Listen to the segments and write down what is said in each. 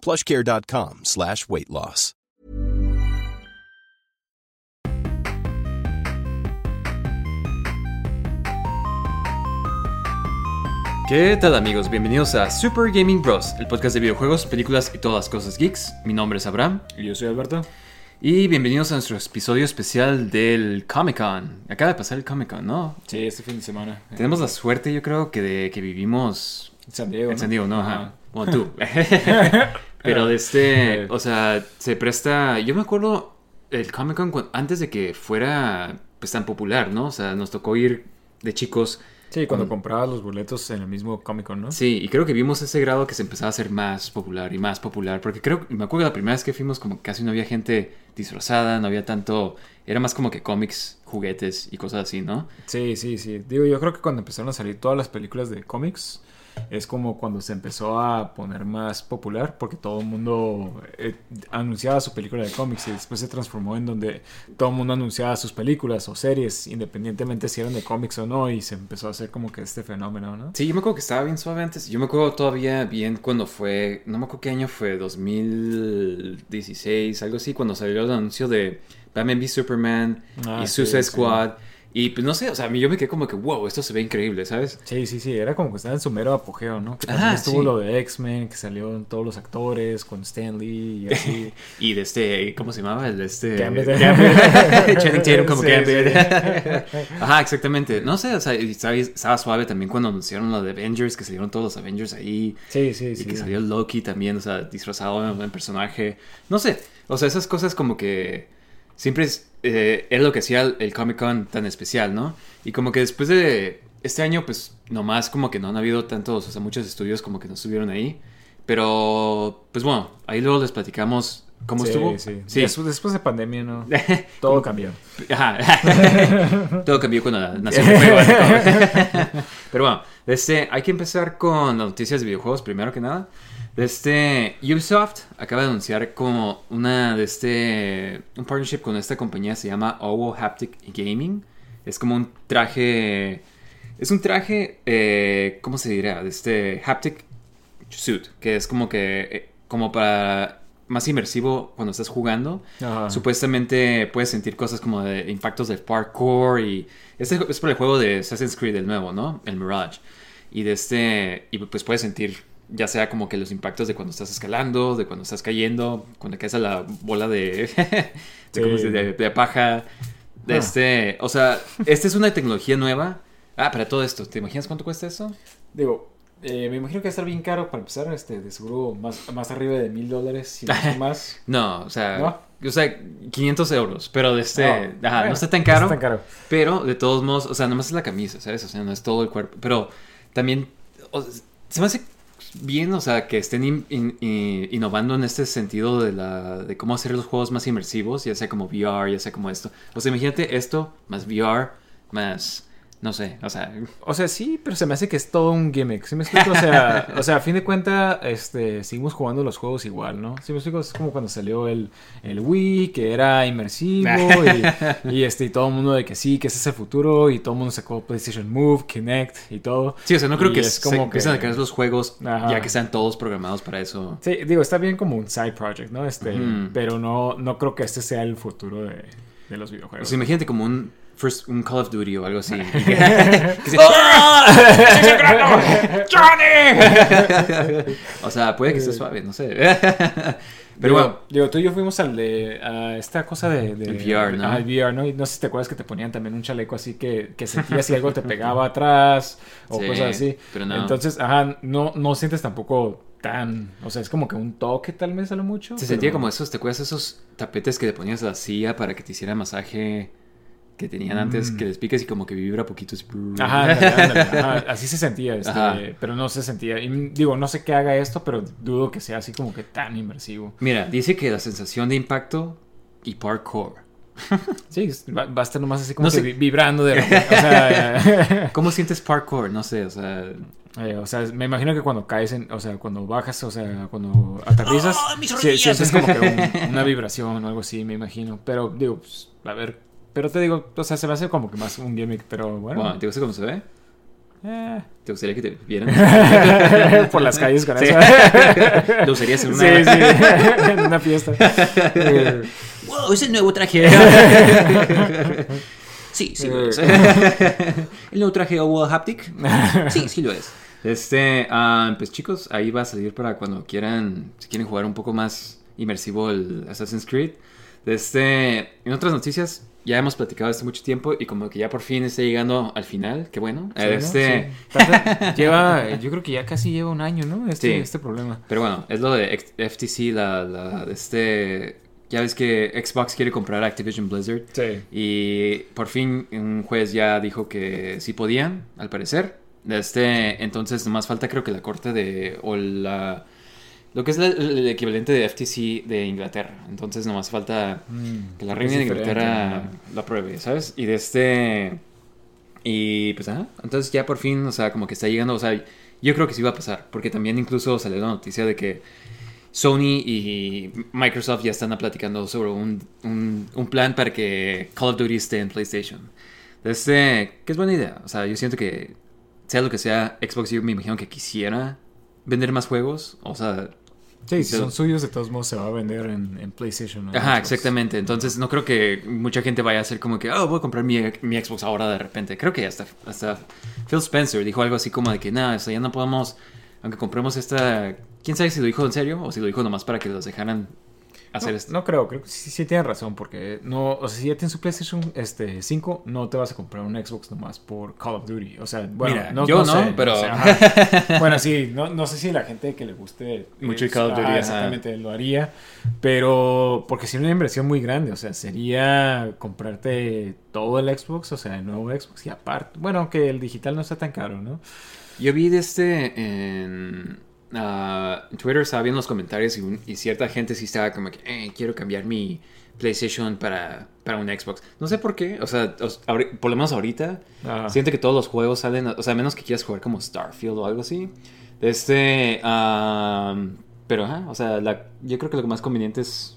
plushcare.com slash weight loss. ¿Qué tal amigos? Bienvenidos a Super Gaming Bros, el podcast de videojuegos, películas y todas las cosas geeks. Mi nombre es Abraham. Y yo soy Alberto. Y bienvenidos a nuestro episodio especial del Comic Con. Acaba de pasar el Comic Con, ¿no? Sí, este fin de semana. Tenemos la suerte, yo creo, que de que vivimos En San Diego. en ¿no? San Diego, ¿no? Ajá. Ajá. Bueno, tú. Pero de este, o sea, se presta. Yo me acuerdo el Comic Con antes de que fuera pues tan popular, ¿no? O sea, nos tocó ir de chicos. Sí, cuando comprabas los boletos en el mismo Comic Con, ¿no? Sí, y creo que vimos ese grado que se empezaba a hacer más popular y más popular. Porque creo, me acuerdo que la primera vez que fuimos, como que casi no había gente disfrazada, no había tanto. Era más como que cómics, juguetes y cosas así, ¿no? Sí, sí, sí. Digo, yo creo que cuando empezaron a salir todas las películas de cómics, es como cuando se empezó a poner más popular, porque todo el mundo eh, anunciaba su película de cómics y después se transformó en donde todo el mundo anunciaba sus películas o series, independientemente si eran de cómics o no, y se empezó a hacer como que este fenómeno, ¿no? Sí, yo me acuerdo que estaba bien suave antes. Yo me acuerdo todavía bien cuando fue, no me acuerdo qué año fue, 2016, algo así, cuando salió el anuncio de Batman v Superman Ah, y sí, Suicide sí. Y pues no sé, o sea, a mí yo me quedé como que, wow, esto se ve increíble, ¿sabes? Sí, sí, sí, era como que estaba en su mero apogeo, ¿no? Que también Ajá, estuvo sí. lo de X-Men, que salieron todos los actores con Stan Lee y así. Y de este, ¿cómo se llamaba? El de este... Gambit. Channing Tatum como Sí, Gambit. sí. Ajá, exactamente. No sé, o sea, y estaba, estaba suave también cuando anunciaron lo de Avengers, que salieron todos los Avengers ahí. Sí, sí, Y sí. que salió Loki también, o sea, disfrazado en, en personaje. No sé, o sea, esas cosas como que siempre es, eh, era lo que hacía el, el Comic Con tan especial, ¿no? Y como que después de este año, pues nomás como que no han habido tantos, o sea, muchos estudios como que no estuvieron ahí. Pero, pues bueno, ahí luego les platicamos cómo Sí, estuvo. sí. Sí. Después, después de pandemia, ¿no? Todo cambió. Ajá. Todo cambió cuando nació el juego. Pero bueno, este, hay que empezar con las noticias de videojuegos primero que nada. Este, Ubisoft acaba de anunciar como una de este, un partnership con esta compañía se llama OWO Haptic Gaming. Es como un traje, es un traje, eh, ¿cómo se dirá? De este Haptic Suit, que es como que, eh, como para más inmersivo cuando estás jugando. Ajá. Supuestamente puedes sentir cosas como de impactos del parkour y este es por el juego de Assassin's Creed el nuevo, ¿no? El Mirage. Y de este y pues puedes sentir ya sea como que los impactos de cuando estás escalando, de cuando estás cayendo, cuando caes a la bola de de, ¿cómo se dice? de, de paja. De Ah. este, o sea, esta es una tecnología nueva. Ah, para todo esto, ¿te imaginas cuánto cuesta eso? Digo, eh, me imagino que va a estar bien caro para empezar, este, de seguro más, más arriba de mil dólares, si no más. No, o sea, ¿No? o sea, 500 euros, pero de este, No, ajá, bueno, no está tan caro. No está tan caro. Pero de todos modos, o sea, nomás es la camisa, ¿sabes? O sea, no es todo el cuerpo. Pero también o sea, se me hace bien, o sea, que estén in- in- in- innovando en este sentido de, la, de cómo hacer los juegos más inmersivos, ya sea como VR, ya sea como esto. O sea, imagínate esto, más VR, más, no sé, o sea, O sea, sí, pero se me hace que es todo un gimmick. ¿Sí me explico? O sea, o sea a fin de cuentas, este, seguimos jugando los juegos igual, ¿no? Sí me explico, es como cuando salió el, el Wii, que era inmersivo, y, y, este, y todo el mundo de que sí, que ese es el futuro, y todo el mundo sacó PlayStation Move, Kinect y todo. sí, o sea, no creo Y que es como que- a crear los juegos Ajá. ya que están todos programados para eso. Sí, digo, está bien como un side project, ¿no? Este, pero no, no creo que este sea el futuro de, de los O videojuegos. sea, imagínate como un first, un Call of Duty o algo así. o sea, puede que esté suave, no sé. Pero digo, bueno. digo, tú y yo fuimos al de a esta cosa de, de El VR, ¿no? Ah, el VR, ¿no? Y no sé si te acuerdas que te ponían también un chaleco así que, que sentías si algo te pegaba atrás o Sí, cosas así. pero no. Entonces, ajá, no, no sientes tampoco tan, o sea, es como que un toque tal vez a lo mucho. Se pero- sentía como esos, ¿te acuerdas esos tapetes que le ponías a la silla para que te hiciera masaje que tenían antes, Mm. que les piques y como que vibra poquito? así, Ajá, ándale, ándale, ajá, así se sentía, este, Ajá. pero no se sentía. Y digo, no sé qué haga esto, pero dudo que sea así como que tan inmersivo. Mira, dice que la sensación de impacto y parkour. Sí, es- va, va a estar nomás así como No que sé. vibrando de. O sea, ¿Cómo sientes parkour? No sé, o sea... eh, o sea, me imagino que cuando caes, en, o sea, cuando bajas, o sea, cuando aterrizas, ¡Ah, sí- rodillas! sientes como que un- una vibración o algo así, me imagino. Pero digo, pues, a ver. Pero te digo, o sea, se me hace como que más un gimmick, pero bueno. Bueno, ¿te gusta cómo se ve? eh, ¿Te gustaría que te vieran? por las calles con Sí. eso. ¿Lo usarías en Sí, una... sí, en una fiesta. Eh, ¡Wow! Es el nuevo traje. sí, sí lo es. ¿El nuevo traje Owl Haptic? Sí, sí lo es. Este, ah, pues chicos, ahí va a salir para cuando quieran, si quieren jugar un poco más inmersivo el Assassin's Creed. Este, en otras noticias, ya hemos platicado esto mucho tiempo y como que ya por fin está llegando al final, qué bueno. Sí, ¿no? este, Sí. Lleva, yo creo que ya casi lleva un año, ¿no? Este, Sí. este problema. Pero bueno, es lo de FTC, la, la- este, ya ves que Xbox quiere comprar Activision Blizzard. Sí. Y por fin un juez ya dijo que sí podían, al parecer. Este, entonces nomás falta creo que la corte de o la lo que es la- el equivalente de FTC de Inglaterra. Entonces nomás falta que la reina de Mm, Inglaterra lo apruebe, ¿sabes? Y de este y pues ajá, entonces ya por fin, o sea, como que está llegando, o sea, yo creo que sí va a pasar, porque también incluso salió la noticia de que Sony y Microsoft ya están platicando sobre un, un, un plan para que Call of Duty esté en PlayStation. Este, que es buena idea. O sea, yo siento que sea lo que sea, Xbox yo me imagino que quisiera vender más juegos. O sea, Sí, si son suyos, de todos modos se va a vender en, en PlayStation. ¿no? ajá, exactamente. Entonces no creo que mucha gente vaya a hacer como que, oh, voy a comprar mi, mi Xbox ahora de repente. Creo que hasta, hasta Phil Spencer dijo algo así como de que, nada, o sea, ya no podemos, aunque compremos esta... ¿Quién sabe si lo dijo en serio o si lo dijo nomás para que los dejaran hacer no, esto? no creo, creo que sí, sí tiene razón, porque no, o sea, si ya tienes su PlayStation este, 5, no te vas a comprar un Xbox nomás por Call of Duty. O sea, bueno, Mira, no, yo no, sé, pero- o sea, ajá. bueno, sí, no, no sé si la gente que le guste Mucho es- Call of Duty, ajá. exactamente lo haría, pero porque sería una inversión muy grande, o sea, sería comprarte todo el Xbox, o sea, el nuevo Xbox y aparte, bueno, aunque el digital no está tan caro, ¿no? Yo vi de este en en Twitter, estaba viendo los comentarios y, un- y cierta gente sí estaba como que, "Eh, quiero cambiar mi PlayStation para, para un Xbox. No sé por qué, o sea, os- por lo menos ahorita, Ajá. siento que todos los juegos salen, o sea, a menos que quieras jugar como Starfield o algo así. Este, pero, o sea, la- yo creo que lo más conveniente es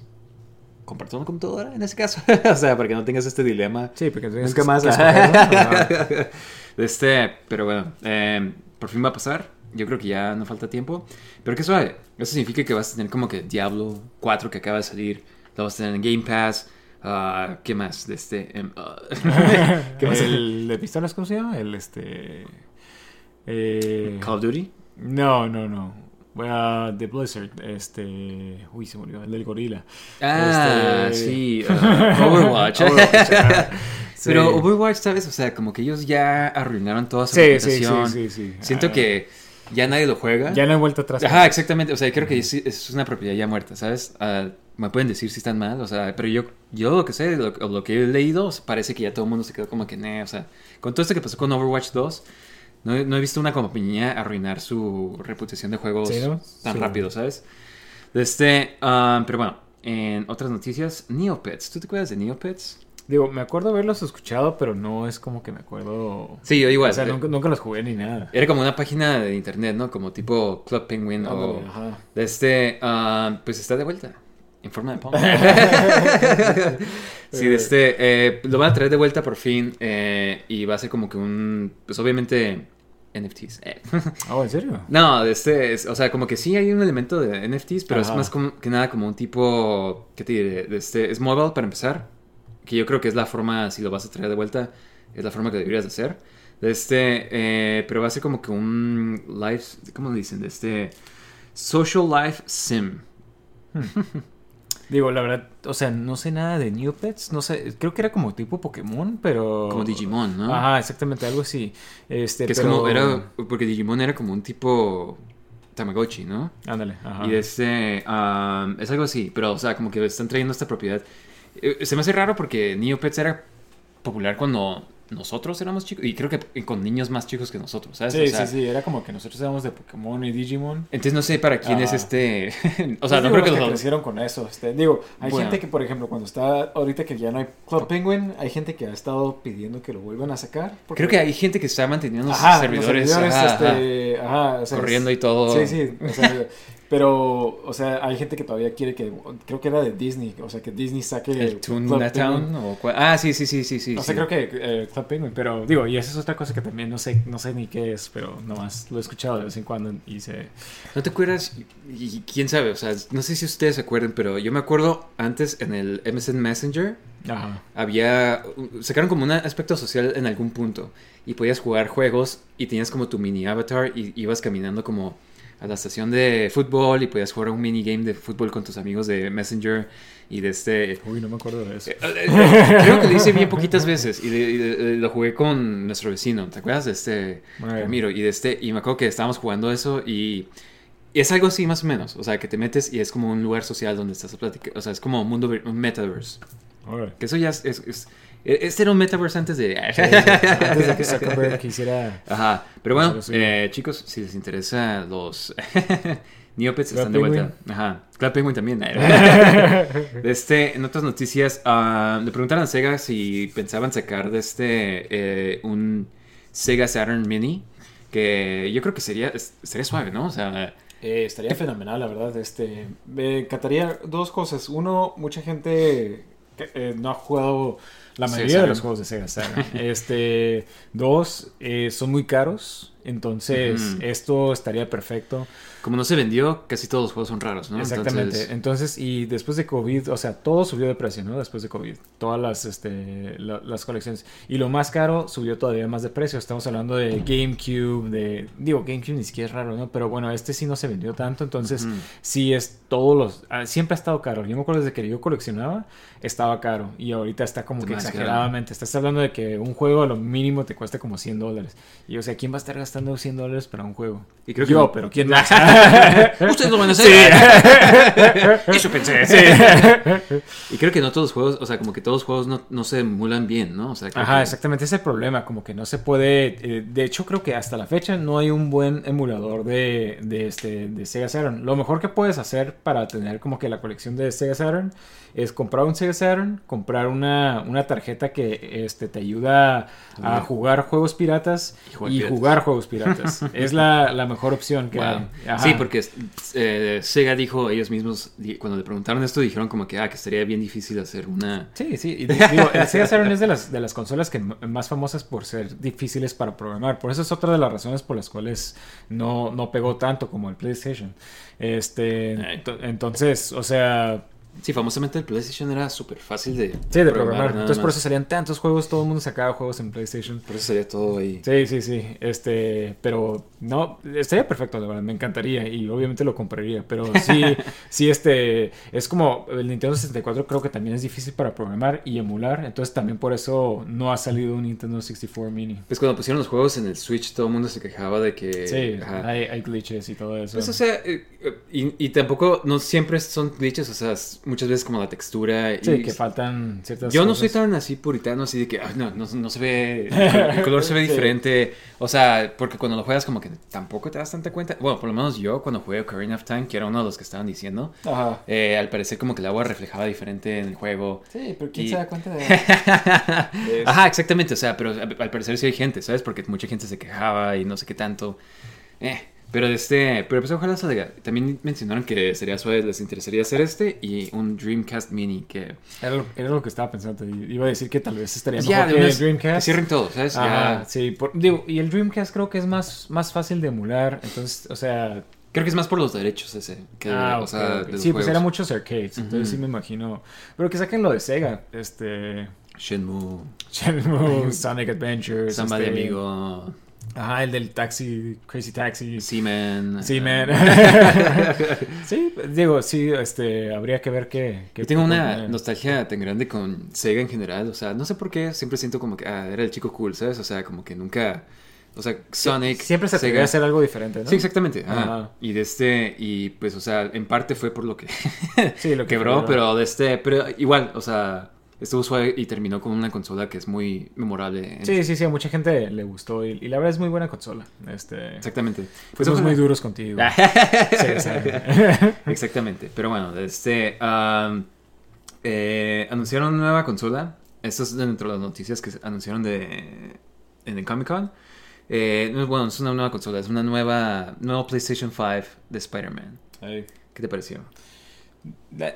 comprarte una computadora en ese caso. o sea, para que no tengas este dilema. Sí, porque tienes que- más. Este, pero bueno, eh, por fin va a pasar. Yo creo que ya no falta tiempo. Pero qué suave. Eso significa que vas a tener como que Diablo 4 que acaba de salir. Lo vas a tener en Game Pass. Ah, ¿Qué más? De este. em, ah, ¿Qué más? ¿El de pistolas cómo se llama? El este... Eh, Call of Duty. No, no, no. Bueno, de Blizzard, este... Uy, se murió, el del gorila. Ah, Este- sí. ah, Overwatch. Overwatch, ajá. Sí. Pero Overwatch, ¿sabes? O sea, como que ellos ya arruinaron toda su Sí, sí, sí, reputación. sí. Siento que ya nadie lo juega. Ya no hay vuelta atrás. Ajá, exactamente. O sea, creo que es, es una propiedad ya muerta, ¿sabes? Ah, me pueden decir si están mal, o sea, pero yo, yo lo que sé, lo, lo que he leído, parece que ya todo el mundo se quedó como que, "Nah", o sea, con todo esto que pasó con Overwatch 2, no, he- no he visto una compañía arruinar su reputación de juegos Sí, ¿no? tan Sí. rápido, ¿sabes? Este, ah, pero bueno, en otras noticias, Neopets. ¿Tú te acuerdas de Neopets? Digo, me acuerdo haberlos escuchado, pero no es como que me acuerdo... Sí, yo igual. O sea, eh, nunca, nunca los jugué ni nada. Era como una página de internet, ¿no? Como tipo Club Penguin o... Ajá. De este, ah, pues está de vuelta. En forma de pong. sí, de este, eh, lo van a traer de vuelta por fin. eh, y va a ser como que un, pues obviamente, NFTs. eh. Oh, ¿en serio? no, de este, es- o sea, como que sí hay un elemento de NFTs, pero es más como- que nada como un tipo, ¿qué te diré? De este, es mobile para empezar. Que yo creo que es la forma, si lo vas a traer de vuelta, es la forma que deberías de hacer. De este, eh, pero va a ser como que un life, ¿cómo le dicen? De este, social life sim. Digo, la verdad, o sea, no sé nada de Neopets, no sé, creo que era como tipo Pokémon, pero... Como Digimon, ¿no? Ajá, exactamente, algo así. Este, que es pero- como, era, porque Digimon era como un tipo Tamagotchi, ¿no? Ándale, ajá. Y este, am, es algo así, pero o sea, como que están trayendo esta propiedad. Eh, se me hace raro porque Neopets era popular cuando nosotros éramos chicos, y creo que con niños más chicos que nosotros, ¿sabes? Sí, O sea, sí, sí, era como que nosotros éramos de Pokémon y Digimon. Entonces no sé para quién es este... o sea, Pues no creo que los los... crecieron con eso. Este, digo, hay Bueno. gente que, por ejemplo, cuando está ahorita que ya no hay Club Penguin, hay gente que ha estado pidiendo que lo vuelvan a sacar. porque- Creo que hay gente que está manteniendo los Ajá, los servidores, servidores, ajá, ajá, este, ajá, o sea, corriendo y todo. Sí, sí, o sea, pero, o sea, hay gente que todavía quiere que, creo que era de Disney, o sea, que Disney saque El Toon Club Town Penguin. o cuál- Ah, sí, sí, sí, sí, sí. O sí. sea, creo que eh, Club Penguin, pero digo, y esa es otra cosa que también no sé, no sé ni qué es, pero nomás lo he escuchado de vez en cuando y se... ¿No te acuerdas? Y, y quién sabe, o sea, no sé si ustedes se acuerdan, pero yo me acuerdo antes en el MSN Messenger Ajá. había sacaron como un aspecto social en algún punto y podías jugar juegos y tenías como tu mini avatar y ibas caminando como a la estación de fútbol y podías jugar un minigame de fútbol con tus amigos de Messenger y de este Uy, no me acuerdo de eso. Eh, eh, Creo que lo hice bien poquitas veces y, de- y de- lo jugué con nuestro vecino, ¿te acuerdas de este Right. Ramiro? Y de este y me acuerdo que estábamos jugando eso y, y es algo así más o menos, o sea, que te metes y es como un lugar social donde estás a platicar, o sea, es como un mundo un metaverse, Órale. que eso ya es, es- es- este era un metaverse antes de Antes de que Zuckerberg quisiera... Ajá, pero bueno, eh, chicos, si les interesa los Neopets están de vuelta. Ajá, Club Penguin también. Este, en otras noticias, ah, le preguntaron a Sega si pensaban sacar de este eh, un Sega Saturn Mini, que yo creo que sería sería suave, ¿no? O sea, Eh, estaría fenomenal, la verdad. Este, me encantaría dos cosas. Uno, mucha gente eh, no ha jugado la Sí, mayoría de los juegos de Sega Saturn. este, dos, eh, son muy caros. Entonces, Ujú. esto estaría perfecto. como no se vendió, casi todos los juegos son raros, ¿no? Exactamente. Entonces, Entonces, y después de COVID, o sea, todo subió de precio, ¿no? Después de COVID. Todas las, este, la- las colecciones. Y lo más caro subió todavía más de precio. Estamos hablando de GameCube, de... Digo, GameCube ni siquiera es raro, ¿no? Pero bueno, este sí no se vendió tanto. Entonces, Ujú. sí es todos los... ah, Siempre ha estado caro. Yo me acuerdo desde que yo coleccionaba, estaba caro. Y ahorita está como que exageradamente. Estás hablando de que un juego a lo mínimo te cuesta como 100 dólares. Y o sea, ¿quién va a estar gastando 100 dólares para un juego? Y creo que yo, no. pero ¿quién más? Ustedes lo van a hacer. Eso pensé. Y creo que no todos los juegos, o sea, como que todos los juegos no, no se emulan bien, ¿no? O sea, creo Ajá, que- exactamente, ese es el problema, como que no se puede, eh, de hecho creo que hasta la fecha no hay un buen emulador de, de, este, de Sega Saturn. Lo mejor que puedes hacer para tener como que la colección de Sega Saturn es comprar un Sega Saturn, comprar una, una tarjeta que este, te ayuda a jugar juegos piratas Y jugar y piratas. jugar juegos piratas. es la, la mejor opción que Wow. hay. Ajá. Sí, porque eh, Sega dijo, ellos mismos, cuando le preguntaron esto, dijeron como que, ah, que estaría bien difícil hacer una... Sí, sí. y digo, el Sega Saturn es de las, de las consolas que más famosas por ser difíciles para programar. Por eso es otra de las razones por las cuales no, no pegó tanto como el PlayStation. Este, entonces, o sea, Sí, famosamente el PlayStation era súper fácil de... sí, de programar. Entonces, por eso salían tantos juegos, todo el mundo sacaba juegos en PlayStation. Por eso sería todo ahí. Sí, sí, sí. Este, pero no, estaría perfecto, la verdad, me encantaría y obviamente lo compraría. Pero sí, sí, este, es como el Nintendo 64 creo que también es difícil para programar y emular. Entonces también por eso no ha salido un Nintendo 64 Mini. Pues cuando pusieron los juegos en el Switch, todo el mundo se quejaba de que... Sí, hay, hay glitches y todo eso. Pues, o sea, eh, eh, y, y tampoco, no siempre son glitches, o sea, muchas veces como la textura. sí, y que faltan ciertas Yo no soy tan así puritano, así de que, "Ay, no, no, no se ve, el color se ve Sí. diferente. O sea, porque cuando lo juegas como que tampoco te das tanta cuenta. Bueno, por lo menos yo cuando jugué Ocarina of Time, que era uno de los que estaban diciendo, Ajá. eh, al parecer como que el agua reflejaba diferente en el juego. Sí, pero ¿quién Y- se da cuenta de Es- Ajá, exactamente, o sea, pero al al parecer sí hay gente, ¿sabes? Porque mucha gente se quejaba y no sé qué tanto. Eh, pero este, pero pues ojalá salga. También mencionaron que sería suave, les interesaría hacer este y un Dreamcast Mini que... Era lo, era lo que estaba pensando. Iba a decir que tal vez estaría mejor de que el Dreamcast. que cierren todo, ¿sabes? Ajá, Ya- sí, por- digo, y el Dreamcast creo que es más, más fácil de emular, entonces, o sea... Creo que es más por los derechos ese. Que, ah, o sea, ok. de los Sí, pues era muchos arcades, entonces sí me imagino... Pero que saquen lo de Sega, este... Shenmue, Shenmue, Sonic Adventures... Samba de este, Amigo. Ajá, el del taxi, Crazy Taxi. Sí, man. Sí, man. sí, digo, sí, este, habría que ver qué... qué Yo tengo una nostalgia tan grande con Sega en general, o sea, no sé por qué, siempre siento como que ah, era el chico cool, ¿sabes? O sea, como que nunca, o sea, Sonic, Siempre se Sega- a hacer algo diferente, ¿no? Sí, exactamente. ajá. Ajá. Y de este, y pues, o sea, en parte fue por lo que Sí, lo que quebró, quebró. pero de este, pero igual, o sea, estuvo suave y terminó con una consola que es muy memorable. en- Sí, sí, sí, a mucha gente le gustó y, y la verdad es muy buena consola. Este, Exactamente. Fuimos muy duros contigo. Sí. Exactamente. Pero bueno, este. eh, anunciaron una nueva consola. Esto es dentro de las noticias que anunciaron de, en el Comic Con. Eh, bueno, no es una nueva consola, es una nueva. Nuevo PlayStation 5 de Spider-Man. ¿Qué te pareció?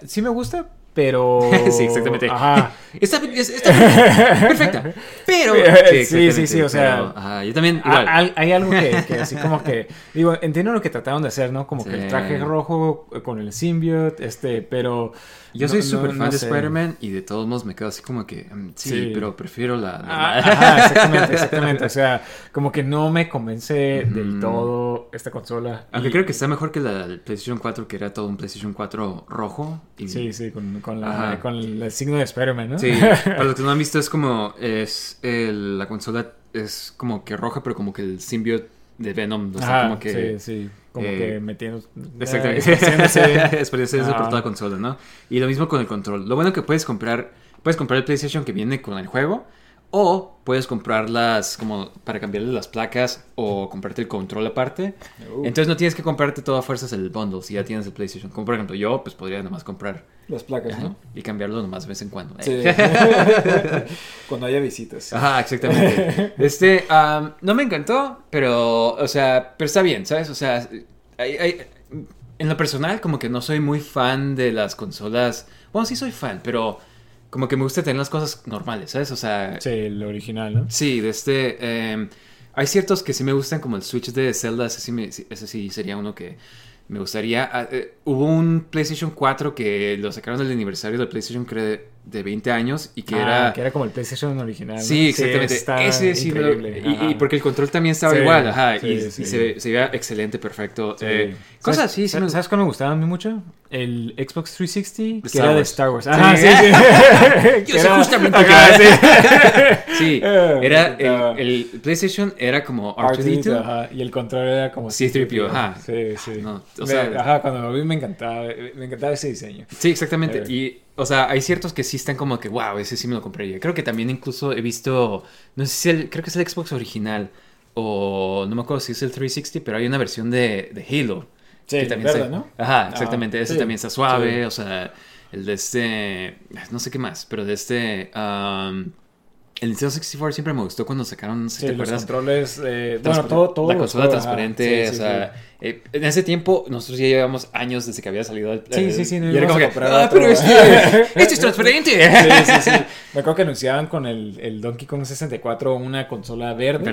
Sí me gusta, pero... Sí, exactamente. Ajá. Está, es- está perfecta. Pero. Sí, sí, sí, sí, o sea- pero, ajá, yo también. Hay algo que, que así como que digo entiendo lo que trataron de hacer no como que el traje rojo con el symbiote este pero Yo no- soy súper no fan de. Spider-Man y de todos modos me quedo así como que. mm, sí, Sí. pero prefiero la. la- Ah, ajá, exactamente exactamente o sea como que no me convence del todo esta consola Aunque Y- creo que está mejor que la PlayStation 4, que era todo un PlayStation 4 rojo. Y, sí sí con, con la con el signo de Spider-Man no Sí, para los que no han visto, es como. Es el- la consola es como que roja, pero como que el symbiote de Venom. O sea, Ajá, como que. sí sí como eh, que metiendo Exactamente. eh, haciéndose- Experiencia por Ajá. toda la consola, ¿no? Y lo mismo con el control. Lo bueno que puedes comprar. Puedes comprar el PlayStation que viene con el juego. O puedes comprarlas como para cambiarle las placas o comprarte el control aparte. Uh. Entonces no tienes que comprarte todo a fuerzas el bundle si ya tienes el PlayStation. Como por ejemplo yo, pues podría nomás comprar las placas ajá, y cambiarlo nomás de vez en cuando. Sí. cuando haya visitas Ajá, exactamente. Este, am, no me encantó, pero, o sea, pero está bien, ¿sabes? O sea, hay- hay- en lo personal, como que no soy muy fan de las consolas. Bueno, sí soy fan, pero como que me gusta tener las cosas normales, ¿sabes? O sea, sí el original no sí, de este. em, hay ciertos que sí me gustan, como el Switch de Zelda, ese sí, me- sí- ese sí sería uno que me gustaría. Ah, eh, hubo un PlayStation 4 que lo sacaron del aniversario del PlayStation, creo, de, de 20 años y que Ah, era. que era como el PlayStation original ¿no? Sí, exactamente. está Ese sí y, y porque el control también estaba Sí, igual, ajá. sí, y sí. y se, se veía excelente, perfecto. Sí. Eh, ¿Sabes- cosas así, sí ¿Sabes, ¿Sabes cuál me gustaba a mí mucho? El Xbox 360, que Star era de. Star Wars. Sí. Ajá, sí, sí. Yo sé justamente qué- sí. Sí, era estaba- el, el PlayStation era como R2D2, R2D2. ajá, y el control era como C-3PO, ajá. Sí, sí. No, o sea- ajá, cuando lo vi me encantaba, me encantaba ese diseño. Sí, exactamente. Eh. Y, o sea, hay ciertos que sí están como que, wow, ese sí me lo compraría. Creo que también incluso he visto, no sé si el, creo que es el Xbox original o no me acuerdo si es el 360, pero hay una versión de, de Halo. Sí, que también está- ¿no? Ajá, Ah, exactamente. Ese sí, también está suave, sí. o sea, el de este, no sé qué más, pero de este, um, el Nintendo 64 siempre me gustó cuando sacaron, no sé si Sí, te los acuerdas. controles, eh, bueno, todo, todo. la consola juegos, transparente, Sí, o sea, eh, en ese tiempo nosotros ya llevamos años desde que había salido el... Sí, sí, sí, no y era como que, ah, otro". pero este, este es transparente. Sí, sí, sí. Me acuerdo que anunciaban con el, el Donkey Kong 64 una consola verde.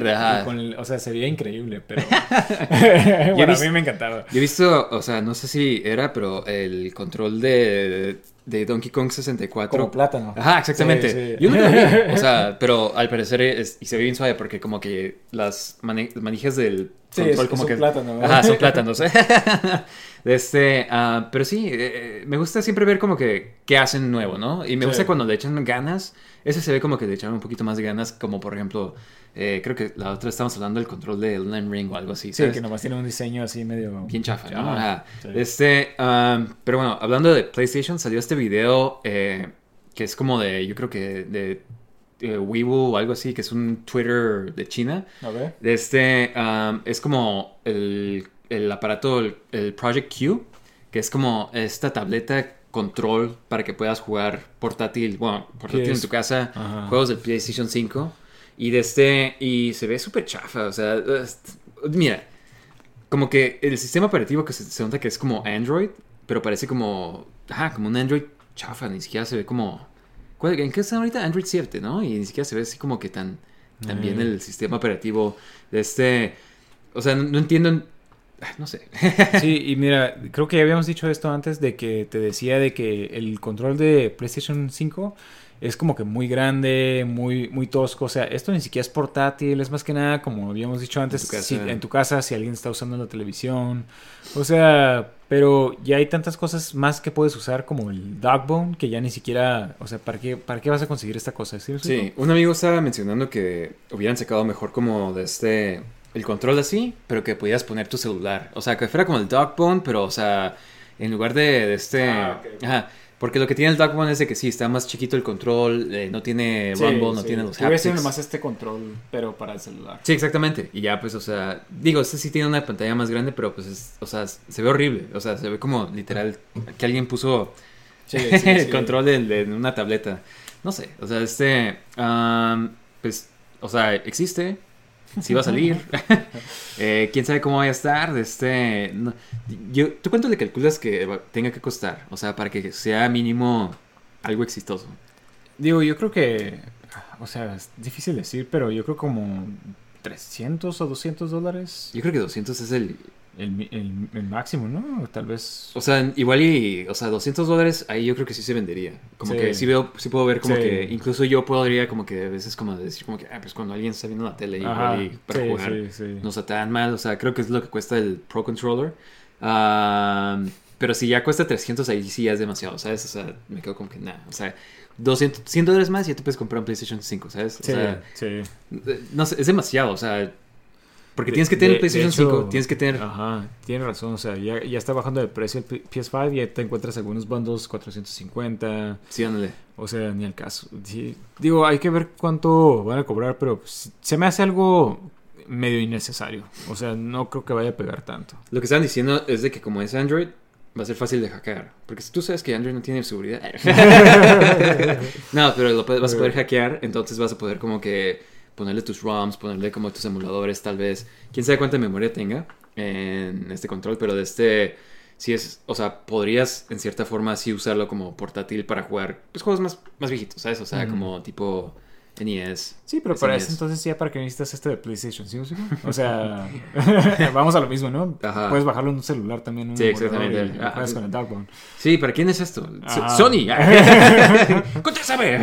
Con el- o sea, se veía increíble, pero. bueno, a mí me encantaba. Yo he visto, o sea, no sé si era, pero el control de, de Donkey Kong 64. Como plátano. Ajá, exactamente. Sí, sí. Yo nunca lo vi. O sea, pero al parecer es, y se ve bien suave porque como que las manijas del Sí, control es- como es que... plátano, ¿no? Ajá, son plátanos. Este, ah, pero sí, eh, me gusta siempre ver como que qué hacen nuevo, ¿no? Y me gusta cuando le echan ganas. Ese se ve como que le echaron un poquito más de ganas, como por ejemplo, eh, creo que la otra estamos hablando del control del Elden Ring o algo así. Sí, ¿sabes? que nomás tiene un diseño así medio. Bien chafa, ¿no? Sí. Este, um, pero bueno, hablando de PlayStation, salió este video eh, que es como de, yo creo que de eh, Weibo o algo así, que es un Twitter de China. A ver. De este, um, es como el, el aparato, el, el Project Q, que es como esta tableta control para que puedas jugar portátil, bueno, portátil en tu casa, Ajá. juegos del PlayStation 5. Y de este, y se ve súper chafa, o sea, mira, como que el sistema operativo que se, se nota que es como Android, pero parece como, ajá, como un Android chafa, ni siquiera se ve como, ¿cuál- ¿en qué está ahorita? Android 7, ¿no? Y ni siquiera se ve así como que tan, tan bien Mm. el sistema operativo de este, o sea, no, no entiendo, no sé. Sí, y mira, creo que ya habíamos dicho esto antes de que te decía de que el control de PlayStation 5 es como que muy grande, muy, muy tosco. O sea, esto ni siquiera es portátil, es más que nada, como habíamos dicho antes, En tu casa. si- en tu casa, si alguien está usando la televisión. O sea, pero ya hay tantas cosas más que puedes usar como el Dogbone que ya ni siquiera, o sea, ¿para qué, para qué vas a conseguir esta cosa? ¿Sí? un amigo estaba mencionando que hubieran sacado mejor como de este el control así, pero que podías poner tu celular. O sea, que fuera como el Dogbone, pero o sea, en lugar de, de este Ah. Ajá, porque lo que tiene el Dogbone es de que sí, está más chiquito el control, eh, no tiene Sí, rumble, no tiene los haptics. nomás este control, pero para el celular. Sí, exactamente. Y ya, pues, o sea, digo, este sí tiene una pantalla más grande, pero pues, es- o sea, se ve horrible. O sea, se ve como literal que alguien puso Sí, el control de una tableta. No sé, o sea, este, pues, o sea, existe, sí va a salir. Eh, Quién sabe cómo vaya a estar. de Este, no- yo, ¿Tú cuánto le calculas que tenga que costar? O sea, para que sea mínimo algo exitoso. Digo, yo creo que, o sea, es difícil decir, pero yo creo como 300 o 200 dólares. Yo creo que 200 es el, El, el- el máximo, ¿no? Tal vez. O sea, igual y, o sea, 200 dólares, ahí yo creo que sí se vendería. Como Sí. que sí veo, sí puedo ver como Sí. que, incluso yo podría como que a veces como decir como que, ah, pues cuando alguien está viendo la tele Ajá, igual y para jugar, sí, sí. no está tan mal. O sea, creo que es lo que cuesta el Pro Controller. Ah, pero si ya cuesta 300, ahí sí ya es demasiado, ¿sabes? O sea, me quedo como que nada. O sea, 200, 100 dólares más y ya te puedes comprar un PlayStation 5, ¿sabes? O Sí, sea, sí. eh, no sé, es demasiado, o sea, porque De- tienes que tener de- un PlayStation hecho, 5, tienes que tener... Ajá, tiene razón. O sea, ya, ya está bajando de precio el P- PS5 y ya te encuentras algunos bundles 450. Sí, ándale. O sea, ni al caso. Sí. Digo, hay que ver cuánto van a cobrar, pero se me hace algo medio innecesario. O sea, no creo que vaya a pegar tanto. Lo que están diciendo es de que como es Android, va a ser fácil de hackear. Porque si tú sabes que Android no tiene seguridad. no, pero lo vas a poder hackear, entonces vas a poder como que ponerle tus ROMs, ponerle como tus emuladores tal vez. Quién sabe cuánta memoria tenga en este control, pero de este... Sí es, o sea, podrías en cierta forma sí usarlo como portátil para jugar pues juegos más, más viejitos, ¿sabes? O sea, como tipo NES. Sí, pero para eso entonces ya para que necesitas este de PlayStation, ¿sí? O sea, vamos a lo mismo, ¿no? Ajá. Puedes bajarlo en un celular también. Un Sí, exactamente. y Ah, juegas ah, con el Dogbone. Sí, ¿para quién es esto? Ajá. Sony. ¡Contéstame!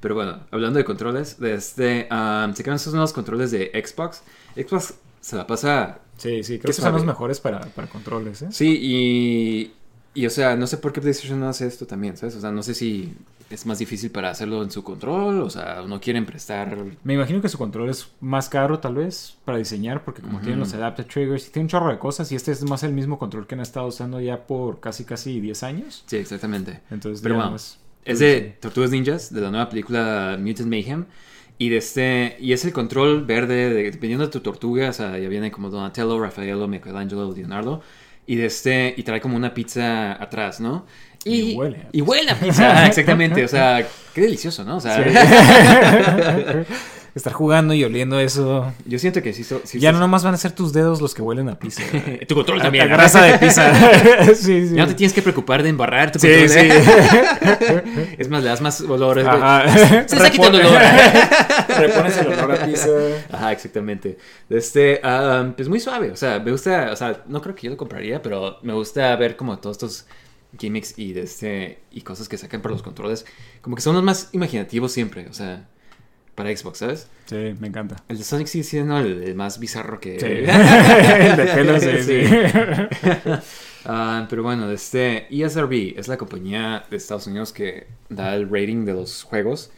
Pero bueno, hablando de controles, este, um, se crean estos nuevos controles de Xbox. Xbox se la pasa. Sí, sí, ¿Qué creo que son los mejores para, para controles, ¿eh? Sí, y. Y o sea, no sé por qué PlayStation no hace esto también, ¿sabes? O sea, no sé si es más difícil para hacerlo en su control, o sea, no quieren prestar. Me imagino que su control es más caro, tal vez, para diseñar, porque como tienen los adaptive triggers y tiene un chorro de cosas, y este es más el mismo control que han estado usando ya por casi, casi 10 años. Sí, exactamente. Entonces, Pero más- Es de Tortugas Ninjas, de la nueva película Mutant Mayhem. Y de este. Y es el control verde, de- dependiendo de tu tortuga. O sea, ya viene como Donatello, Raffaello, Michelangelo, Leonardo. Y de este. Y trae como una pizza atrás, ¿no? Y huele a Y huele a pizza, exactamente. O sea, qué delicioso, ¿no? O sea, Sí. Estar jugando y oliendo eso. yo siento que sí. so- sí ya sí- no nomás van a ser tus dedos los que huelen a pizza. Tu control A- también. a grasa de pizza. sí, sí. Ya no te tienes que preocupar de embarrar tu Sí, control. sí. ¿eh? es más, le das más. Ajá. Se está quitando el olor. Repones el olor a pizza. Ajá, exactamente. Este, um, pues muy suave. O sea, me gusta, o sea, no creo que yo lo compraría, pero me gusta ver como todos estos gimmicks y de este y cosas que sacan para los controles, como que son los más imaginativos siempre, o sea, para Xbox, ¿sabes? Sí, me encanta. El de Sonic sigue siendo el, el más bizarro que Sí. el de pelo, sí, sí. Ah, pero bueno, este ESRB es la compañía de Estados Unidos que da el rating de los juegos,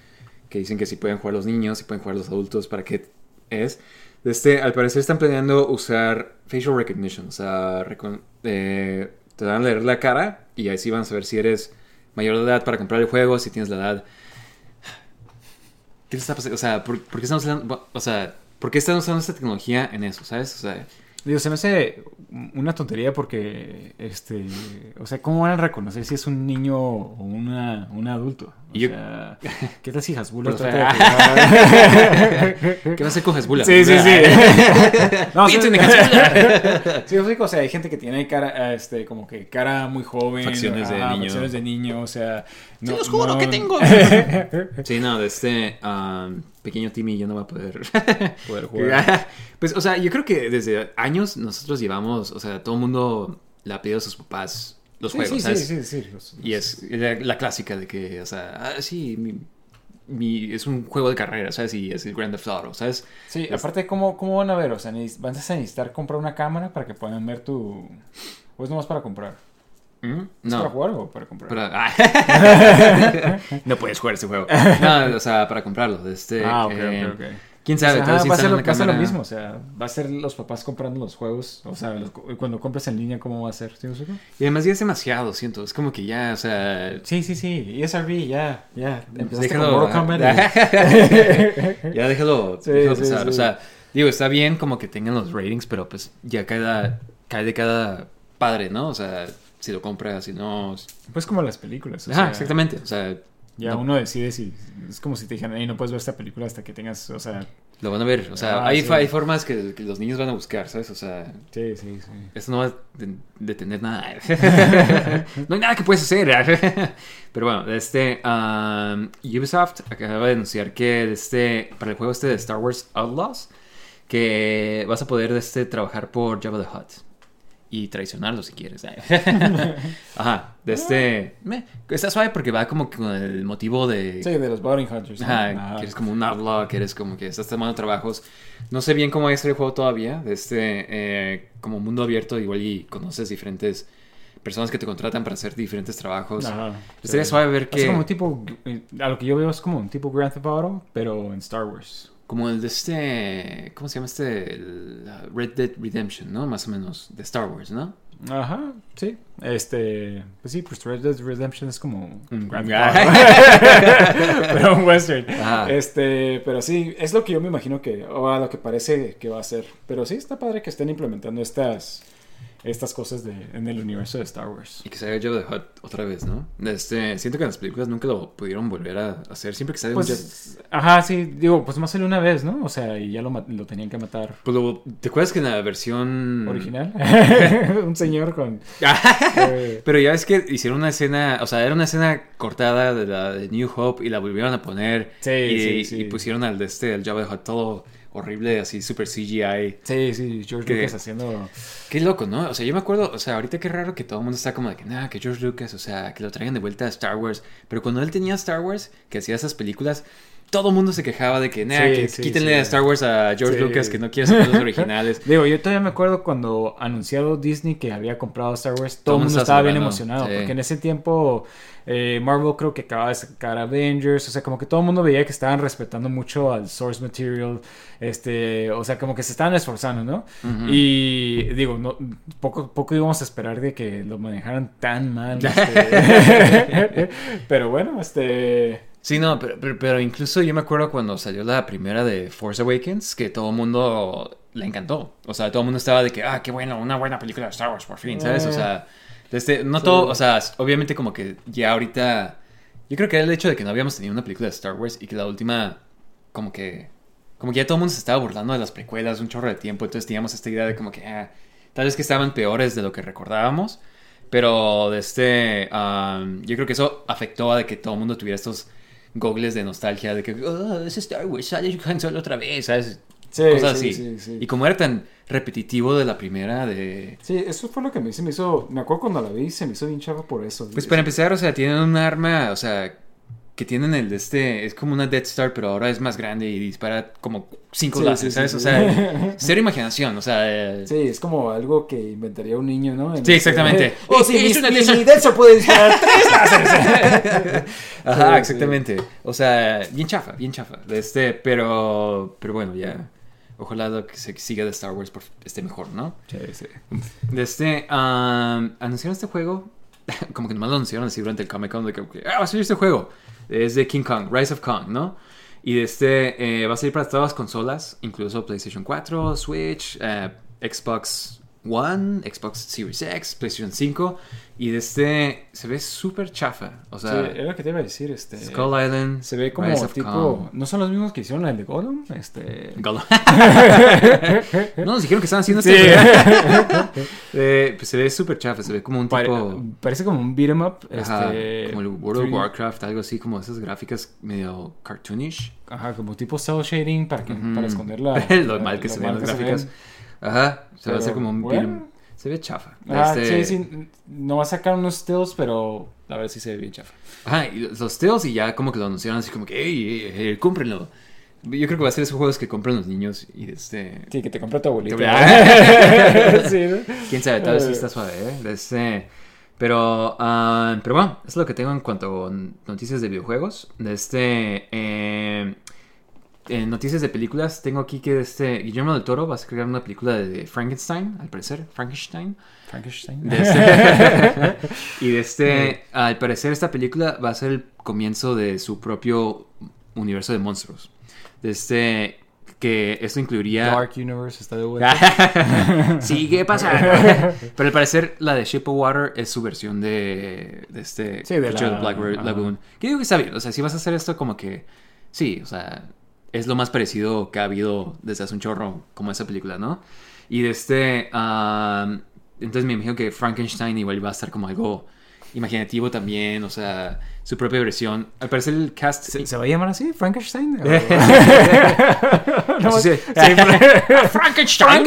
que dicen que si pueden jugar los niños, si pueden jugar los adultos, para qué es. Este, al parecer están planeando usar facial recognition, o sea, eh, te dan a leer la cara y así van a saber si eres mayor de edad para comprar el juego, si tienes la edad. ¿Qué está pasando? O sea, ¿por, por qué están usando, o sea, ¿por qué están usando esta tecnología en eso, sabes? O sea, Digo, se me hace una tontería porque, este, o sea, ¿cómo van a reconocer si es un niño o una, un adulto? O yo- sea, ¿qué tal si o sea, de jugar? ¿Qué va a hacer con Hezbollah? Sí, sí, sí. no, Piensen en Hezbollah. sí, o sea, o sea, hay gente que tiene cara, este, como que cara muy joven. Facciones de niño. Facciones de niño, o sea. No, los juro no- que tengo. Sí, no, de este um, pequeño Timmy yo no va a poder Poder jugar. Pues, o sea, yo creo que desde años nosotros llevamos, o sea, todo el mundo le ha pedido a sus papás los Sí, juegos, sí, ¿sabes? sí, sí, sí, los- Y es la, la clásica de que, o sea, ah, sí, mi, mi- es un juego de carrera, ¿sabes? Y es el Grand Theft Auto, ¿sabes? Sí, aparte, ¿cómo, ¿cómo van a ver? O sea, ¿van a necesitar comprar una cámara para que puedan ver tu... ¿O es nomás para comprar? ¿Mm? ¿Es No. para jugar o para comprar? Para- no puedes jugar ese juego. No, o sea, para comprarlo. Este, Ah, ok, eh, ok, ok. ¿Quién O sabe? sea, Tal vez ajá, va, a ser, lo- va a ser lo mismo, o sea, va a ser los papás comprando los juegos, o sea, los- cuando compras en línea, ¿cómo va a ser? ¿Sí, me explico? Y además ya es demasiado, siento. Es como que ya, o sea... sí, sí, sí, ESRB, ya, ya, empezaste déjalo, con Mortal y- ya déjalo, Sí, déjalo sí, pasar. O sea, digo, está bien como que tengan los ratings, pero pues ya cada, cae de cada padre, ¿no? O sea, si lo compra, si no... Pues como las películas, o Ajá, sea, exactamente. O sea, ya no- uno decide si, es como si te dijeran, hey, no puedes ver esta película hasta que tengas, o sea, lo van a ver. O sea, Ah, hay, sí. hay formas que, que los niños van a buscar, ¿sabes? O sea, sí, sí, sí. Esto no va a de- detener nada. no hay nada que puedes hacer. Pero bueno, este um, Ubisoft acaba de anunciar que este, para el juego este de Star Wars Outlaws, que vas a poder este, trabajar por Java the Hutt. Y traicionarlo si quieres. Ajá, de este... meh, está suave porque va como que con el motivo de... Sí, de los Bounty Hunters. Ajá, Ajá. que eres como un outlaw, que eres como que estás tomando trabajos. No sé bien cómo ser el juego todavía. De este, eh, como mundo abierto, igual y conoces diferentes personas que te contratan para hacer diferentes trabajos. Ajá, Estaría sí. suave ver Es que. como un tipo, eh, a lo que yo veo es como un tipo Grand Theft Auto, pero en Star Wars. Como el de este. ¿Cómo se llama este? El, Red Dead Redemption, ¿no? Más o menos. De Star Wars, ¿no? Ajá, sí. Este, pues sí, pues Red Dead Redemption es como un Grand pero un western. Ajá. Este, pero sí, es lo que yo me imagino que, o a lo que parece que va a ser. Pero sí, está padre que estén implementando estas, estas cosas de, en el universo de Star Wars. Y que se haga Jabba the Hutt otra vez, ¿no? Este, siento que en las películas nunca lo pudieron volver a hacer. Siempre que sale un Pues, ajá, sí, digo, pues más salió una vez, ¿no? O sea, y ya lo, lo tenían que matar. Pues lo- ¿Te acuerdas que en la versión Original. un señor con... Pero ya ves que hicieron una escena, o sea, era una escena cortada de la de New Hope y la volvieron a poner. Sí, y, sí, sí. y pusieron al de este, el Jabba the Hutt, todo horrible, así super CGI. Sí, sí, George Que- Lucas haciendo... Qué loco, ¿no? O sea, yo me acuerdo, o sea, ahorita qué raro que todo el mundo está como de que, nada, que George Lucas, o sea, que lo traigan de vuelta a Star Wars. Pero cuando él tenía Star Wars, que hacía esas películas, todo el mundo se quejaba de que, nada, Sí, que sí, quítenle sí. a Star Wars a George. Lucas, que no quiere hacer los originales. Digo, yo todavía me acuerdo cuando anunciado Disney que había comprado Star Wars, todo el mundo estaba bien emocionado, porque en ese tiempo eh, Marvel creo que acababa de sacar Avengers, o sea, como que todo el mundo veía que estaban respetando mucho al source material, este, o sea, como que se estaban esforzando, ¿no? Y digo, no, poco, poco íbamos a esperar de que lo manejaran tan mal, este, pero bueno, este... Sí, no, pero, pero, pero incluso yo me acuerdo cuando salió la primera de Force Awakens, que todo el mundo le encantó. O sea, todo el mundo estaba de que, ah, qué bueno, una buena película de Star Wars, por fin, ¿sabes? O sea, este, no todo, o sea, obviamente como que ya ahorita, yo creo que era el hecho de que no habíamos tenido una película de Star Wars y que la última, como que, como que ya todo el mundo se estaba burlando de las precuelas un chorro de tiempo, entonces teníamos esta idea de como que, ah, tal vez que estaban peores de lo que recordábamos. Pero de este, um, yo creo que eso afectó a de que todo el mundo tuviera estos gogles de nostalgia de que oh, es Star Wars, sale Han Solo otra vez, ¿sabes? Sí, Cosas sí, así. sí, sí. Y como era tan repetitivo de la primera, de... Sí, eso fue lo que se me hizo, me acuerdo cuando la vi, se me hizo bien chava por eso. Pues para empezar, o sea, tienen un arma, o sea, que tienen el de este, es como una Death Star, pero ahora es más grande y dispara como cinco Sí, láseres, sí, sí, ¿sabes? O sea, cero imaginación, o sea... eh, Sí, es como algo que inventaría un niño, ¿no? En Sí, este- exactamente. Oh, sí, Es mi, una mi, de esas- mi Delso puede disparar tres láseres. Ajá, exactamente. O sea, bien chafa, bien chafa. De este, pero, pero bueno, ya. Ojalá lo que se siga de Star Wars por- esté mejor, ¿no? Sí, sí. De este, um, anunciaron este juego, como que nomás lo anunciaron así durante el Comic Con, de que, que, ah, va a salir este juego. Es de King Kong, Rise of Kong, ¿no? Y este, eh, va a salir para todas las consolas, incluso PlayStation 4, Switch, eh, Xbox One, Xbox Series X, PlayStation 5. Y de este se ve súper chafa. O Sí, sea, era lo que te iba a decir, este... Skull Island. Se ve como tipo... ¿No son los mismos que hicieron el de Gollum? Este... Gollum. no, nos dijeron que estaban haciendo Sí. esto. Eh, pues se ve súper chafa. Se ve como un Pare- tipo. parece como un beat 'em up. Ajá, este, como el World of 3D. Warcraft, algo así, como esas gráficas medio cartoonish. Ajá, como tipo cel shading para, que, Ujú. para esconder la, lo mal que lo se ven mal las que se gráficas. Ajá, se va a hacer como un bueno. beat'em- Se ve chafa. Ah, Este- sí, sí. No va a sacar unos stills, pero la verdad sí se ve bien chafa. Ajá, y los steals y ya como que lo anunciaron así como que, hey, hey, hey, cómprenlo. Yo creo que va a ser esos juegos que compran los niños y este... Sí, que te compré tu abuelita. Te- sí, ¿no? Quién sabe, tal vez sí Eh. está suave, ¿eh? Este, pero, ah, pero bueno, eso es lo que tengo en cuanto a noticias de videojuegos. De este, eh, en noticias de películas, tengo aquí que este Guillermo del Toro va a crear una película de Frankenstein, al parecer, Frankenstein. Frankenstein. De este- y de este, al parecer esta película va a ser el comienzo de su propio universo de monstruos. De este, que esto incluiría... Dark Universe está de vuelta. sí, ¿qué pasa? Pero al parecer la de Shape of Water es su versión de, de este Sí, de la- Black. Lagoon. Que digo que está bien. O sea, si vas a hacer esto como que... Sí, o sea, es lo más parecido que ha habido desde hace un chorro como esa película, ¿no? Y de este... ah, entonces me imagino que Frankenstein igual va a estar como algo imaginativo también, o sea, su propia versión. Al parecer el cast... ¿Se, se va a llamar así? ¿Frankenstein? No, sí, sí. Frankenstein.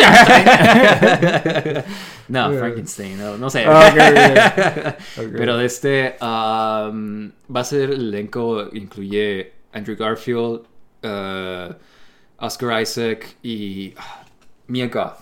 no, Frankenstein, no, no sé. Pero de este um, va a ser el elenco, incluye Andrew Garfield, uh, Oscar Isaac y ah, Mia Goth.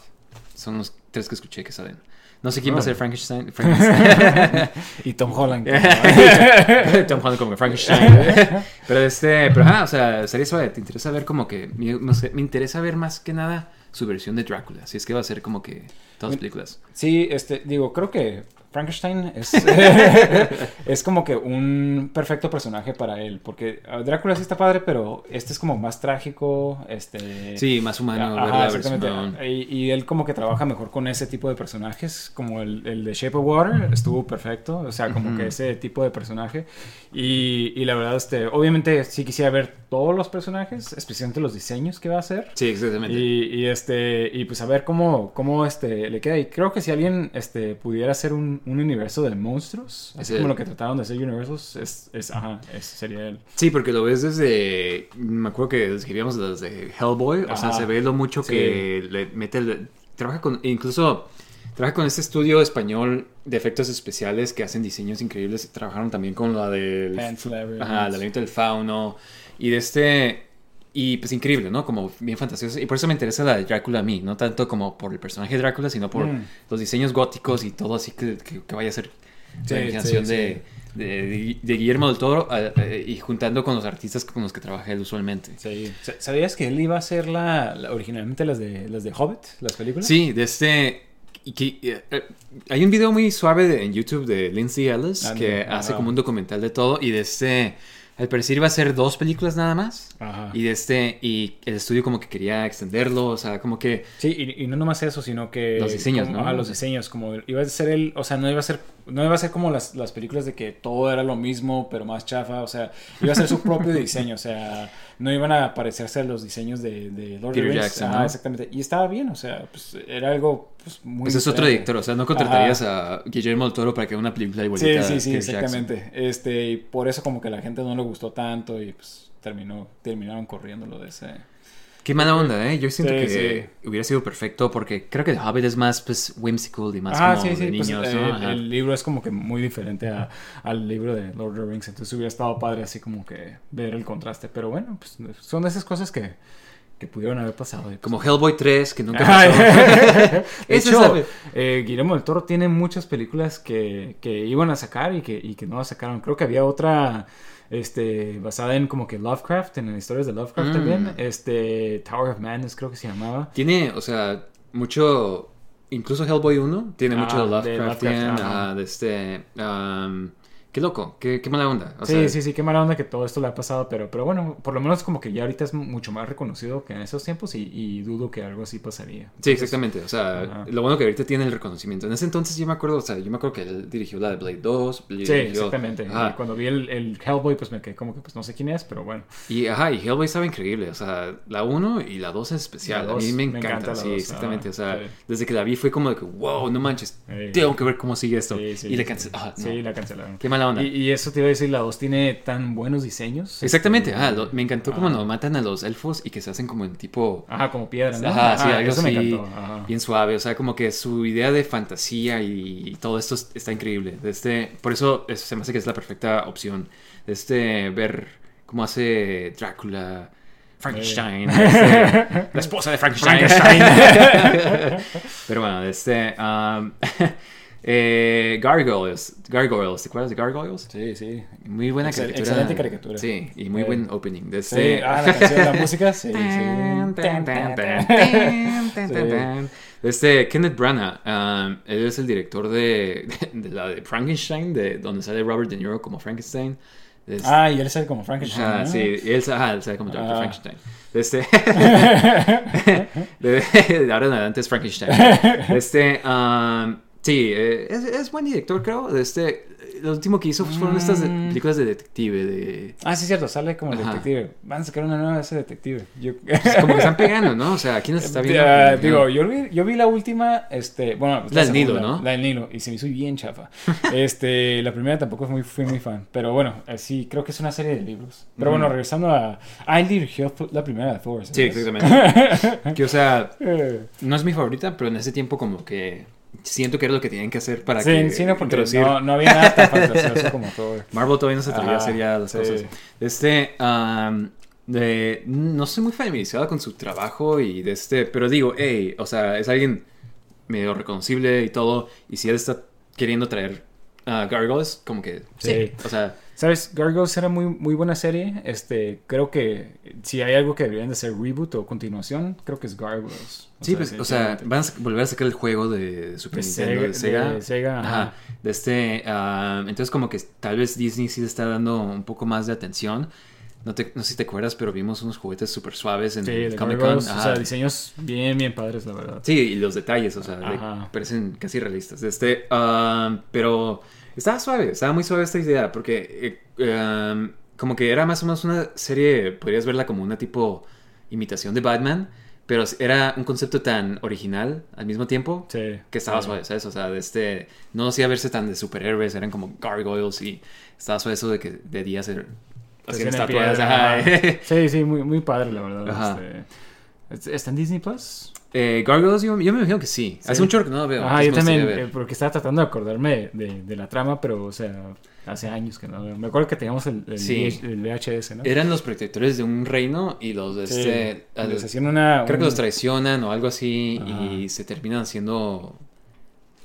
Son los tres que escuché que salen. No sé quién va a ser Frankenstein. Frankenstein. y Tom Holland. Tom Holland como Frankenstein. pero este, pero ajá, o sea, sería suave. Te interesa ver como que, me- no sé, me interesa ver más que nada su versión de Drácula. Así es que va a ser como que todas las películas. Sí, este, digo, creo que Frankenstein es, es como que un perfecto personaje para él, porque ah, Drácula sí está padre, pero este es como más trágico, este... Sí, más humano, Ajá, exactamente. Y, y él como que trabaja mejor con ese tipo de personajes, como el, el de Shape of Water, estuvo perfecto, o sea, como que ese tipo de personaje. Y, y la verdad, este, obviamente sí quisiera ver todos los personajes, especialmente los diseños que va a hacer. Sí, exactamente. Y, y, este y pues a ver cómo, cómo este le queda. Y creo que si alguien este pudiera hacer un, un universo de monstruos, así como lo que trataron de hacer Universos, es, es ajá, es, sería él. Sí, porque lo ves desde. Me acuerdo que desde que vimos desde Hellboy. O sea, se ve lo mucho Sí. que le mete. el- trabaja con. Incluso. Trabaja con este estudio español de efectos especiales que hacen diseños increíbles. Trabajaron también con la del. Labyrinth. Ajá, laberinto del fauno. Y de este. Y pues increíble, ¿no? Como bien fantasioso. Y por eso me interesa la de Drácula a mí. No tanto como por el personaje de Drácula, sino por Mm. los diseños góticos y todo así que, que- que vaya a ser Sí, la imaginación sí, de, de- de Guillermo del Toro y juntando con los artistas con los que trabaja él usualmente. Sí. Sa- ¿Sabías que él iba a hacer la, la- originalmente las de las de Hobbit, las películas? Sí, de este... que, eh, hay un video muy suave de- en YouTube de Lindsay Ellis Ah, que hace como un documental de todo y de este... Al parecer iba a ser dos películas nada más. Ajá. Y de este... Y el estudio como que quería extenderlo, o sea, como que... Sí, y, y no nomás eso, sino que... Los diseños, como- ¿no? ajá, los diseños, como iba a ser él, o sea, no iba a ser, no iba a ser como las, las películas de que todo era lo mismo, pero más chafa, o sea, iba a ser su propio diseño, o sea, no iban a parecerse a los diseños de, de Lord Peter. Jackson, Ajá, ¿no? exactamente, y estaba bien, o sea, pues era algo pues, muy... Ese es otro director, o sea, no contratarías a Guillermo del Toro para que haga una película Sí, igualita sí, a sí, Peter Jackson. exactamente. Este, y por eso como que la gente no le gustó tanto y pues terminó, terminaron corriéndolo de ese... Qué mala onda, ¿eh? Yo siento Sí, que hubiera sido perfecto porque creo que The Hobbit es más, pues, whimsical y más Ah, como sí, de pues, niños, eh, ¿no? el, Ajá. el libro es como que muy diferente a- al libro de Lord of the Rings, entonces hubiera estado padre así como que ver el contraste, pero bueno, pues son esas cosas que, que pudieron haber pasado. pues, Como Hellboy 3, que nunca pasó. de hecho, eh, Guillermo del Toro tiene muchas películas que, que iban a sacar y que, y que no la sacaron. Creo que había otra este, basada en como que Lovecraft, en las historias de Lovecraft Mm. también. Este, Tower of Madness creo que se llamaba. Tiene, o sea, mucho... Incluso Hellboy 1 tiene Ah, mucho de de Lovecraftian, Lovecraft, ajá. ajá, de este... um, Qué loco, qué, qué mala onda. O sí, sea, sí, sí, qué mala onda que todo esto le ha pasado, pero, pero bueno, por lo menos como que ya ahorita es mucho más reconocido que en esos tiempos y, y dudo que algo así pasaría. Sí, exactamente. O sea, Ajá. lo bueno que ahorita tiene el reconocimiento. En ese entonces yo me acuerdo, o sea, yo me acuerdo que él dirigió la de Blade 2. Sí, dirigió- exactamente. Ajá. Y cuando vi el, el Hellboy, pues me quedé como que pues no sé quién es, pero bueno. Y, ajá, y Hellboy estaba increíble. O sea, la 1 y la 2 es especial. La a mí dos, me me encanta. la sí, dos, exactamente. o sea, sí. desde que la vi fue como de que, wow, no manches. Sí. Tengo que ver cómo sigue esto. Sí, sí, y sí. cancelé. Ah, no. Sí, la cancelaron. Qué mala onda. Y, y eso te iba a decir, la 2 tiene tan buenos diseños. Exactamente. Este, Ah, lo- me encantó como nos matan a los elfos y que se hacen como en tipo. Ajá, como piedra, ¿no? Ajá, sí, algo eso así. me encantó. Ajá. Bien suave. O sea, como que su idea de fantasía y todo esto es- está increíble. Este, por eso es- se me hace que es la perfecta opción. Este, ver cómo hace Drácula. Frankenstein, este, la esposa de Frankenstein. Pero bueno, este. um, eh, Gargoyles. Gargoyles, ¿te acuerdas de Gargoyles? Sí, sí. Muy buena Excel- caricatura. excelente caricatura. Sí, y muy Eh, buen opening. De Sí, este... ah, la canción, la música, sí, sí. Tan, tan, tan, tan, tan, tan, tan, Sí. tan. Este Kenneth Branagh, um, él es el director de, de la de Frankenstein, de donde sale Robert De Niro como Frankenstein. Es- Ah, y él sale como Frankenstein. Ajá, ¿no? sí, y él, ajá, él sale como Dr. Ah. Frankenstein. Este, de, de ahora en adelante es Frankenstein. Este, um, sí, eh, es, es buen director, creo. Este, lo último que hizo fueron estas de- Mm. películas de detective, de... Ah, sí, cierto, sale como el Ajá. detective. Van a sacar una nueva de ese detective. Yo... pues, como que están pegando, ¿no? O sea, ¿quién nos está viendo? Digo, yo vi, yo vi la última, este, bueno, La del Nilo, ¿no? La del Nilo, y se me hizo bien chafa. Este, la primera tampoco fui muy, fui muy fan, pero bueno, eh, sí, creo que es una serie de libros. Pero bueno, Ujú. regresando a... Ah, él dirigió la primera de Thor, Sí, exactamente. que, o sea, Eh, no es mi favorita, pero en ese tiempo como que siento que era lo que tenían que hacer para sí, que sí, no, porque introducir- no, no había nada tan fantasioso como Thor. Marvel todavía no se atrevía a hacer ya las sí. cosas. Este, am, de, no soy muy familiarizado con su trabajo y de este, pero digo, hey, o sea, es alguien medio reconocible y todo, y si él está queriendo traer a Gargoyles, como que, sí, Sí. o sea, ¿Sabes? Gargoyles era muy, muy buena serie. Este, creo que si hay algo que deberían de ser reboot o continuación, creo que es Gargoyles. sí, pues, o sea, van a volver a sacar el juego de Super De Nintendo, de Sega- de Sega, Ajá. ajá. De este, am, entonces como que tal vez Disney sí le está dando un poco más de atención. No, te, no sé si te acuerdas, pero vimos unos juguetes súper suaves en Sí, de Comic Con. Gargoyles, o sea, diseños bien, bien padres, la verdad. Sí, y los detalles, o sea, de- parecen casi realistas. Este, um, pero estaba suave, estaba muy suave esta idea, porque eh, um, como que era más o menos una serie, podrías verla como una tipo imitación de Batman, pero era un concepto tan original al mismo tiempo Sí. que estaba Sí. suave, ¿sabes? O sea, de este, no hacía verse tan de superhéroes, eran como gargoyles y estaba suave eso de que de día se hacían estatuas. piedra. Sí, sí, muy, muy padre, la verdad. Este, ¿Está en Disney Plus? Eh, gargoyles, yo, yo me imagino que sí. Hace un chorro que no lo veo. Ah, yo también, eh, porque estaba tratando de acordarme de, de la trama, pero, o sea, hace años que no. Me acuerdo que teníamos el, el, Sí. El VHS, ¿no? Eran los protectores de un reino y los Sí, este. a les los- hacían una... creo que los traicionan o algo así y se terminan haciendo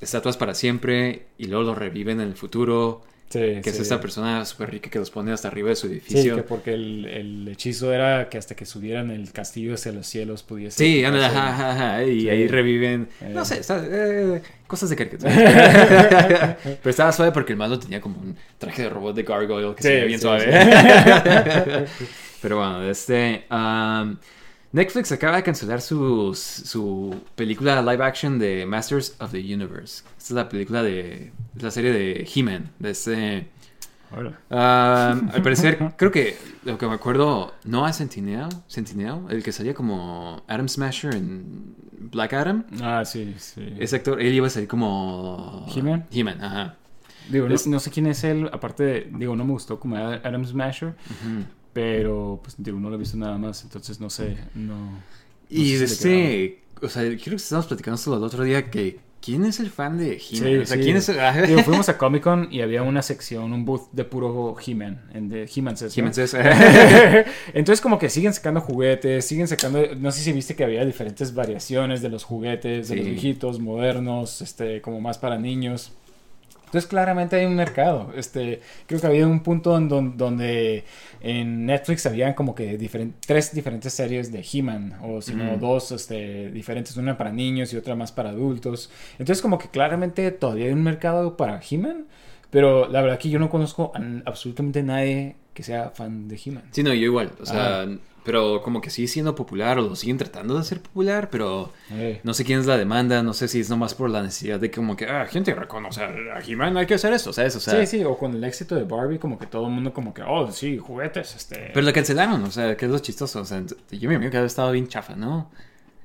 estatuas para siempre y luego los reviven en el futuro. Sí, Que es sí. esta persona súper rica que los pone hasta arriba de su Sí, edificio. que porque el, el hechizo era que hasta que subieran el castillo hacia los cielos pudiese... Sí, quitarse- ajá, ajá, ajá, y Sí. ahí reviven. Eh. No sé, está- eh, cosas de caricatura. Pero estaba suave porque el malo tenía como un traje de robot de gargoyle que Sí, se veía bien sí, suave. Pero bueno, este. um, Netflix acaba de cancelar su, su película live action de Masters of the Universe. Esta es la película de. Es la serie de He-Man. De este. Órale. um, al parecer, creo que lo que me acuerdo. Noah Centineo. Centineo, el que salía como Adam Smasher en Black Adam. Ah, sí, sí. Ese actor, él iba a salir como. ¿He-Man? He-Man, ajá. Digo, no, sé quién es él, aparte de, digo, no me gustó como Ad- Adam Smasher, Ujú. Pero pues digo, no lo he visto nada más, entonces no sé, no... Y no sé este, o sea, creo que estábamos platicando esto el otro día que ¿quién es el fan de He-Man? Sí, o sea, sí. ¿quién es el Digo, fuimos a Comic Con y había una sección, un booth de puro He-Man, en de He-Man Says, ¿no? He-Man says- Entonces como que siguen sacando juguetes, siguen sacando, no sé si viste que había diferentes variaciones de los juguetes, de Sí. los viejitos, modernos, este, como más para niños. Entonces claramente hay un mercado. Este, creo que había un punto en don- donde en Netflix habían como que tres diferentes series de He-Man, o si no dos este, diferentes, una para niños y otra más para adultos. Entonces como que claramente todavía hay un mercado para He-Man, Pero la verdad que yo no conozco a absolutamente nadie que sea fan de He-Man. Sí, no, yo igual. O sea, pero como que sigue siendo popular o lo siguen tratando de hacer popular, pero Eh. no sé quién es la demanda, no sé si es nomás por la necesidad de como que, ah, gente reconoce a He-Man, hay que hacer esto, ¿sabes? O sea, sí, sí, o con el éxito de Barbie, como que todo el mundo como que, oh, sí, juguetes, este... Pero la cancelaron, o sea, que es lo chistoso. O sea, yo me imagino que había estado bien chafa, ¿no?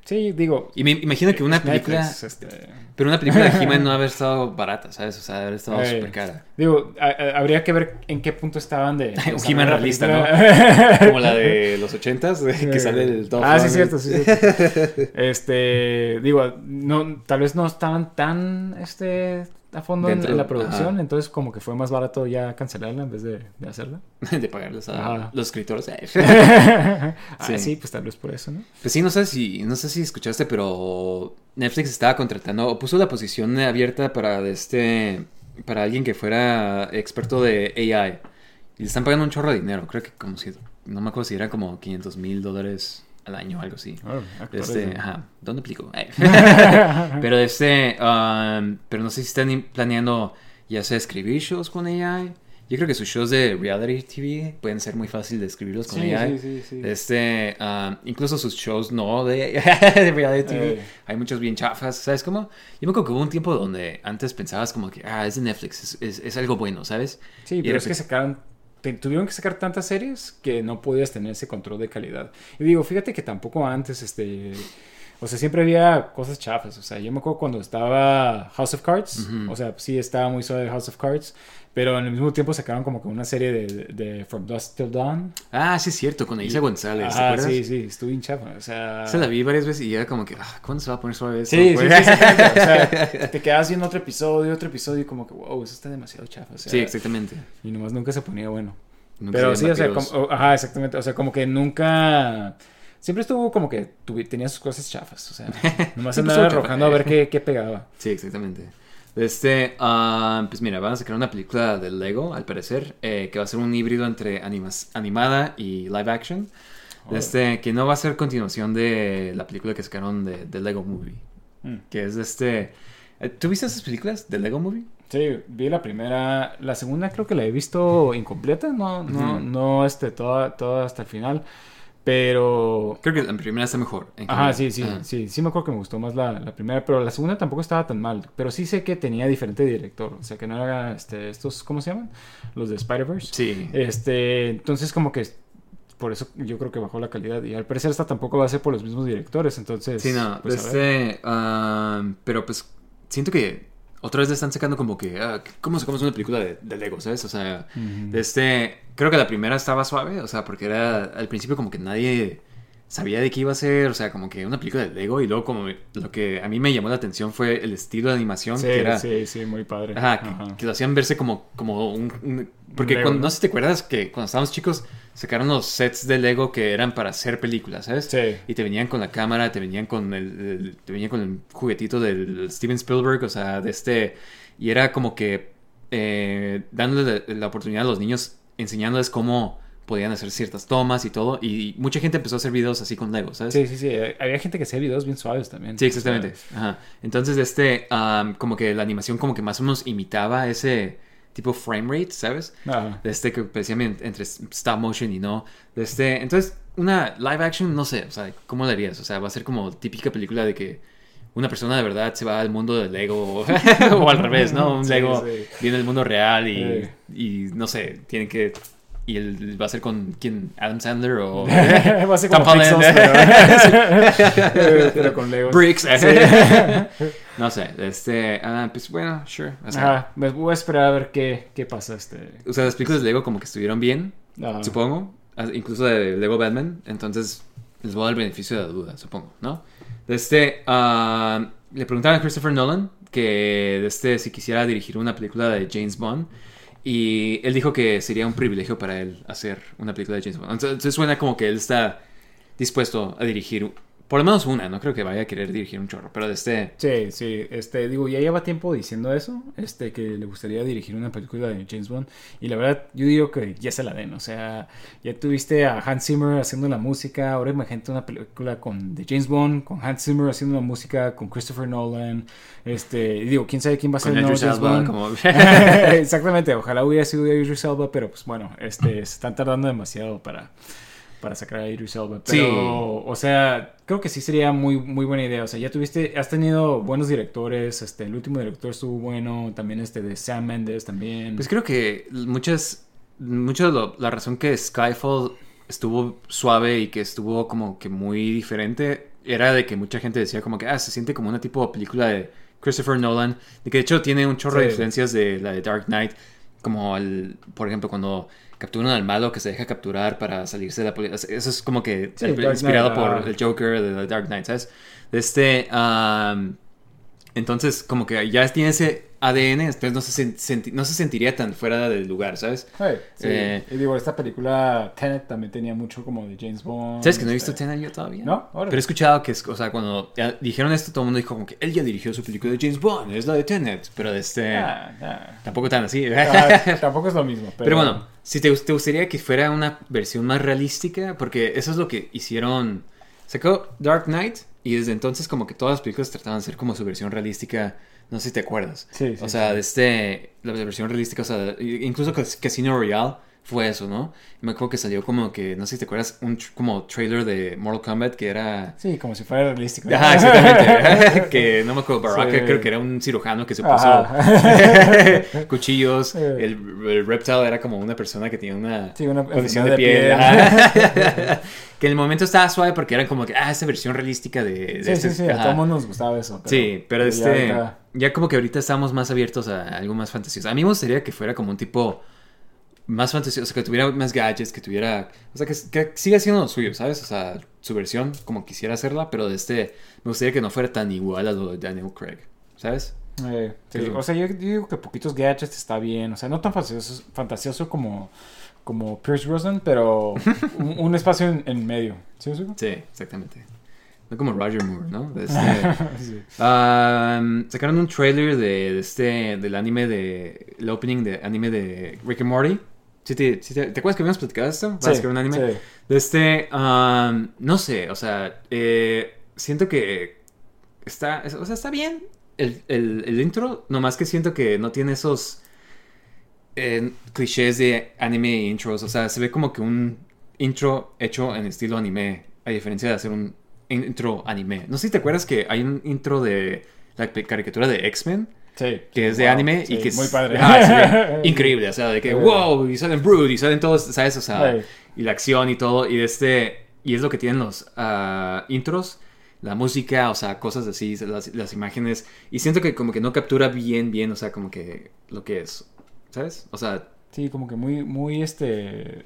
Sí, digo... Y me imagino que una película. Netflix, este... Pero una película de He-Man no haber estado barata, ¿sabes? O sea, haber estado Eh, súper cara. Digo, a- a- habría que ver en qué punto estaban de... Un He-Man realista, película. Como la de los ochentas, que sale el Dolph Ah, sí, cierto, sí, cierto. Este, digo, no, tal vez no estaban tan, este, a fondo en, Dentro, en la producción, ajá. entonces como que fue más barato ya cancelarla en vez de, de hacerla. De pagarles a Ajá. los escritores. ah, Sí. sí, pues tal vez por eso, ¿no? Pues sí, no sé si, no sé si escuchaste, pero Netflix estaba contratando, o puso la posición abierta para este, para alguien que fuera experto de AI. Y le están pagando un chorro de dinero, creo que como si, no me acuerdo si era como 500 mil dólares al año algo así. actores, Este, ¿no? ajá, ¿dónde aplico? Pero este, um, pero no sé si están planeando ya sea escribir shows con AI. Yo creo que sus shows de reality TV pueden ser muy fácil de escribirlos con Sí, AI. sí, sí, sí. Este, um, incluso sus shows no de, de reality TV. Eh. Hay muchos bien chafas, ¿sabes cómo? Yo me acuerdo que hubo un tiempo donde antes pensabas como que, ah, es de Netflix, es, es, es algo bueno, ¿sabes? Sí, Y pero es que sacaron, te- tuvieron que sacar tantas series que no podías tener ese control de calidad. Y digo, fíjate que tampoco antes, este, o sea, siempre había cosas chafas. O sea, yo me acuerdo cuando estaba House of Cards, o sea, sí estaba muy suave House of Cards, pero en el mismo tiempo sacaron como que una serie de, de From Dusk Till Dawn. Ah, sí es cierto, con Isa González, ¿te Ah, acuerdas? sí, sí, estuvo bien chafa. O sea, Se la vi varias veces y era como que, ah, ¿cuándo se va a poner suave esto? Sí, sí, güey? sí, exactamente. O sea, te quedas viendo otro episodio, otro episodio y como que, wow, eso está demasiado chafa. O sea, Sí, exactamente. Y nomás nunca se ponía bueno. Nunca Pero sí, o sea, como- ajá, exactamente. O sea, como que nunca. Siempre estuvo como que tuvi- tenía sus cosas chafas. O sea, nomás andaba arrojando a ver qué, qué pegaba. Sí, exactamente. Este, ah, pues mira, van a sacar una película de Lego, al parecer, eh, que va a ser un híbrido entre animas- animada y live action. Este, que no va a ser continuación de la película que sacaron de, de Lego Movie. Mm. Que es este... eh, ¿Tú viste esas películas de Lego Movie? Sí, vi la primera. La segunda creo que la he visto incompleta. No, no, Ujú. no, este, toda, toda hasta el final. Pero. Creo que la primera está mejor. en Ajá, sí, sí, Ajá. sí, sí me acuerdo que me gustó más la, la primera, pero la segunda tampoco estaba tan mal. Pero sí sé que tenía diferente director, o sea que no era este, estos, ¿cómo se llaman? Los de Spider-Verse. Sí. Este, entonces como que por eso yo creo que bajó la calidad y al parecer esta tampoco va a ser por los mismos directores, entonces Sí, no, pues, este, pero pues siento que otra vez le están sacando como que, ah, ¿cómo sacamos una película de, de Lego, sabes? O sea, Ujú. este, creo que la primera estaba suave, o sea, porque era al principio como que nadie sabía de qué iba a ser, o sea, como que una película de Lego y luego como lo que a mí me llamó la atención fue el estilo de animación, Sí, que era, sí, sí, muy padre. ajá, que, lo hacían verse como, como un, un- porque Lego, cuando, ¿no? no sé si te acuerdas que cuando estábamos chicos sacaron los sets de Lego que eran para hacer películas, ¿sabes? Sí. Y te venían con la cámara, te venían con el, el- te venían con el juguetito del Steven Spielberg, o sea, de este y era como que eh, dándole la, la oportunidad a los niños, enseñándoles cómo podían hacer ciertas tomas y todo, y mucha gente empezó a hacer videos así con Lego, ¿sabes? Sí, sí, sí, había gente que hacía videos bien suaves también. Sí, exactamente. Ajá. Entonces, este, como que la animación como que más o menos imitaba ese tipo frame rate, ¿sabes? Ajá. De este que entre stop motion y no. De este, entonces, una live action, no sé, o sea, ¿cómo lo harías? O sea, va a ser como típica película de que una persona de verdad se va al mundo del Lego o al revés, ¿no? Un Sí, Lego sí. viene del mundo real y, Sí. y no sé, tienen que... Y él va a ser con quién, Adam Sandler o... Va a ser Tom como Holland. Pixels, pero, pero con Lego. Bricks. no sé, este, ah, pues bueno, sure. O sea, Ajá, me voy a esperar a ver qué, qué pasa este. o sea, las películas de Lego como que estuvieron bien, Ah. supongo, incluso de Lego Batman, entonces les voy a dar el beneficio de la duda, supongo, ¿no? Este, ah, le preguntaron a Christopher Nolan que este, si quisiera dirigir una película de James Bond. Y él dijo que sería un privilegio para él hacer una película de James Bond. Entonces suena como que él está dispuesto a dirigir Por lo menos una, no creo que vaya a querer dirigir un chorro, pero de este... Sí, sí, este, digo, ya lleva tiempo diciendo eso, este, que le gustaría dirigir una película de James Bond, y la verdad, yo digo que ya se la den, o sea, ya tuviste a Hans Zimmer haciendo la música, ahora imagínate una película con, de James Bond, con Hans Zimmer haciendo la música, con Christopher Nolan, este, y digo, quién sabe quién va a ser el nuevo James Bond. como- Exactamente, ojalá hubiera sido Idris Elba, pero pues bueno, este, se están tardando demasiado para, para sacar a Idris Elba. Pero, Sí. o sea, creo que sí sería muy, muy buena idea. O sea, ya tuviste, has tenido buenos directores, este, el último director estuvo bueno, también este de Sam Mendes también. Pues creo que muchas, mucho lo- la razón que Skyfall estuvo suave y que estuvo como que muy diferente era de que mucha gente decía como que, ah, se siente como una tipo de película de Christopher Nolan, de que de hecho tiene un chorro de influencias de la de Dark Knight, como el, por ejemplo, cuando capturan al malo que se deja capturar para salirse de la policía. Eso es como que Sí, el- inspirado Knight, por ah. el Joker de The Dark Knight, ¿sabes? De este, am, entonces como que ya tiene ese ADN, entonces no se, no se sentiría tan fuera del lugar, ¿sabes? Hey, sí. Eh, y digo, esta película Tenet también tenía mucho como de James Bond. ¿Sabes que no he visto este, Tenet yo todavía? ¿No? Órale. Pero he escuchado que, o sea, cuando dijeron esto, todo el mundo dijo como que él ya dirigió su película de James Bond, es la de Tenet, pero de este... Ah, ah. Tampoco tan así. Ah, tampoco es lo mismo. Pero, Pero bueno, si te, te gustaría que fuera una versión más realística, porque eso es lo que hicieron. Sacó Dark Knight y desde entonces como que todas las películas trataban de ser como su versión realística. No sé si te acuerdas. Sí, sí, o sea, sí. de este, la versión realística, o sea, incluso Cas- Casino Royale fue eso, ¿no? Me acuerdo que salió como que, no sé si te acuerdas, un tr- como trailer de Mortal Kombat que era... Sí, como si fuera realístico. Ajá, exactamente. que no me acuerdo, Baraka Sí. creo que era un cirujano que se puso cuchillos. Sí. El, el reptile era como una persona que tenía una Sí, una condición de de piel. piel. Ajá. que en el momento estaba suave porque era como que, ah, esta versión realística de, de Sí, este- sí, sí, a todo mundo nos gustaba eso. Sí, pero ya este. ahorita- Ya como que ahorita estamos más abiertos a algo más fantasioso. A mí me gustaría que fuera como un tipo más fantasioso, que tuviera más gadgets, que tuviera. O sea, que, que siga siendo lo suyo, ¿sabes? O sea, su versión como quisiera hacerla, pero de este. Me gustaría que no fuera tan igual a lo de Daniel Craig, ¿sabes? Eh, sí, O sea, yo, digo que poquitos gadgets está bien. O sea, no tan fantasioso, fantasioso como, como Pierce Brosnan, pero un, un espacio en, en medio. ¿Sí? Sí, exactamente. No como Roger Moore, ¿no? De este, Sí. Um, sacaron un trailer de, de este del anime de el opening de anime de Rick and Morty. ¿Sí te, sí te, ¿te acuerdas que habíamos platicado de esto? ¿Vas a Sí, sacar un anime? sí. De este, um, no sé, o sea, eh, siento que está, o sea, está bien el, el, el intro, nomás que siento que no tiene esos eh, clichés de anime intros, o sea, se ve como que un intro hecho en estilo anime, a diferencia de hacer un intro anime. No sé si te acuerdas que hay un intro de la caricatura de X-Men Sí. que es de Wow, anime sí, y que es muy padre. Increíble, o sea, de que wow, y salen Brood y salen todos, ¿sabes? O sea, y la acción y todo, y de este, y es lo que tienen los ah, intros, la música, o sea, cosas así, las, las imágenes, y siento que como que no captura bien, bien, o sea, como que lo que es, ¿sabes? O sea, Sí, como que muy, muy este.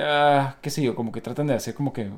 Ah, qué sé yo, como que tratan de hacer como que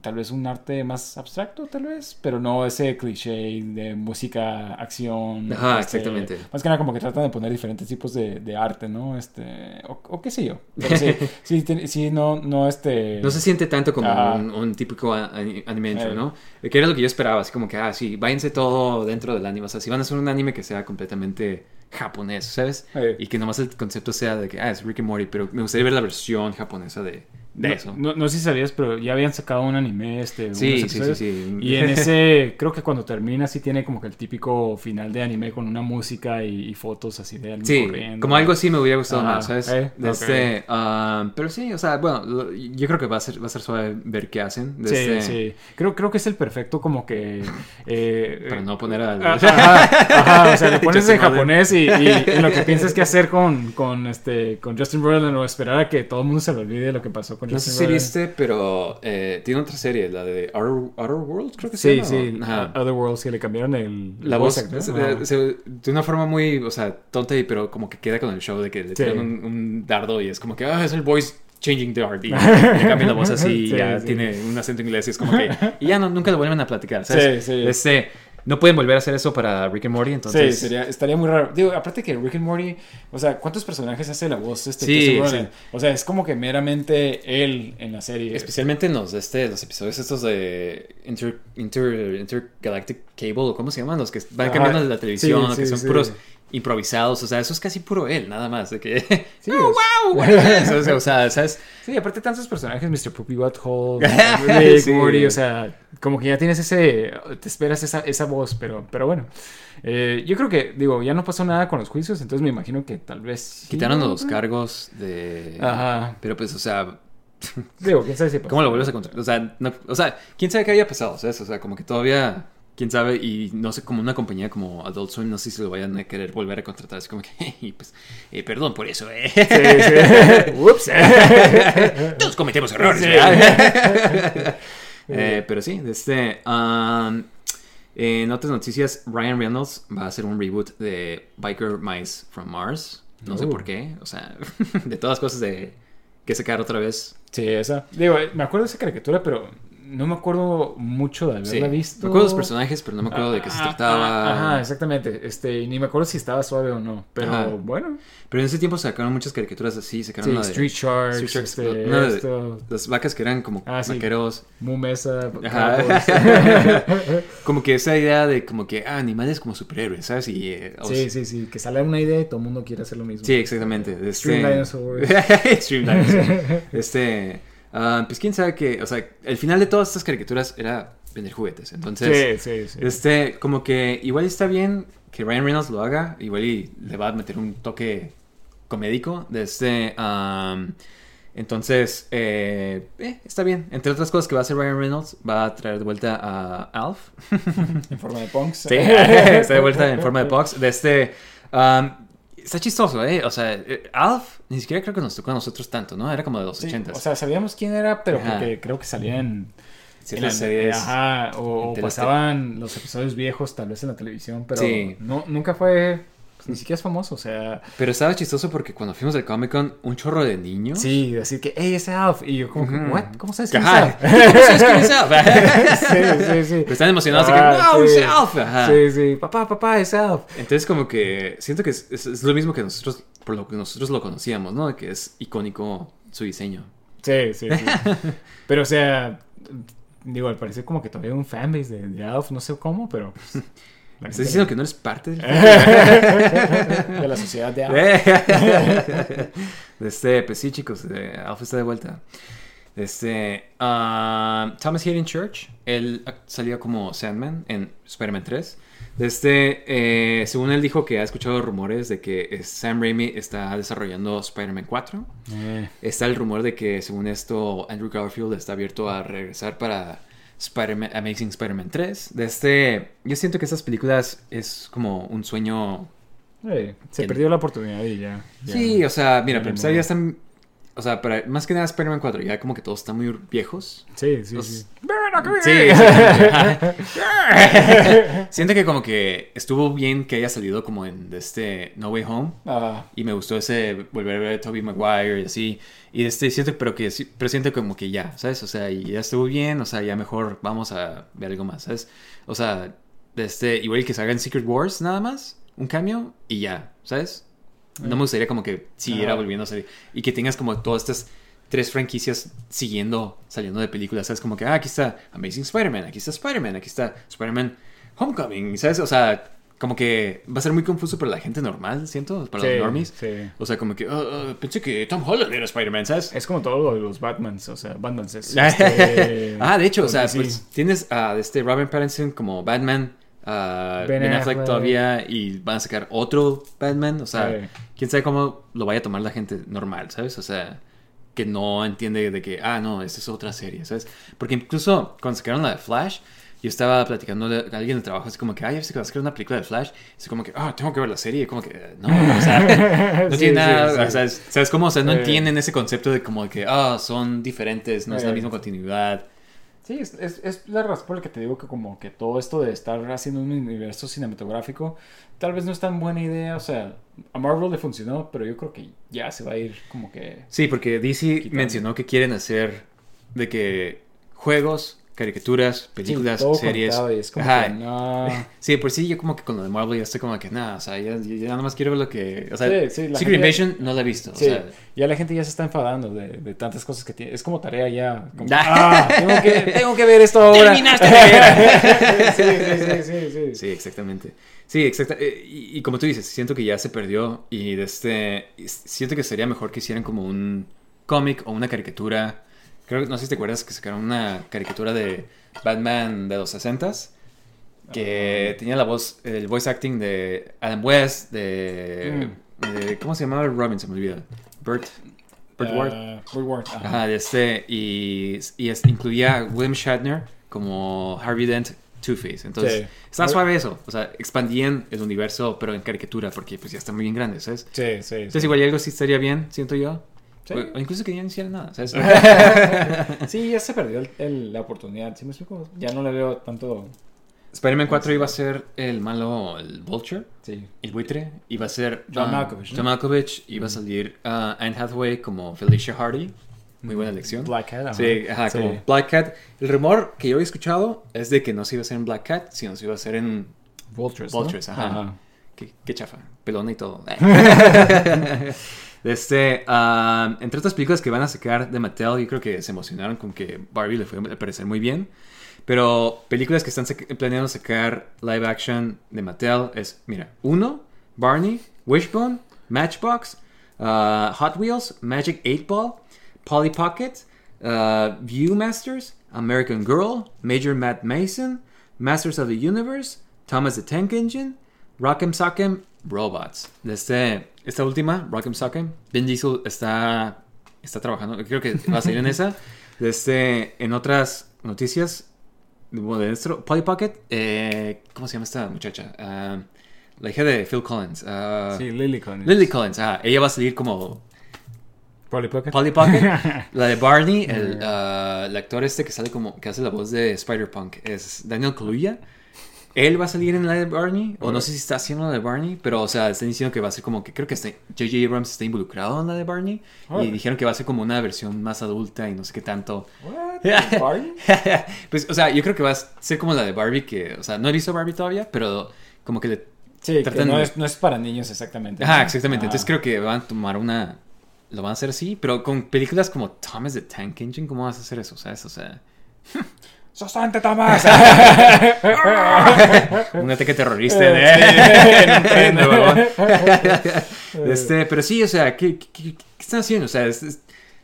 tal vez un arte más abstracto, tal vez, pero no ese cliché de música, acción. Ajá, este, exactamente. Más que nada como que tratan de poner diferentes tipos de, de arte, ¿no? Este, o, o qué sé yo. Pero sí, sí, ten- sí, no, no, este... no se siente tanto como Ah. un, un típico anime intro, Eh. ¿no? Que era lo que yo esperaba, así como que, ah, sí, váyanse todo dentro del anime, o sea, si van a hacer un anime que sea completamente japonés, ¿sabes? Eh. Y que nomás el concepto sea de que, ah, es Rick and Morty, pero me gustaría ver la versión japonesa de, de no, eso. No, no sé si sabías, pero ya habían sacado un anime, este... Sí, sí, sí, sí. Y en ese, creo que cuando termina sí tiene como que el típico final de anime con una música y, y fotos así de alguien Sí, corriendo. como algo así me hubiera gustado Ajá, más, ¿sabes? eh, De ok. este, ah, pero sí, o sea, bueno, lo- yo creo que va a ser, va a ser suave ver qué hacen. Sí, este- sí. Creo, creo que es el perfecto como que... eh, Para no poner al... Ajá, ajá, o sea, lo pones en japonés y, y- y lo que piensas que hacer con, con, este, con Justin Roiland o esperar a que todo el mundo se le olvide lo que pasó con No sé si viste, pero eh, tiene otra serie, la de Outer, Outer Worlds, creo que Sí, sí. Ajá. Other Worlds, que le cambiaron el... La voz, se- se- de una forma muy, o sea, tonta, y pero como que queda con el show de que le Sí. tiran un, un dardo y es como que, ah, es el voice changing dart y le cambian la voz así y Sí, ya sí. tiene un acento inglés y es como que, y ya no, nunca lo vuelven a platicar, ¿sabes? Sí, sí. Este, no pueden volver a hacer eso para Rick and Morty, entonces... Sí, sería, estaría muy raro. Digo, aparte que Rick and Morty, o sea, ¿cuántos personajes hace la voz este Sí, sí. O sea, es como que meramente él en la serie. Especialmente en los, este, los episodios estos de Inter, Inter, Intergalactic Cable, o ¿cómo se llaman? Los que van cambiando de la televisión, Sí, que son puros improvisados, o sea, eso es casi puro él, nada más, de que... Sí, ¡Oh, wow! o sea, o sea, ¿sabes? Sí, aparte tantos personajes, Mr. Poopy Butthole, Rick, Sí. Morty, o sea, como que ya tienes ese, te esperas esa, esa voz, pero, pero bueno. Eh, yo creo que, digo, ya no pasó nada con los juicios, entonces me imagino que tal vez... sí, Quitaron los cargos de... Ajá. Pero pues, o sea, Digo, quién sabe si pasó. ¿cómo lo vuelves a controlar? O sea, no- o sea, ¿quién sabe qué había pasado? ¿sabes? O sea, como que todavía... ¿Quién sabe? Y no sé, como una compañía como Adult Swim, no sé si lo vayan a querer volver a contratar. Es como que, y pues, eh, perdón por eso, eh. Sí, sí. Ups. Todos cometemos errores. Eh, pero sí, este. um, en otras noticias, Ryan Reynolds va a hacer un reboot de Biker Mice from Mars. No sé Oh. por qué. O sea, de todas cosas de que sacar otra vez. Sí, esa. Digo, me acuerdo de esa caricatura, pero no me acuerdo mucho de haberla Sí. visto. Me acuerdo de los personajes, pero no me acuerdo de qué se Ah, trataba. ah, Ajá, exactamente. Este, y ni me acuerdo si estaba suave o no. Pero Ajá. bueno. Pero en ese tiempo sacaron muchas caricaturas así. Sacaron Sí, la de Street Sharks, Street Sharks, este, de- esto, las vacas que eran como Ah, sí. vaqueros. Mu Mesa, Ajá. Cowboys. como que esa idea de como que ah, animales como superhéroes, ¿sabes? Y, eh, Sí, sí, sí. Que sale una idea y todo el mundo quiere hacer lo mismo. Sí, exactamente. Este... Extreme Dinosaurs. Extreme Dinosaurs. Este. Ah, pues quién sabe que. O sea, el final de todas estas caricaturas era vender juguetes. Entonces. Sí, sí, sí. Este, como que igual está bien que Ryan Reynolds lo haga. Igual y le va a meter un toque comédico. De este. entonces, eh, eh, está bien. Entre otras cosas que va a hacer Ryan Reynolds, va a traer de vuelta a Alf. En forma de punks. Sí, está de vuelta en forma de box. De este. um, está chistoso, ¿eh? O sea, eh, Alf ni siquiera creo que nos tocó a nosotros tanto, ¿no? Era como de los Sí, ochentas. o sea, sabíamos quién era, pero Ajá. porque creo que salía en... Ciertas en series. Ajá, o, o pasaban los episodios viejos tal vez en la televisión, pero Sí. no, nunca fue... pues, ni siquiera es famoso, o sea... Pero estaba chistoso porque cuando fuimos al Comic Con, un chorro de niños. Sí, decir que, hey, ese Alf. Y yo como que, what? ¿Cómo sabes quién es. Alf? ¿Cómo sabes quién es Alf? sí, sí, sí. Pero están emocionados de que, Ah, ¡wow, sí. es Alf! Ajá. Sí, sí. Papá, papá, es Alf. Entonces, como que siento que es, es- es lo mismo que nosotros, por lo que nosotros lo conocíamos, ¿no? De que es icónico su diseño. Sí, sí, sí. Pero, o sea, digo, al parecer como que todavía hay un fanbase de, de Alf, no sé cómo, pero... pues, la ¿Estás diciendo que no eres parte del de la sociedad de Alf. Este, pues sí, chicos, Alpha está de vuelta. Este, ah, Thomas Hayden Church, él salió como Sandman en Spider-Man 3. Este, eh, según él dijo que ha escuchado rumores de que eh, Sam Raimi está desarrollando Spider-Man 4. Eh, Está el rumor de que, según esto, Andrew Garfield está abierto a regresar para Spider-Man, Amazing Spider-Man 3. De este, yo siento que estas películas es como un sueño se perdió la oportunidad y ya. ya. Sí, o sea, mira, para empezar ya están. O sea, para, más que nada Spider-Man 4, ya como que todos están muy viejos. Sí, sí, Los- sí. Sí, sí. Siento que como que estuvo bien que haya salido como en de este No Way Home. Ah, Y me gustó ese volver a ver a Tobey Maguire y así. Y este siento, pero que pero siento como que ya, ¿sabes? O sea, y ya estuvo bien, o sea, ya mejor vamos a ver algo más, ¿sabes? O sea, de este, igual que salga en Secret Wars nada más, un cambio y ya, ¿sabes? No me gustaría como que siguiera volviendo a salir. Y que tengas como todas estas tres franquicias siguiendo, saliendo de películas, ¿sabes? Como que, ah, aquí está Amazing Spider-Man, aquí está Spider-Man, aquí está Spider-Man Homecoming, ¿sabes? O sea, como que va a ser muy confuso para la gente normal, siento, para sí, los normies. sí. O sea, como que, "Ah, ah, pensé que Tom Holland era Spider-Man, ¿sabes? Es como todo lo de los Batmans, o sea, Batmans es... este, ah, de hecho, o sea, pues tienes a este Robert Pattinson como Batman, a Ben Ben, Affleck todavía y van a sacar otro Batman, o sea, quién sabe cómo lo vaya a tomar la gente normal, ¿sabes? O sea, que no entiende de que, ah, no, esta es otra serie, ¿sabes? Porque incluso cuando sacaron la de Flash, yo estaba platicando a alguien de trabajo, así como que, ay, ya que va a sacar una película de Flash, así como que, ah, tengo que ver la serie, como que, no, o sea, no Sí, tiene nada, sí, sí. o sea, es- ¿sabes cómo? O sea, no entienden ese concepto de como que, ah, son diferentes, no es la misma continuidad. Sí, es, es, es la razón por la que te digo que como que todo esto de estar haciendo un universo cinematográfico tal vez no es tan buena idea, o sea, a Marvel le funcionó, pero yo creo que ya se va a ir como que... Sí, porque DC Quitando. mencionó que quieren hacer de que juegos caricaturas, películas, Sí, todo series. conectado y es como Ajá. que no. Sí, por sí yo como que con lo de Marvel ya estoy como que nada, o sea, ya, ya nada más quiero ver lo que... O sea, Sí, sí, la Secret Invasion no la he visto. Sí, O sea, ya la gente ya se está enfadando de, de tantas cosas que tiene. Es como tarea ya. como, Ah. tengo, que, tengo que ver esto ahora. Terminaste de ver. sí, sí, sí, sí, sí. Sí, exactamente. Sí, exacta. eh, Y, y como tú dices, siento que ya se perdió y de este, siento que sería mejor que hicieran como un cómic o una caricatura. Creo que no sé si te acuerdas que sacaron una caricatura de Batman de los 60s que Ah. tenía la voz, el voice acting de Adam West, de, Mm. de- ¿cómo se llamaba Robin? Se me olvida. Burt, Burt Ward. Ah, Burt Ward, ajá. Ajá, de este, y, y es- incluía a William Shatner como Harvey Dent Two-Face. Entonces, Sí. está suave eso. O sea, expandían el universo, pero en caricatura, porque pues ya están muy bien grandes, ¿sabes? Sí, sí. Entonces, sí. igual algo sí estaría bien, siento yo. Sí. O, incluso que no hicieran nada, ¿sabes? Sí, ya se perdió el- el- la oportunidad. ¿Sí me explico? Ya no le veo tanto. Spider-Man 4 iba a ser el malo, el Vulture, Sí. el buitre. Iba a ser John um, Malkovich, ¿no? John Malkovich. Iba a salir uh, Anne Hathaway como Felicia Hardy. Muy buena elección. Black Cat. ajá. Sí, ajá, Sí. como Black Cat. El rumor que yo he escuchado es de que no se iba a hacer en Black Cat, sino se iba a hacer en Vultures. ¿no? Vultures, ajá. Qué, qué chafa, pelona y todo. este, ah, entre otras películas que van a sacar de Mattel, yo creo que se emocionaron con que Barbie le fue a parecer muy bien. Pero películas que están planeando sacar live action de Mattel es, mira, uno, Barney, Wishbone, Matchbox, ah, Hot Wheels, Magic 8 Ball, Polly Pocket, ah, Viewmasters, American Girl, Major Matt Mason, Masters of the Universe, Thomas the Tank Engine, Rock'em Sock'em, Robots. De este, esta última, Rock'em Sock'em, Vin Diesel está, está trabajando, creo que va a salir en esa. Este, en otras noticias, de de nuestro, Polly Pocket, eh, ¿cómo se llama esta muchacha? Ah, la hija de Phil Collins. ah, Sí, Lily Collins. Lily Collins, ah, ella va a salir como Polly Pocket. Polly Pocket. la de Barney, el, el actor este que sale como, que hace la voz de Spider-Punk, es Daniel Kaluuya. Él va a salir en la de Barney, o no sé si está haciendo la de Barney, pero o sea, están diciendo que va a ser como que creo que J.J. Abrams está involucrado en la de Barney, y dijeron que va a ser como una versión más adulta y no sé qué tanto. What? Barbie? pues, o sea, yo creo que va a ser como la de Barbie, que, o sea, no he visto Barbie todavía, pero como que le... Sí, que no es, no es para niños exactamente. Ajá, exactamente. Ah. Entonces creo que van a tomar una... Lo van a hacer así, pero con películas como Thomas the Tank Engine, ¿cómo vas a hacer eso? ¿Sabes? O sea, ¡Sostante, Tomás! un ataque terrorista Eh, en un tren de vagón. Este, pero sí, o sea, ¿qué, qué, qué- qué están haciendo? O sea, es- es-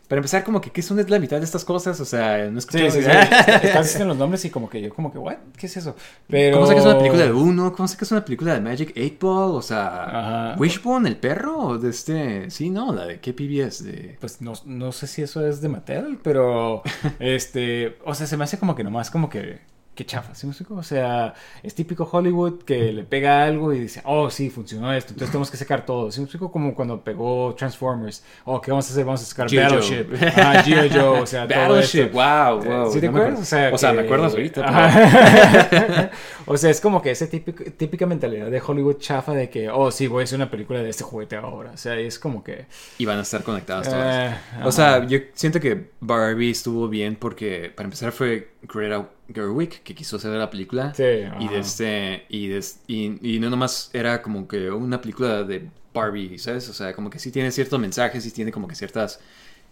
para empezar, como que, ¿qué son la mitad de estas cosas? O sea, no Sí, escuché sí, sí. Diciendo los nombres y como que yo, como que, ¿what? ¿Qué es eso? Pero... ¿Cómo sacas una película de uno? ¿Cómo sacas una película de Magic 8 Ball? O sea, Ajá. Wishbone, el perro, o de este... Sí, no, la de qué PBS, de... Pues no, no sé si eso es de Mattel, pero este, o sea, se me hace como que nomás como que qué chafa, ¿sí me explico? O sea, es típico Hollywood que le pega algo y dice, "Oh, sí, funcionó esto, entonces tenemos que sacar todo." ¿Sí me explico? Como cuando pegó Transformers, "Oh, ¿qué vamos a hacer? Vamos a sacar. Battleship." Ah. Joe, o sea, todo Battleship, esto. wow, wow. ¿Sí te no me acuerdas? O sea, me que- acuerdas ahorita. pero- o sea, es como que esa típico- típica mentalidad de Hollywood chafa de que, oh, sí, voy a hacer una película de este juguete ahora. O sea, es como que... Y van a estar conectadas todas. Eh, o sea, yo siento que Barbie estuvo bien porque, para empezar, fue Greta Gerwig que quiso hacer la película. Sí, y, de este, y, de- y, y no nomás era como que una película de Barbie, ¿sabes? O sea, como que sí tiene ciertos mensajes y tiene como que ciertas...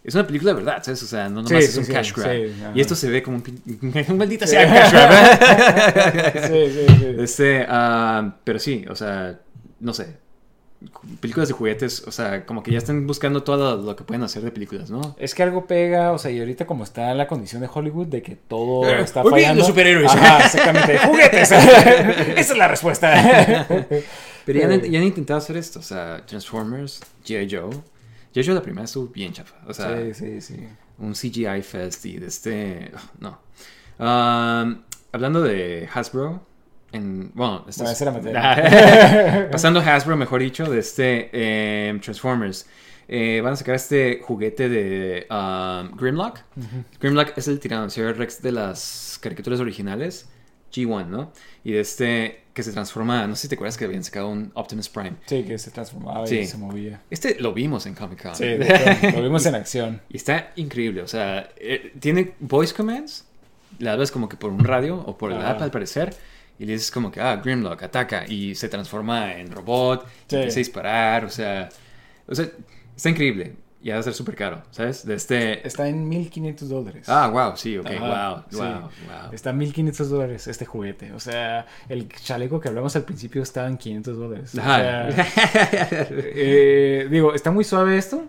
Es una película de verdad, ¿sabes? O sea, no nomás Sí, es sí, un sí, cash grab. sí, y esto se ve como un... pin- Maldita Sí. sea cash grab. sí, sí, sí. Este, ah, pero sí, o sea, no sé. Películas de juguetes, o sea, como que ya están buscando todo lo, lo que pueden hacer de películas, ¿no? Es que algo pega, o sea, y ahorita como está la condición de Hollywood de que todo Eh, está bien, fallando. los superhéroes. Ajá, exactamente. ¡Juguetes! Esa es la respuesta. Pero ya, han- ya han intentado hacer esto, o sea, Transformers, G.I. Joe. G.I. Joe la primera estuvo bien chafa, o sea, sí, sí, sí. un CGI fest y de este... no. Um, hablando de Hasbro, en, bueno, esto Bueno, es- era. Pasando a Hasbro, mejor dicho, de este eh, Transformers. Eh, van a sacar este juguete de um, Grimlock. Grimlock es el tiranosaurio Rex de las caricaturas originales. G1, ¿no? Y de este que se transforma. No sé si te acuerdas que habían sacado un Optimus Prime. Sí, que se transformaba Sí. y se movía. Este lo vimos en Comic Con. Sí, hecho, lo vimos en acción. Y está increíble. O sea, eh, tiene voice commands le hablas como que por un radio o por el Ajá. app al parecer. Y le dices como que, ah, Grimlock, ataca. Y se transforma en robot. Sí. Y empieza a disparar. O sea, o sea, está increíble. Y va a ser súper caro, ¿sabes? De este... Está en 1500 dólares. Ah, wow, sí, ok, Ajá, wow, sí. wow, wow. Está en 1500 dólares este juguete. O sea, el chaleco que hablamos al principio estaba en 500 dólares. O Ajá. sea, eh, digo, está muy suave esto,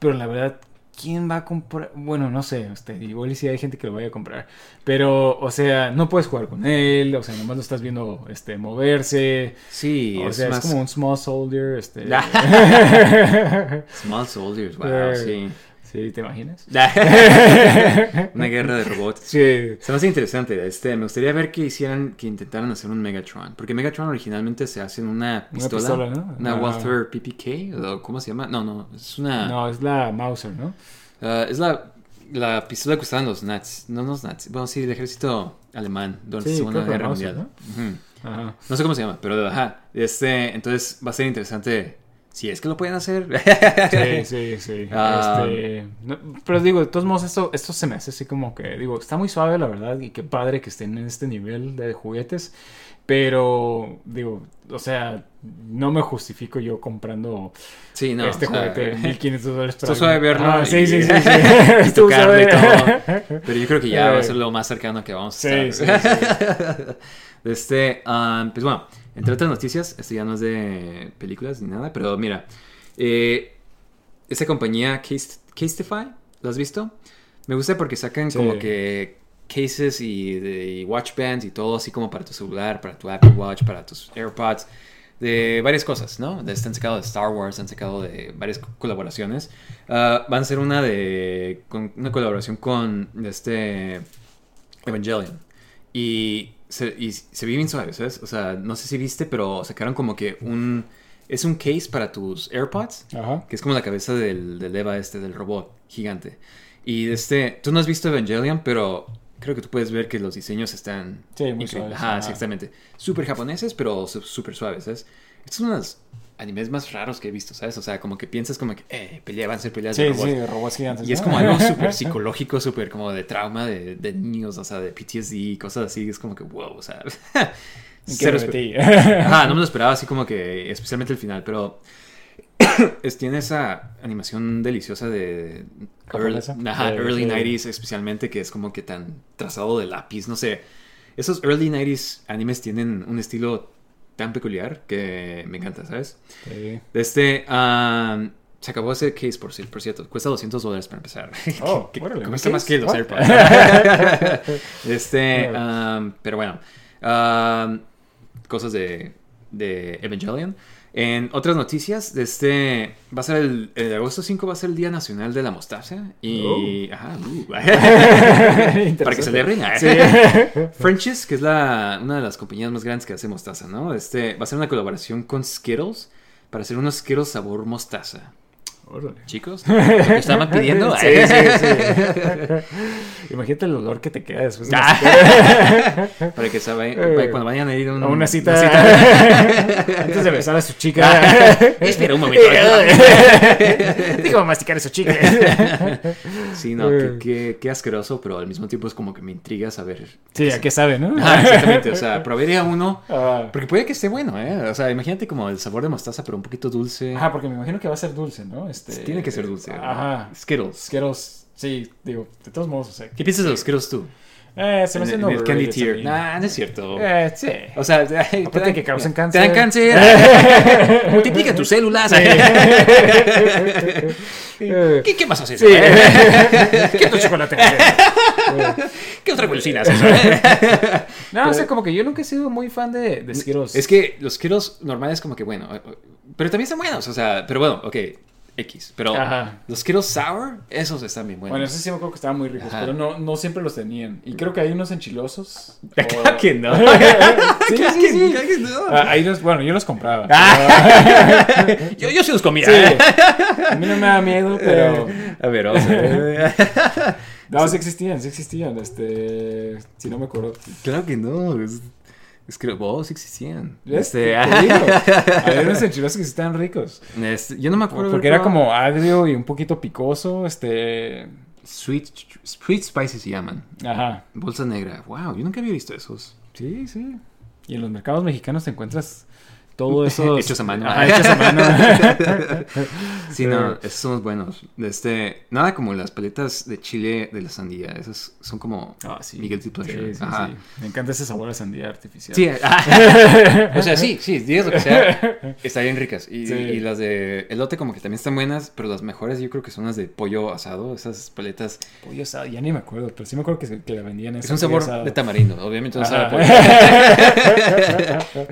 pero la verdad, ¿quién va a comprar? Bueno, no sé, este, igual si hay gente que lo vaya a comprar. Pero, o sea, no puedes jugar con él, o sea, nomás lo estás viendo este, moverse. Sí, o es sea, más... es como un small soldier. Este, Small Soldiers, wow, Eh, sí. Sí, ¿te imaginas? Una guerra de robots. Sí. Se me hace interesante. Este, me gustaría ver que hicieran, que intentaran hacer un Megatron. Porque Megatron originalmente se hace en una pistola. pistola, ¿no? Una Ah. Walther PPK. o ¿Cómo se llama? No, no. Es una. No, es la Mauser, ¿no? ah, es la, la pistola que usaban los nazis. No los nazis. Bueno, sí, el ejército alemán durante Sí, la Segunda Guerra Mauser, Mundial. Ajá. No sé cómo se llama, pero ajá. Este, entonces va a ser interesante. Si es que lo pueden hacer. Sí, sí, sí. Ah. Este, no, pero digo, de todos modos, esto, esto se me hace así como que, digo, está muy suave, la verdad, y qué padre que estén en este nivel de juguetes. Pero, digo, o sea, no me justifico yo comprando Sí, no. este o sea, juguete de 1500 dólares Esto suave verlo Ah, y- sí, sí, sí. sí. y todo. Pero yo creo que ya va a Eh. ser lo más cercano que vamos a Sí, estar. sí, sí. Este, um, pues bueno, entre otras noticias, esto ya no es de películas ni nada, pero mira, eh, esa compañía Case, Casetify, ¿lo has visto? Me gusta porque sacan Sí. como que cases y, de, y watch bands y todo así como para tu celular, para tu Apple Watch, para tus AirPods, de varias cosas, ¿no? De- Han sacado de Star Wars, han sacado de varias co- colaboraciones. Ah, van a ser una de con una colaboración con este Evangelion. Y se, y se ve bien suave, ¿sabes? O sea, no sé si viste, pero sacaron como que un... Es un case para tus AirPods, Ajá. que es como la cabeza del, del Eva este, del robot gigante. Y este, tú no has visto Evangelion, pero creo que tú puedes ver que los diseños están... Sí, muy suaves, Ajá, exactamente. Súper japoneses, pero súper suaves, ¿sabes? Estos son unos animes más raros que he visto, ¿sabes? O sea, como que piensas como que, eh, pelea, van a ser peleas Sí, de robots. sí, robots gigantes. Y es como algo súper psicológico, súper como de trauma de, de niños, o sea, de PTSD, cosas así. Es como que, wow, o sea. ¿En qué cero? Ajá, no me lo esperaba así como que, especialmente el final, pero es, tiene esa animación deliciosa de early, ajá, De- early sí. 90s, especialmente que es como que tan trazado de lápiz, no sé. Esos early 90s animes tienen un estilo tan peculiar que me encanta, ¿sabes? Sí. Este, um, se acabó ese case, por, por cierto. Cuesta 200 dólares para empezar. Oh, Que- órale, cuesta ¿un más que los? AirPods. este, um, pero bueno. um, cosas de, de Evangelion. En otras noticias, de este, va a ser el, el agosto 5 va a ser el Día Nacional de la Mostaza. Y, ajá, uh, para que Interesante. celebren. Sí. French's, que es la, una de las compañías más grandes que hace mostaza, ¿no? Este, va a ser una colaboración con Skittles para hacer unos Skittles sabor mostaza. Órale. Chicos, ¿lo que estaban pidiendo? Sí, sí, sí. Imagínate el olor que te queda después de una Ah. para que saben, para cuando vayan a ir a, un- A una cita, cita. antes de besar a su chica. Espera un momento. Digo, masticar a su chica. Sí, no, qué, qué- qué asqueroso, pero al mismo tiempo es como que me intriga saber. Sí, ¿a qué sabe, no? Ah, exactamente, o sea, probaría uno. Ah. Porque puede que esté bueno, ¿eh? O sea, imagínate como el sabor de mostaza, pero un poquito dulce. Ajá, porque me imagino que va a ser dulce, ¿no? Este... Tiene que ser dulce. Ajá. Skittles. Skittles, sí, digo, de todos modos, o sea. ¿Qué piensas de los Skittles tú? Eh, se me en el candy tier. Nah, no es cierto. Eh, sí. O sea, te dan- que causan Te cáncer. dan cáncer. Multiplica tus células. ¿Qué, ¿Qué más haces? Sí. ¿Qué otro chocolate? ¿Qué otra golosina no, o sea, como que yo nunca he sido muy fan de, de Skittles. Es que los Skittles normales como que bueno, pero también están buenos, o sea, pero bueno, ok, X. Pero Ajá. los Skittles Sour, esos están bien buenos. Bueno, eso sí me acuerdo que estaban muy ricos, Ajá. pero no, no siempre los tenían. Y creo que hay unos enchilosos. Claro que no. sí, Claro sí, que- sí. claro que no. Ah, ahí los, bueno, yo los compraba. yo, yo sí los comía. Sí. A mí no me da miedo, pero... A ver, vamos a ver. No, sí existían, sí existían. Este... Si no me acuerdo. claro que no. Es, que vos sí existían. Este. Había unos enchilosos que sí estaban ricos. este, yo no me acuerdo. Porque era como agrio y un poquito picoso, este... Sweet, Sweet Spicy se llaman. Ajá. Bolsa negra. Wow, yo nunca había visto esos. Sí, sí. Y en los mercados mexicanos te encuentras todo eso. Hechos a mano. Ajá, hechos a mano. Sí, no, esos son los buenos. Este, nada como las paletas de chile de la sandía. Esas son como Ah, sí. mi guilty pleasure. Sí, sí, Ajá. sí. Me encanta ese sabor a sandía artificial. Sí, ah, o sea, sí, sí, digas lo que sea, están bien ricas. Y, Sí. y las de elote como que también están buenas, pero las mejores yo creo que son las de pollo asado, esas paletas. Pollo asado, ya ni me acuerdo, pero sí me acuerdo que, se- que la vendían en Es un sabor de tamarindo, obviamente no sabe pollo.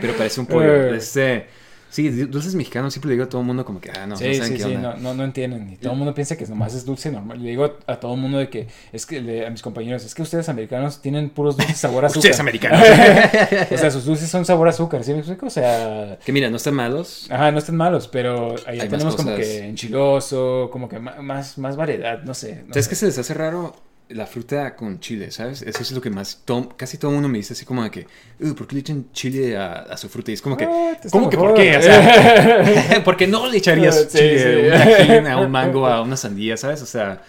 pero parece un pollo. Eh. Este, sí, dulces mexicanos siempre le digo a todo el mundo como que, ah, no, no Sí, saben sí, qué sí, onda. no, no, no entienden. Y todo el mundo piensa que nomás es dulce normal. Le digo a, a todo el mundo de que, es que le- a mis compañeros, es que ustedes americanos tienen puros dulces sabor a azúcar. Ustedes americanos. o sea, sus dulces son sabor a azúcar, ¿sí me explico? O sea, que mira, no están malos. ajá, no están malos, pero más tenemos como que enchiloso, como que más, más variedad, no sé. no ¿Sabes qué se les hace raro? La fruta con chile, ¿sabes? Eso es lo que más... to- casi todo el mundo me dice así como de que... "Uh, ¿Por qué le echan chile a, a su fruta? Y es como que... Ah, ¿Cómo que por qué? O sea, ¿por qué no le echarías Sí, chile sí. a un tajín, a un mango, a una sandía, ¿sabes? O sea...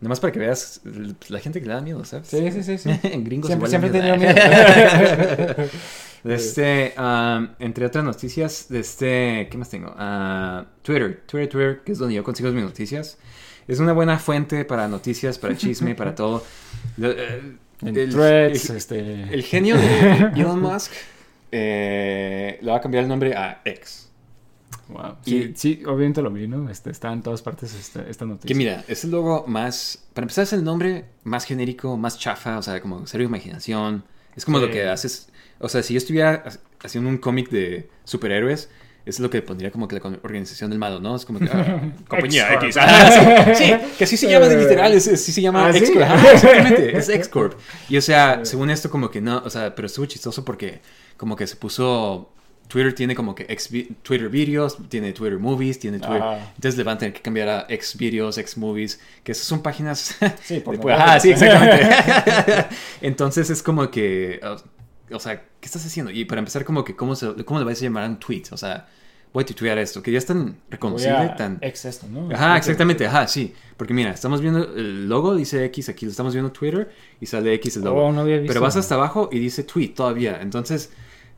Nomás para que veas la gente que le da miedo, ¿sabes? Sí, sí, sí, sí. En gringos Siempre, siempre tenido da. miedo. Este, um, entre otras noticias, de este, ¿qué más tengo? Ah, Twitter, Twitter, Twitter, que es donde yo consigo mis noticias. Es una buena fuente para noticias, para chisme, para todo. Lo- eh, el- threads, el- este... el genio de Elon Musk eh, le va a cambiar el nombre a X. Wow. Y- Sí, sí, obviamente lo vi, ¿no? Este, está en todas partes esta, esta noticia. Que mira, es el logo más. Para empezar, es el nombre más genérico, más chafa, o sea, como cero imaginación. Es como Sí. lo que haces. O sea, si yo estuviera ha- haciendo un cómic de superhéroes, es lo que pondría como que la organización del malo, ¿no? Es como que. ah, compañía. X. Ah, sí, sí, que así se llama de literal, es, así se llama ¿Ah, sí? X-Corp. Ajá, exactamente, es X-Corp. Y o sea, según esto, como que no, o sea, pero estuvo chistoso porque como que se puso. Twitter tiene como que X vi- Twitter Videos, tiene Twitter Movies, tiene Twitter. Ajá. Entonces le van a tener que cambiar a X Videos, X Movies, que esas son páginas. Sí, por de- favor. Ajá, sí, exactamente. Entonces es como que. O, sea, ¿qué estás haciendo? Y para empezar, como que, ¿cómo, se, cómo le vas a llamar a un tweet? O sea, voy a tuitear esto, que ya es tan reconocible, tan. ex esto, ¿no? Ajá, exactamente, ajá, sí. Porque mira, estamos viendo el logo, dice X, aquí lo estamos viendo Twitter y sale X el logo. Oh, no había visto. Pero vas hasta abajo y dice tweet todavía. Entonces.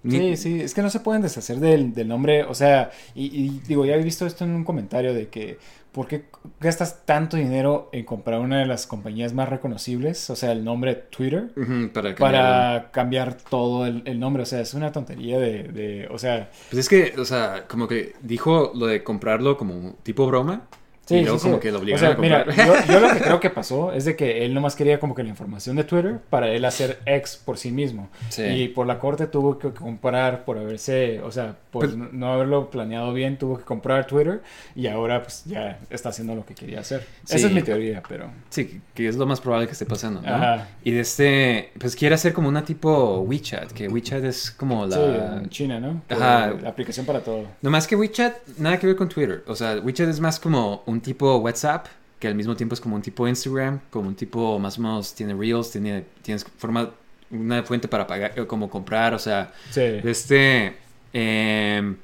Ni- Sí, sí, es que no se pueden deshacer del, del nombre, o sea, y, y digo, ya he visto esto en un comentario de que, ¿por qué gastas tanto dinero en comprar una de las compañías más reconocibles? O sea, el nombre Twitter, para cambiar- para cambiar todo el, el nombre, o sea, es una tontería de, de- o sea, Pues es que, o sea, como que dijo lo de comprarlo como tipo broma. Sí, y luego sí, como sí. que lo O obligaron sea, a mira, comprar. yo, yo lo que creo que pasó es de que él nomás quería como que la información de Twitter para él hacer ex por sí mismo. Sí. Y por la corte tuvo que comprar por haberse, o sea, por Pues- no- haberlo planeado bien, tuvo que comprar Twitter y ahora pues ya está haciendo lo que quería hacer. Esa es mi teoría, pero... Sí, que es lo más probable que esté pasando, ¿no? Ajá. Y de este, pues quiere hacer como una tipo WeChat, que WeChat es como la... Sí, en China, ¿no? Ajá. La aplicación para todo. No más que WeChat, nada que ver con Twitter. O sea, WeChat es más como un tipo WhatsApp, que al mismo tiempo es como un tipo Instagram, como un tipo más o menos tiene Reels, tiene, tienes forma, una fuente para pagar, eh, como comprar, o sea, Sí. este... em,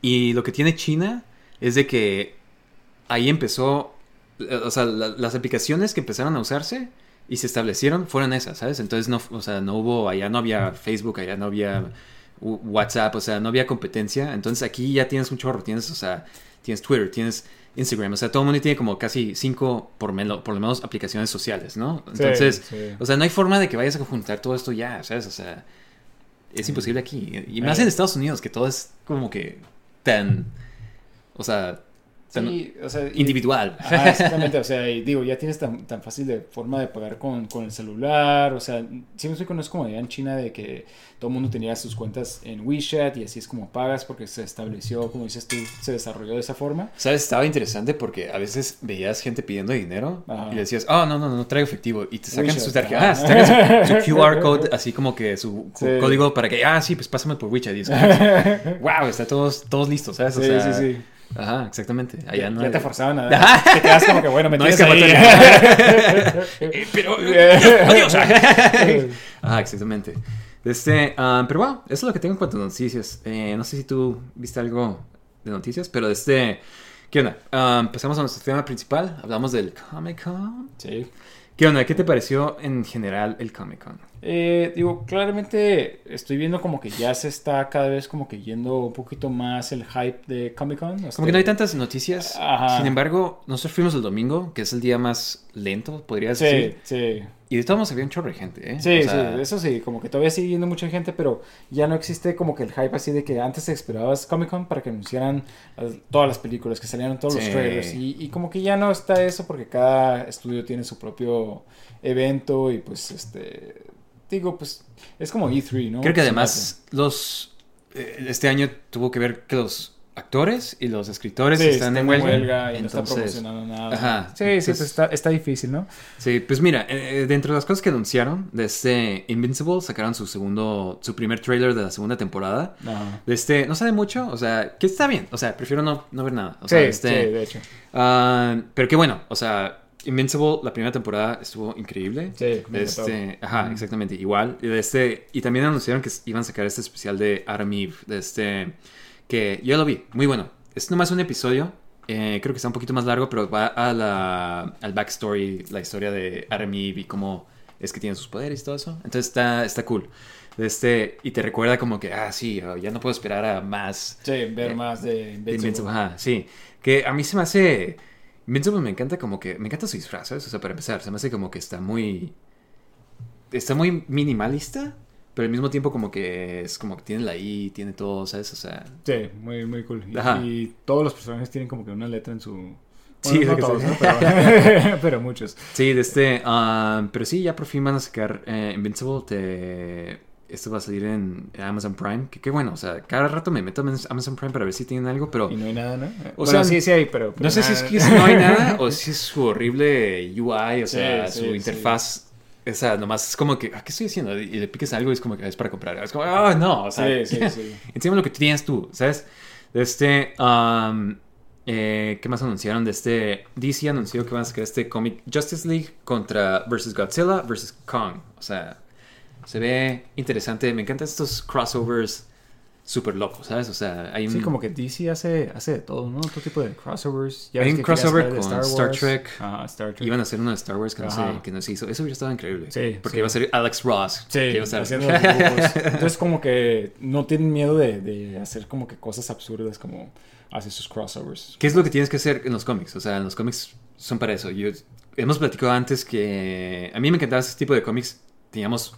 y lo que tiene China es de que ahí empezó, eh, o sea, la- las aplicaciones que empezaron a usarse y se establecieron fueron esas, ¿sabes? Entonces no, o sea, no hubo, allá no había Facebook, allá no había w- WhatsApp, o sea, no había competencia. Entonces aquí ya tienes un chorro, tienes, o sea, tienes Twitter, tienes Instagram, o sea, todo el mundo tiene como casi cinco, por, meno- por lo menos, aplicaciones sociales, ¿no? Entonces, sí. o sea, no hay forma de que vayas a juntar todo esto ya, ¿sabes? O sea, es imposible aquí. Y más en Estados Unidos, que todo es como que tan, o sea, tan Sí, o sea, y- individual. Ajá, exactamente, o sea, y digo, ya tienes tan, tan fácil de forma de pagar con, con el celular, o sea, sí me no es como allá en China de que todo el mundo tenía sus cuentas en WeChat y así es como pagas porque se estableció, como dices tú, se desarrolló de esa forma. ¿Sabes? Estaba interesante porque a veces veías gente pidiendo dinero Ajá. y decías, oh, no, no, no, no traigo efectivo. Y te sacan WeChat, su tarjeta, ah, sacan su, su QR code, así como que su Sí. código para que, ah, sí, pues pásame por WeChat. Y es como wow, está todos, todos listos, ¿sabes? O Sí, sea, sí, sí. Ajá, exactamente. Allá ya, no ya hay- te forzaban a. Te quedas como que, bueno, me No tienes. Eh, pero, adiós. Ajá, exactamente. Este, ah, pero bueno, eso es lo que tengo en cuanto a noticias. Eh, no sé si tú viste algo de noticias, pero este, ¿Qué onda? Um, pasamos a nuestro tema principal. Hablamos del Comic Con. Sí. ¿Qué onda? ¿Qué te pareció en general el Comic Con? Eh, digo, claramente estoy viendo como que ya se está cada vez como que yendo un poquito más el hype de Comic Con. Como que no hay tantas noticias. Ajá. Sin embargo, nosotros fuimos el domingo, que es el día más lento, podrías Sí, decir. sí. Y de todos modos había un chorro de gente, ¿eh? Sí, O sea, sí, eso sí, como que todavía sigue yendo mucha gente, pero ya no existe como que el hype así de que antes te esperabas Comic Con para que anunciaran todas las películas, que salieran todos los trailers. Y, y como que ya no está eso porque cada estudio tiene su propio evento y pues este, digo, pues es como E3, ¿no? Creo que además los eh, este año tuvo que ver que los actores y los escritores Sí, están en huelga. y no está entonces, promocionando nada. Ajá, Sí, sí, entonces- pues está, está difícil, ¿no? Sí, pues mira, eh, dentro de las cosas que anunciaron de este Invincible, sacaron su segundo, su primer trailer de la segunda temporada. Ajá. De este, no sabe mucho, o sea, que está bien, o sea, prefiero no, no ver nada. O Sí, este, sí, de hecho. ah, pero qué bueno, o sea, Invincible, la primera temporada estuvo increíble. Sí, este, ajá, Mm. exactamente, igual. Y, de este, y también anunciaron que iban a sacar este especial de Eve, de este, que yo lo vi, muy bueno. Es nomás un episodio, eh, creo que está un poquito más largo, pero va a la, al backstory, la historia de Eve y cómo es que tiene sus poderes y todo eso. Entonces está, está cool. De este, y te recuerda como que, ah, sí, oh, ya no puedo esperar a más Sí, ver Eh, más de de Invincible. Invincible, ajá, sí. Que a mí se me hace. Invincible me encanta como que. Me encanta su disfraz, ¿sabes? O sea, para empezar, se me hace como que está muy. Está muy minimalista, pero al mismo tiempo como que es como que tiene la I, tiene todo, ¿sabes? O sea. Sí, muy, muy cool. Y, todos los personajes tienen como que una letra en su... Sí, Bueno, no que todos, sí. ¿no? Pero, pero muchos. Sí, de este. ah, pero sí, ya por fin van a sacar eh, Invincible. Te... Esto va a salir en Amazon Prime. Que qué bueno, o sea, cada rato me meto en Amazon Prime para ver si tienen algo, pero. Y no hay nada, ¿no? O sea, sí, sí hay, pero... pero No sé si es que no hay nada o si es su horrible UI, o Sí, sea, sí, su sí. interfaz. O sea, nomás es como que, ah, ¿qué estoy haciendo? Y le piques algo y es como que es para comprar. Es como, ah, no, o sea, Sí, sí, sí. encima lo que tienes tú, ¿sabes? Este, um, eh, ¿qué más anunciaron? De este, DC anunció que van a sacar este cómic Justice League contra versus Godzilla versus Kong. O sea, se ve interesante. Me encantan estos crossovers súper locos, ¿sabes? O sea, hay un... Sí, como que DC hace, hace de todo, ¿no? Todo tipo de crossovers. Ya Hay un que crossover con Star. Trek. Ajá, Star Trek. Iban a hacer uno de Star Wars que no, se, que no se hizo. Eso hubiera estado increíble. Sí, Porque sí. iba a ser Alex Ross. Sí, que iba a estar- haciendo los dibujos. Entonces como que no tienen miedo de, de hacer como que cosas absurdas como hace sus crossovers. ¿Qué es lo que tienes que hacer en los cómics? O sea, en los cómics son para eso. Yo, hemos platicado antes que a mí me encantaba ese tipo de cómics. Teníamos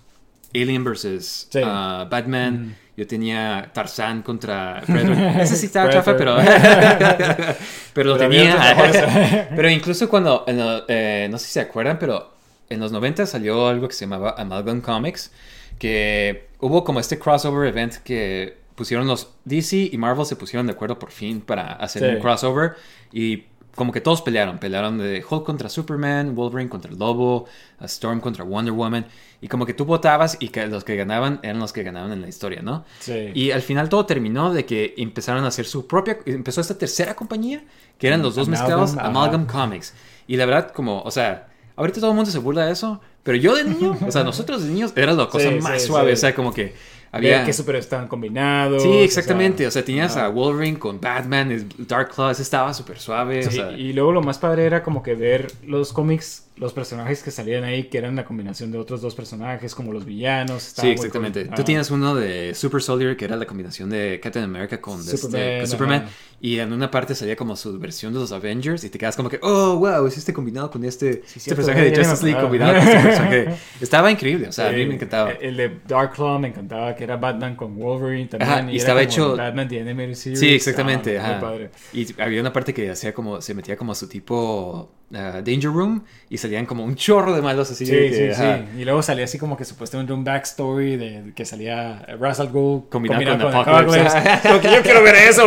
Alien vs. Sí. uh, Batman. Yo tenía Tarzan contra Predator. Ese sí estaba chafa, pero... Pero lo Pero tenía. pero incluso cuando... lo- eh, no sé si se acuerdan, pero en los 90 salió algo que se llamaba Amalgam Comics. Que hubo como este crossover event que pusieron los DC y Marvel se pusieron de acuerdo por fin para hacer Sí. un crossover. Y como que todos pelearon. Pelearon de Hulk contra Superman, Wolverine contra el Lobo, a Storm contra Wonder Woman. Y como que tú votabas y que los que ganaban eran los que ganaban en la historia, ¿no? Sí. Y al final todo terminó de que empezaron a hacer su propia... Empezó esta tercera compañía, que eran los dos Amalgam, mezclados. Amalgam Comics. Y la verdad, como, o sea, ahorita todo el mundo se burla de eso, pero yo de niño, o sea, nosotros de niños, era la cosa Sí, más sí, suave, o sea, como que Había... super estaban combinados. Sí, exactamente. O sea, tenías a Wolverine con Batman, Dark Claw, estaba súper suave. o Sí, sea, y luego lo más padre era como que ver los cómics, los personajes que salían ahí, que eran la combinación de otros dos personajes, como los villanos. Sí, muy exactamente. cool. Tú tienes uno de Super Soldier, que era la combinación de Captain America con este- Superman, con Superman. Y en una parte salía como su versión de los Avengers. Y te quedas como que, oh, wow, es este combinado con este, este cierto, personaje de Justice League combinado con este personaje. Estaba increíble, o sea, a mí Sí, me encantaba. El de Dark Claw me encantaba, que era Batman con Wolverine también. Ajá, y era estaba hecho- Batman The Animated Series. Sí, exactamente. Ah, muy ajá. padre. Y había una parte que hacía como, se metía como a su tipo ah, Danger Room y salían como un chorro de malos así. Sí, sí, sí. Y luego salía así como que supuestamente un backstory de que salía Ra's al Ghul Combinado combinado con con, Apocalypse. Como que yo quiero ver eso.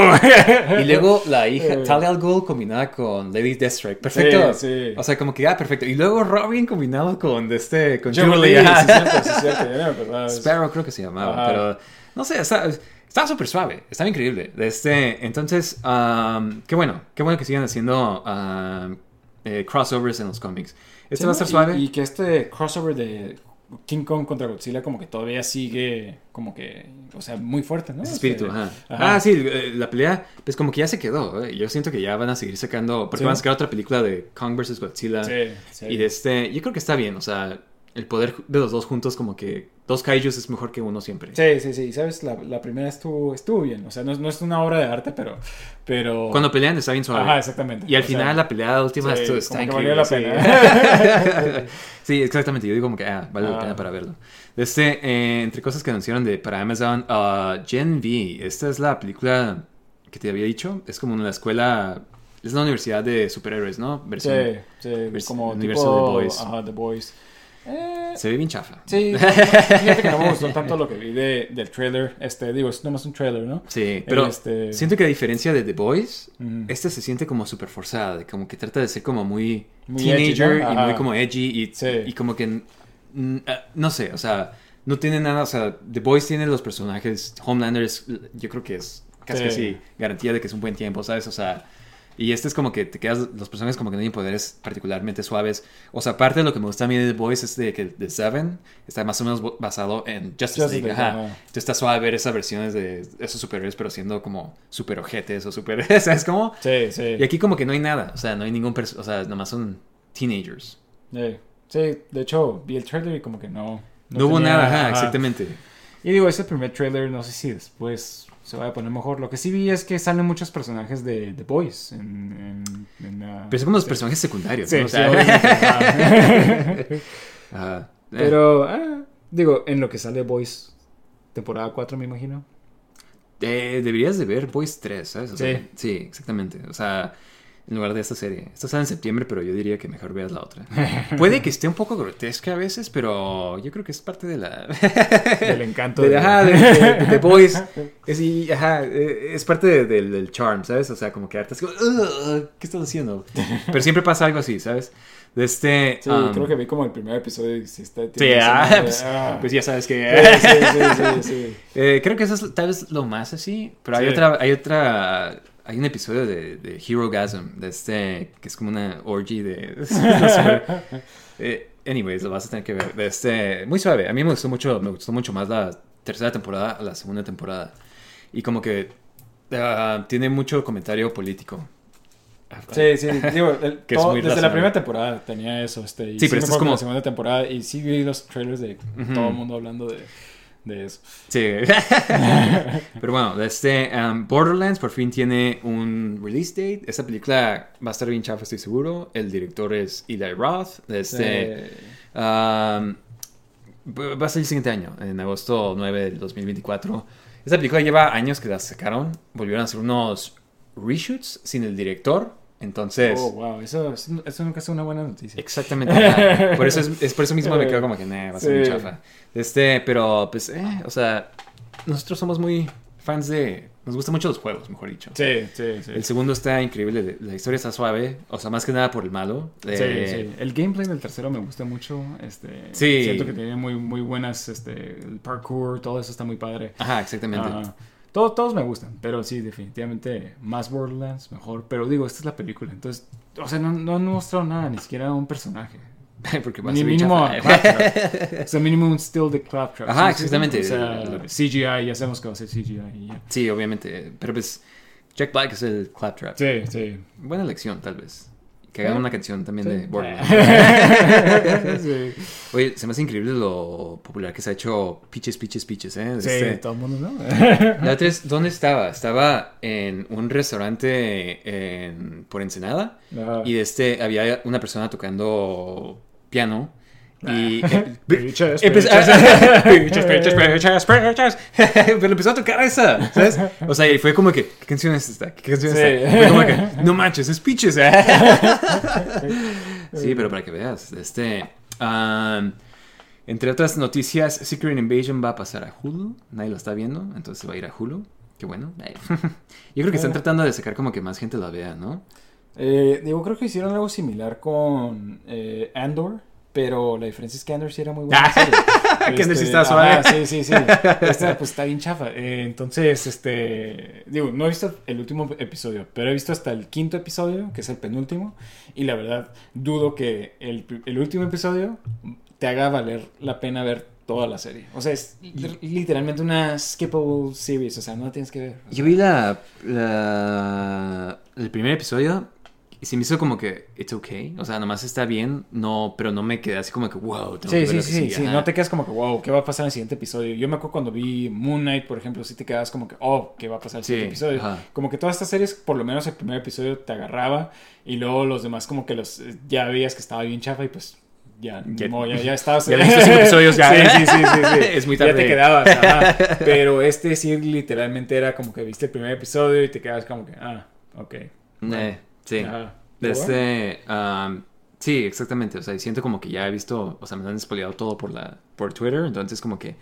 Y luego la hija Eh. Talia al Ghul combinada con Lady Deathstrike. Perfecto. Sí, sí. O sea, como que ah, perfecto. Y luego Robin combinado con este con Jubilee, sí, eso. Sparrow creo que se llamaba, Ajá. pero no sé, está- estaba súper suave, estaba increíble. De Este, entonces, um, qué bueno, qué bueno que sigan haciendo um, eh, crossovers en los cómics. Este Sí, va a estar suave. Y, que este crossover de King Kong contra Godzilla como que todavía sigue como que, o sea, muy fuerte, ¿no? Ese espíritu, ajá. ajá. Ah, sí, eh, la pelea, pues como que ya se quedó. eh. Yo siento que ya van a seguir sacando, porque Sí. van a sacar otra película de Kong vs. Godzilla. Sí, sí. Y de este, yo creo que está bien, o sea, el poder de los dos juntos, como que dos kaijus es mejor que uno siempre. Sí, sí, sí, sabes, la, la primera estuvo, estuvo bien, o sea, no, es- no es una obra de arte, pero... pero... Cuando pelean está bien suave. Ajá, exactamente. Y al O sea, final la pelea última sí, esto como está increíble. la sí. pena. Sí, exactamente. Yo digo como que ah, vale la Ah. pena para verlo. Este, eh, entre cosas que anunciaron de para Amazon, uh, Gen V. Esta es la película que te había dicho. Es como una escuela, es la universidad de superhéroes, ¿no? Sí, Versión- sí, vers- como universo tipo... The Boys. Ajá, The Boys. Eh, Se ve bien chafa. Sí, fíjate que no me gustó tanto lo que vi de, del trailer. Este, digo, es nomás un trailer, ¿no? Sí, pero Este- siento que a diferencia de The Boys, Ujú. esta se siente como súper forzada, como que trata de ser como muy, Muy teenager edgy, ¿no? y muy como edgy y, Sí. y como que, mm, ah, no sé, o sea, no tiene nada, o sea, The Boys tiene los personajes, Homelander es, yo creo que es casi Sí. casi garantía de que es un buen tiempo, ¿sabes? O sea, y este es como que te quedas, los personajes como que no tienen poderes particularmente suaves. O sea, parte de lo que me gusta a mí de The Boys es de que The Seven está más o menos basado en Justice, Justice League. Ajá. Entonces está suave ver esas versiones de esos superhéroes, pero siendo como super ojetes o super. ¿Sabes cómo? Sí, sí. Y aquí como que no hay nada. O sea, no hay ningún. O sea, nomás son teenagers. Sí, sí, de hecho, vi el trailer y como que no... No, hubo tenía- nada, ajá, ajá. exactamente. Y digo, ese primer trailer, no sé si después se vaya a poner mejor. Lo que sí vi es que salen muchos personajes de The Boys en... en, en, ah, Pero son como los sí. personajes secundarios. Sí, ¿no? Sí, ajá. ajá. Eh, Pero, ah, digo, en lo que sale Boys, temporada 4, me imagino. eh, deberías de ver Boys 3, ¿sabes? O sea, Sí. sí, exactamente. O sea, en lugar de esta serie. Esta sale en septiembre, pero yo diría que mejor veas la otra. Puede que esté un poco grotesca a veces, pero yo creo que es parte de la... Del encanto. De, de- ajá, de, de- The Boys. Es, y, ajá, eh, es parte de- del- charm, ¿sabes? O sea, como que harta es como, "Ugh, ¿qué estás haciendo? Pero siempre pasa algo así, ¿sabes? De este... Sí, um, creo que vi como el primer episodio y sí está... Sí, ah, pues, ah. pues ya sabes que... Sí, sí, sí, sí, sí. Eh, creo que eso es tal vez lo más así, pero hay otra, hay otra, hay un episodio de, de Hero Gasm, de este, que es como una orgy de... eh, anyways, lo vas a tener que ver. De este, muy suave, a mí me gustó mucho, me gustó mucho más la tercera temporada a la segunda temporada. Y como que ah, tiene mucho comentario político. Sí, sí, digo, el- todo- desde la primera temporada tenía eso, este, y Sí, pero me esto es como- la segunda temporada y sí vi los trailers de Ujú. todo el mundo hablando de, de eso. Sí. Pero bueno, este um, Borderlands por fin tiene un release date. Esta película va a estar bien chafa, estoy seguro. El director es Eli Roth. Este, um, va a salir el siguiente año, en agosto 9 del 2024. Esta película lleva años que la sacaron. Volvieron a hacer unos reshoots sin el director. Entonces, oh, wow, eso, nunca es una buena noticia. Exactamente. Por eso es, es por eso mismo me quedo como que, nah, va a ser muy Sí. chafa. Este, pero pues, eh, o sea, nosotros somos muy fans de. Nos gustan mucho los juegos, mejor dicho. Sí, sí, sí. El segundo está increíble, la historia está suave, o sea, más que nada por el malo. Sí, Eh, sí. El gameplay del tercero me gusta mucho. Este, Sí. Siento que tiene muy, muy buenas, este, el parkour, todo eso está muy padre. Ajá, exactamente. Todo- todos me gustan, pero sí, definitivamente más Borderlands, mejor. Pero digo, esta es la película, entonces, o sea, no, no han mostrado nada, ni siquiera un personaje. Porque a Ni mínimo a Claptrap. O sea, mínimo un still de Claptrap. Ajá, ¿sí? exactamente. O sea, CGI, ya sabemos que va a ser CGI y ya. Sí, obviamente. Pero pues, Jack Black es el Claptrap. Sí, sí. Buena elección, tal vez. Que hagan una canción también de. Borderlands. sí. Oye, se me hace increíble lo popular que se ha hecho Peaches, Peaches, Peaches, ¿eh? Sí, Este- todo el mundo, ¿no? La otra es, ¿dónde estaba? Estaba en un restaurante en, por Ensenada y de este había una persona tocando piano y. Piches, piches. Piches, piches, piches, piches. pero empezó a tocar esa, ¿sabes? O sea, y fue como que, ¿qué canción es esta? ¿Qué canción es esta? Fue como que, no manches, es Peaches. ¿eh? sí, pero para que veas, este... um, entre otras noticias, Secret Invasion va a pasar a Hulu. Nadie lo está viendo, entonces va a ir a Hulu. Qué bueno. Yo creo que están tratando de sacar como que más gente la vea, ¿no? Eh, digo, creo que hicieron algo similar con eh, Andor, pero la diferencia es que Andor sí era muy buena. Que Andor sí Este, estaba suave. ajá, sí, sí, sí. Esta pues está bien chafa. Eh, entonces, este, digo, no he visto el último episodio, pero he visto hasta el quinto episodio, que es el penúltimo, y la verdad dudo que el, el último episodio te haga valer la pena ver toda la serie. O sea, es li- literalmente una skippable series, o sea, no la tienes que ver. O sea, Yo vi la, la- el primer episodio se me hizo como que it's okay, o sea, nomás está bien, no, pero no me quedé así como que wow, tengo Sí, que ver sí, lo que sí, sigue", sí, ajá. no te quedas como que, wow, ¿qué va a pasar en el siguiente episodio? Yo me acuerdo cuando vi Moon Knight, por ejemplo, sí te quedas como que, oh, ¿qué va a pasar en el siguiente episodio? ajá. Como que todas estas series, por lo menos el primer episodio te agarraba y luego los demás como que los, eh, ya veías que estaba bien chafa y pues ya, Ya- no, ya, ya estabas. ya viste cinco episodios, ya. Sí, sí, sí, sí, sí. Es muy Ya tarde. te quedabas, ajá. Pero este sí literalmente era como que viste el primer episodio y te quedas como que, ah, ok. Eh, sí. Ajá. Este, um, sí, exactamente. O sea, siento como que ya he visto, o sea, me han spoileado todo por la, por Twitter, entonces como que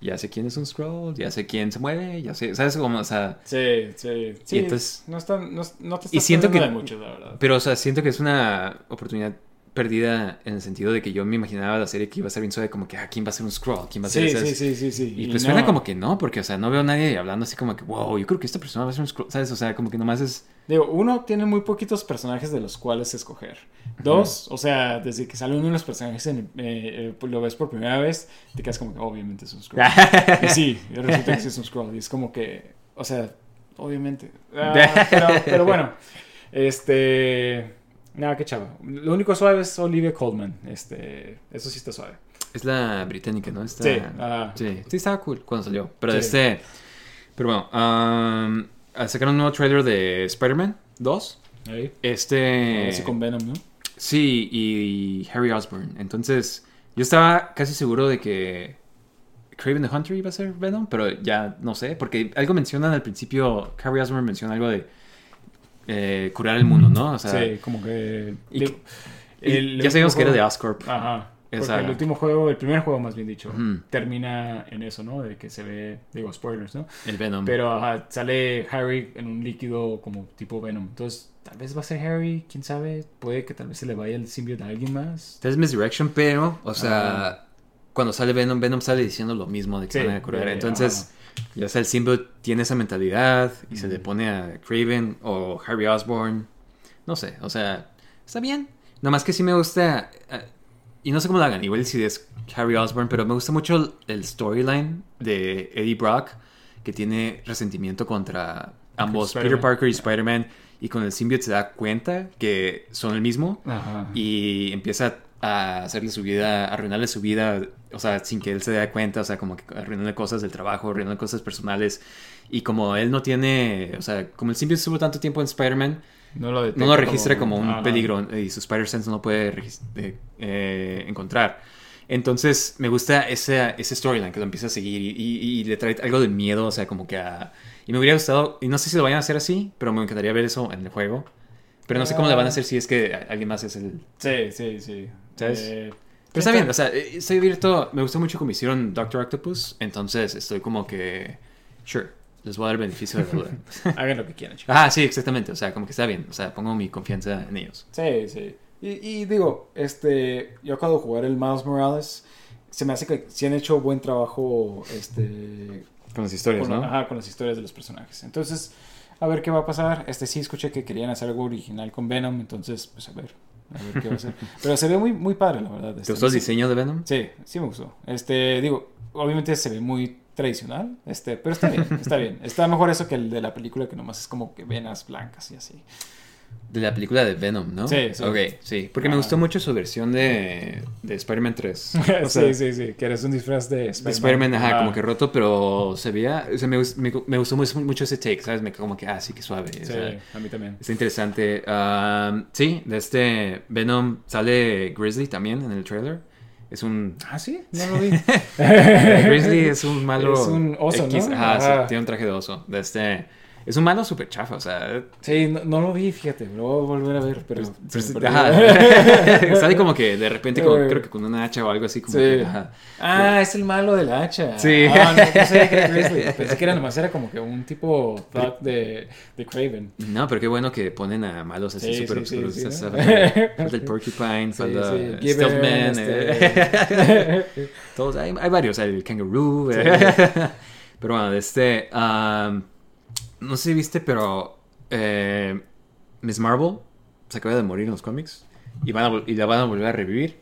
ya sé quién es un scroll, ya sé quién se mueve, ya sé, ¿sabes? Como, o sea, Sí, sí, sí. entonces- no, está, no, no te estás Y siento perdiendo que- de mucho, la verdad. pero, o sea, siento que es una oportunidad perdida en el sentido de que yo me imaginaba la serie que iba a ser bien suave, como que, ah, ¿quién va a ser un scroll? ¿Quién va a ser sí, sí, sí, sí. Y pues no. suena como que no, porque, o sea, no veo a nadie hablando así como que, wow, yo creo que esta persona va a ser un scroll, ¿sabes? O sea, como que nomás es... Digo, uno, tiene muy poquitos personajes de los cuales escoger. Dos, o sea, desde que sale uno de los personajes, en, eh, eh, lo ves por primera vez, te quedas como que obviamente es un scroll. y sí, resulta que sí es un scroll. Y es como que, o sea, obviamente. Ah, pero, pero bueno, este... Nada, qué chava. Lo único suave es Olivia Colman. Este, eso sí está suave. Es la británica, ¿no? Esta- Sí, sí, sí, estaba cool cuando salió. Pero Sí. este. Pero bueno, um, sacaron un nuevo trailer de Spider-Man 2. Ahí. Este. Así con Venom, ¿no? Sí, y Harry Osborn. Entonces, yo estaba casi seguro de que Craven the Hunter iba a ser Venom, pero ya no sé, porque algo mencionan al principio, Harry Osborn menciona algo de eh, curar el mundo, ¿no? O sea, sí, como que... y- y ya sabíamos que era de Oscorp. Ajá. Porque el último juego, el primer juego más bien dicho, termina en eso, ¿no? De que se ve, digo, spoilers, ¿no? El Venom. Pero ajá, sale Harry en un líquido como tipo Venom. Entonces, tal vez va a ser Harry, quién sabe. Puede que tal vez se le vaya el simbionte a alguien más. Es Misdirection, pero, o sea, cuando sale Venom, Venom sale diciendo lo mismo de que Sí, se van a curar. Entonces, ya sea el symbiote tiene esa mentalidad y se le pone a Craven o Harry Osborn. No sé, o sea, está bien. Nada más que sí me gusta, eh, y no sé cómo lo hagan, igual si es Harry Osborn, pero me gusta mucho el- el storyline de Eddie Brock, que tiene resentimiento contra ambos, Peter. Parker y Spider-Man, y con el symbiote se da cuenta que son el mismo Ajá. y empieza a hacerle su vida, a arruinarle su vida, o sea, sin que él se dé cuenta, o sea, como que arruinarle cosas del trabajo, arruinarle cosas personales. Y como él no tiene, o sea, como el symbiote estuvo tanto tiempo en Spider-Man, No lo, no lo registra como, un Ajá. peligro y su Spider-Sense no puede eh, eh, encontrar. Entonces me gusta ese, ese storyline que lo empieza a seguir y, y- y le trae algo de miedo, o sea, como que a... Y me hubiera gustado, y no sé si lo vayan a hacer así, pero me encantaría ver eso en el juego. Pero no sé cómo le van a hacer si es que alguien más es el... Sí, sí, sí. ¿Sabes? Eh, Pero está bien, o sea, eh, estoy abierto, me gustó mucho como hicieron Doctor Octopus, entonces estoy como que... Sure, les voy a dar el beneficio de la duda. Hagan lo que quieran, chicos. ah, sí, exactamente, o sea, como que está bien, o sea, pongo mi confianza en ellos. Sí, sí. Y, y digo, este, yo acabo de jugar el Miles Morales. Se me hace que sí han hecho buen trabajo, este, Con las historias, con, ¿no? ajá, con las historias de los personajes. Entonces, a ver qué va a pasar. Este sí escuché que querían hacer algo original con Venom, entonces, pues a ver, a ver qué va a hacer. Pero se ve muy, muy padre, la verdad. ¿Te este, gustó el diseño de Venom? Sí, sí me gustó. Este, digo, obviamente se ve muy tradicional, este, pero está bien, está bien. Está mejor eso que el de la película que nomás es como que venas blancas y así. De la película de Venom, ¿no? Sí, sí. Ok, sí. Porque me Ah. gustó mucho su versión de, de Spider-Man 3. O sea, sí, sí, sí, que eres un disfraz de de Spider-Man. Spider-Man, ajá, Ah. como que roto, pero se veía. O sea, me, me, me gustó mucho, mucho ese take, ¿sabes? Me como que, ah, sí, que suave. o Sí, sea, a mí también. Está interesante. Um, sí, de este Venom sale Grizzly también en el trailer. Es un. Ah, sí, no lo vi. Grizzly es un malo. Es un oso, ¿no? Ajá, sí, tiene un traje de oso. De este. Es un malo súper chafa, o sea. Sí, no, no lo vi, fíjate, lo voy a volver a ver, pero... Pues, me perdió. ajá. Sale como que de repente, creo que con una hacha o algo así, como Sí. que. Ajá. Ah, es el malo del hacha. Sí. Ah, no, no que Grizzly. Pensé que era nomás era como que un tipo de, de Craven. No, pero qué bueno que ponen a malos así Sí, súper sí, sí, oscuros. el Porcupine, falta Stealthman. eh. este- Todos, hay, hay varios, el Kangaroo. eh. pero bueno, de este. um, no sé si viste, pero. eh, Miss Marvel se acaba de morir en los cómics. Y, van a vol- y la van a volver a revivir.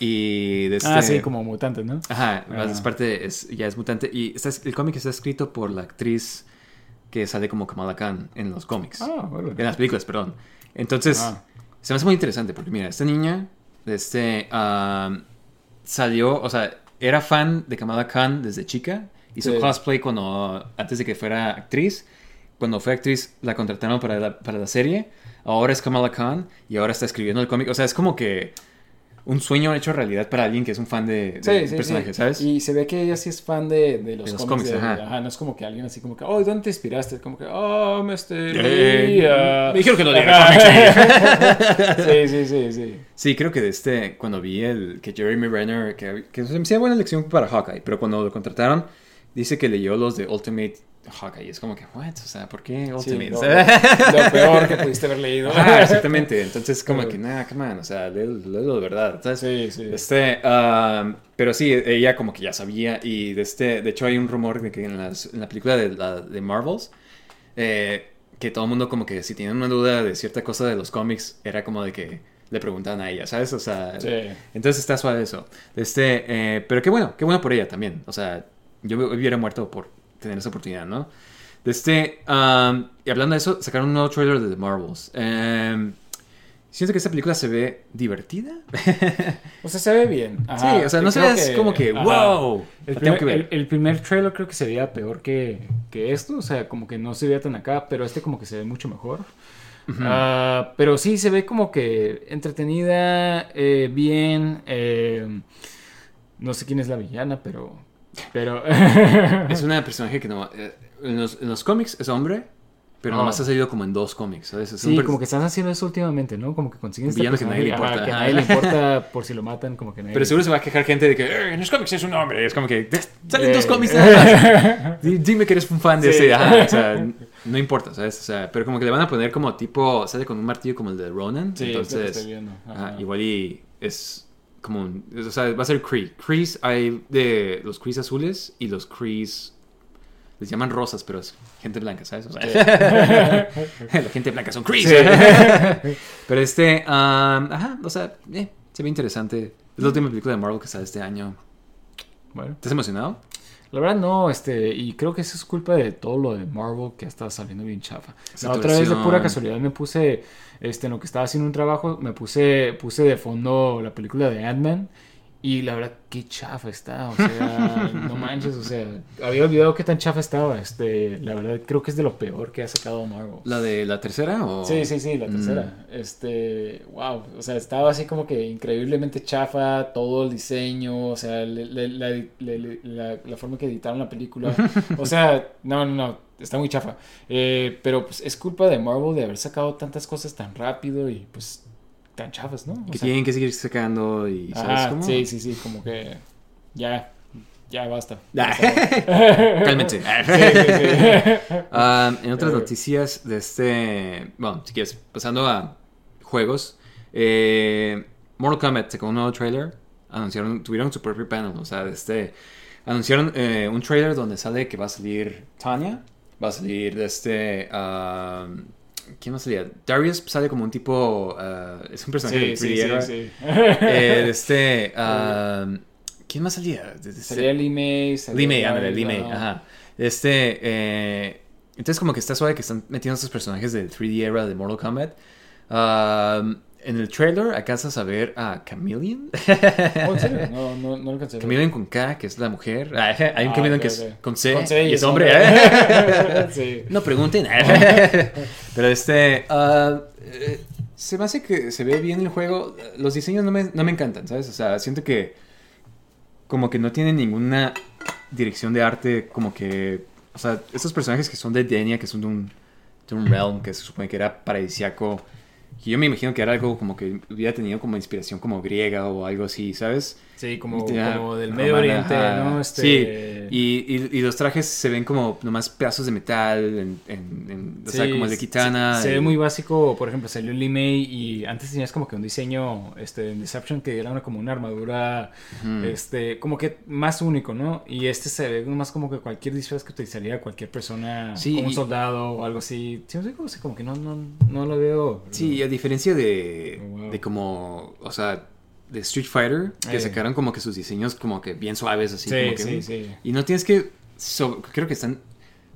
Y de Ah, este- sí, como mutantes, ¿no? Ajá, Ah. es parte, es, ya es mutante. Y está, el cómic está escrito por la actriz que sale como Kamala Khan en los cómics. Ah, bueno. En las películas, perdón. Entonces, Ah. se me hace muy interesante porque, mira, esta niña, este, am, salió, o sea, era fan de Kamala Khan desde chica. Hizo Sí. cosplay cuando, antes de que fuera actriz. Cuando fue actriz, la contrataron para la, para la serie. Ahora es Kamala Khan y ahora está escribiendo el cómic. O sea, es como que un sueño hecho realidad para alguien que es un fan de, de Sí, sí, personajes, sí. ¿sabes? Y se ve que ella sí es fan de, de los, De los cómics. de- ajá. No es como que alguien así como que, oh, ¿dónde te inspiraste? Como que, oh, me Eh, leía". me dijeron que no diga Ajá. sí, sí, sí, sí. Sí, creo que de este, cuando vi el que Jeremy Renner, que, que se me hacía buena elección para Hawkeye, pero cuando lo contrataron, dice que leyó los de Ultimate Hawkeye. Es como que, what? O sea, ¿por qué Sí, Ultimate? lo, lo peor que pudiste haber leído. Ah, exactamente. Entonces, como que, nada, come on, o sea, léelo, de verdad. ¿sabes? Sí, sí. Este, um, pero sí, ella como que ya sabía y de este, de hecho hay un rumor de que en, las- en la película de, la, de Marvels, eh, que todo el mundo como que si tienen una duda de cierta cosa de los cómics, era como de que le preguntaban a ella, ¿sabes? O sea, Sí. entonces está suave eso. Este, eh, pero qué bueno, qué bueno por ella también. O sea, yo me hubiera muerto por tener esa oportunidad, ¿no? De este, um, y hablando de eso, sacaron un nuevo trailer de The Marvels. Em, siento que esta película se ve divertida. O sea, se ve bien. Ajá. sí, o sea, no se Creo ve que- como que, ajá. wow. El primer, tengo que ver. el- el primer trailer creo que se veía peor que, que esto, o sea, como que no se veía tan acá, pero este como que se ve mucho mejor. Ah, pero sí, se ve como que entretenida, eh, bien. eh, no sé quién es la villana, pero... pero Es una personaje que no... eh, en, los, en los cómics es hombre, pero Ah. nomás ha salido como en dos cómics, ¿sabes? Es Sí, como que están haciendo eso últimamente, ¿no? Como que consiguen este que nadie le importa, ajá, que nadie le importa por si lo matan, como que nadie... Pero seguro se va a quejar gente de que "Eh, en los cómics es un hombre. Es como que salen Eh. dos cómics nada más. Di- Dime que eres un fan de Sí. ese. Ajá, o sea, no importa, ¿sabes? O sea, pero como que le van a poner como tipo, sale con un martillo como el de Ronan. Sí, entonces. Ajá. ajá, igual y es como un, o sea, va a ser Kree. Krees hay de los Krees azules y los Krees les llaman rosas, pero es gente blanca, ¿sabes? O sea, la gente blanca son Krees. pero este, um, ajá, o sea, eh, se ve interesante. Es la última película de Marvel que sale este año. Bueno. ¿Estás emocionado? La verdad no, este, y creo que eso es culpa de todo lo de Marvel que está saliendo bien chafa. La otra vez de pura casualidad me puse, este, en lo que estaba haciendo un trabajo, me puse, puse de fondo la película de Ant-Man y la verdad qué chafa está, o sea, no manches, o sea, había olvidado qué tan chafa estaba, este, la verdad creo que es de lo peor que ha sacado Marvel. ¿La de la tercera o...? Sí, sí, sí, la Mm. tercera. Este, wow, o sea, estaba así como que increíblemente chafa todo el diseño, o sea, le- le- la, le- la- la forma que editaron la película. O sea, no, no, no, está muy chafa. Eh, pero pues es culpa de Marvel de haber sacado tantas cosas tan rápido y pues tan chafas, ¿no? O Que sea, tienen que seguir sacando y... ¿Sabes ajá, cómo? sí, sí, sí, como que ya, ya basta. Ah. Cálmense. Um, en otras Eh. noticias de este... Bueno, si quieres, pasando a juegos. Eh, Mortal Kombat sacó un nuevo trailer. Anunciaron, tuvieron su propio panel. O sea, de este... Anunciaron eh, un trailer donde sale que va a salir Tanya. Va a salir de este... um, ¿Quién más salía? Darius sale como un tipo... uh, es un personaje Sí, de sí, 3D sí. Eh, este... um, ¿Quién más salía? Salía Lee May, salía Lee May, ándale, Lee May, ajá. Este, eh, entonces como que está suave que están metiendo estos personajes del 3D era de Mortal Kombat. Um, en el trailer alcanzas a ver a Chameleon. Oh, ¿en serio? No, no, no alcancé. Chameleon con K, que es la mujer. Ah, Hay un Ah, Chameleon que es con C, Con C y es hombre. sí. No pregunten. Pero este. ah, eh, se me hace que se ve bien el juego. Los diseños no me, no me encantan, ¿sabes? O sea, siento que. Como que no tienen ninguna dirección de arte. Como que. O sea, estos personajes que son de Denia, que son de un, de un realm que se supone que era paradisiaco. Yo me imagino que era algo como que hubiera tenido como inspiración como griega o algo así, ¿sabes? Sí, como, Ya, como del Medio romana, Oriente, ajá. ¿no? Este... Sí, y, y- y los trajes se ven como nomás pedazos de metal, en, en- en- o sea, como el de Kitana. Se, se y- ve muy básico, por ejemplo, salió Lee May y antes tenías como que un diseño este, en Deception que era una, como una armadura, este, como que más único, ¿no? Y este se ve más como que cualquier disfraz que utilizaría cualquier persona, Sí, como un soldado o algo así. Sí, como, que no, no, no lo veo. Sí, a diferencia de, Oh, wow. de como, o sea, de Street Fighter que Eh. sacaron como que sus diseños como que bien suaves así Sí, como que sí, sí. y no tienes que so- creo que están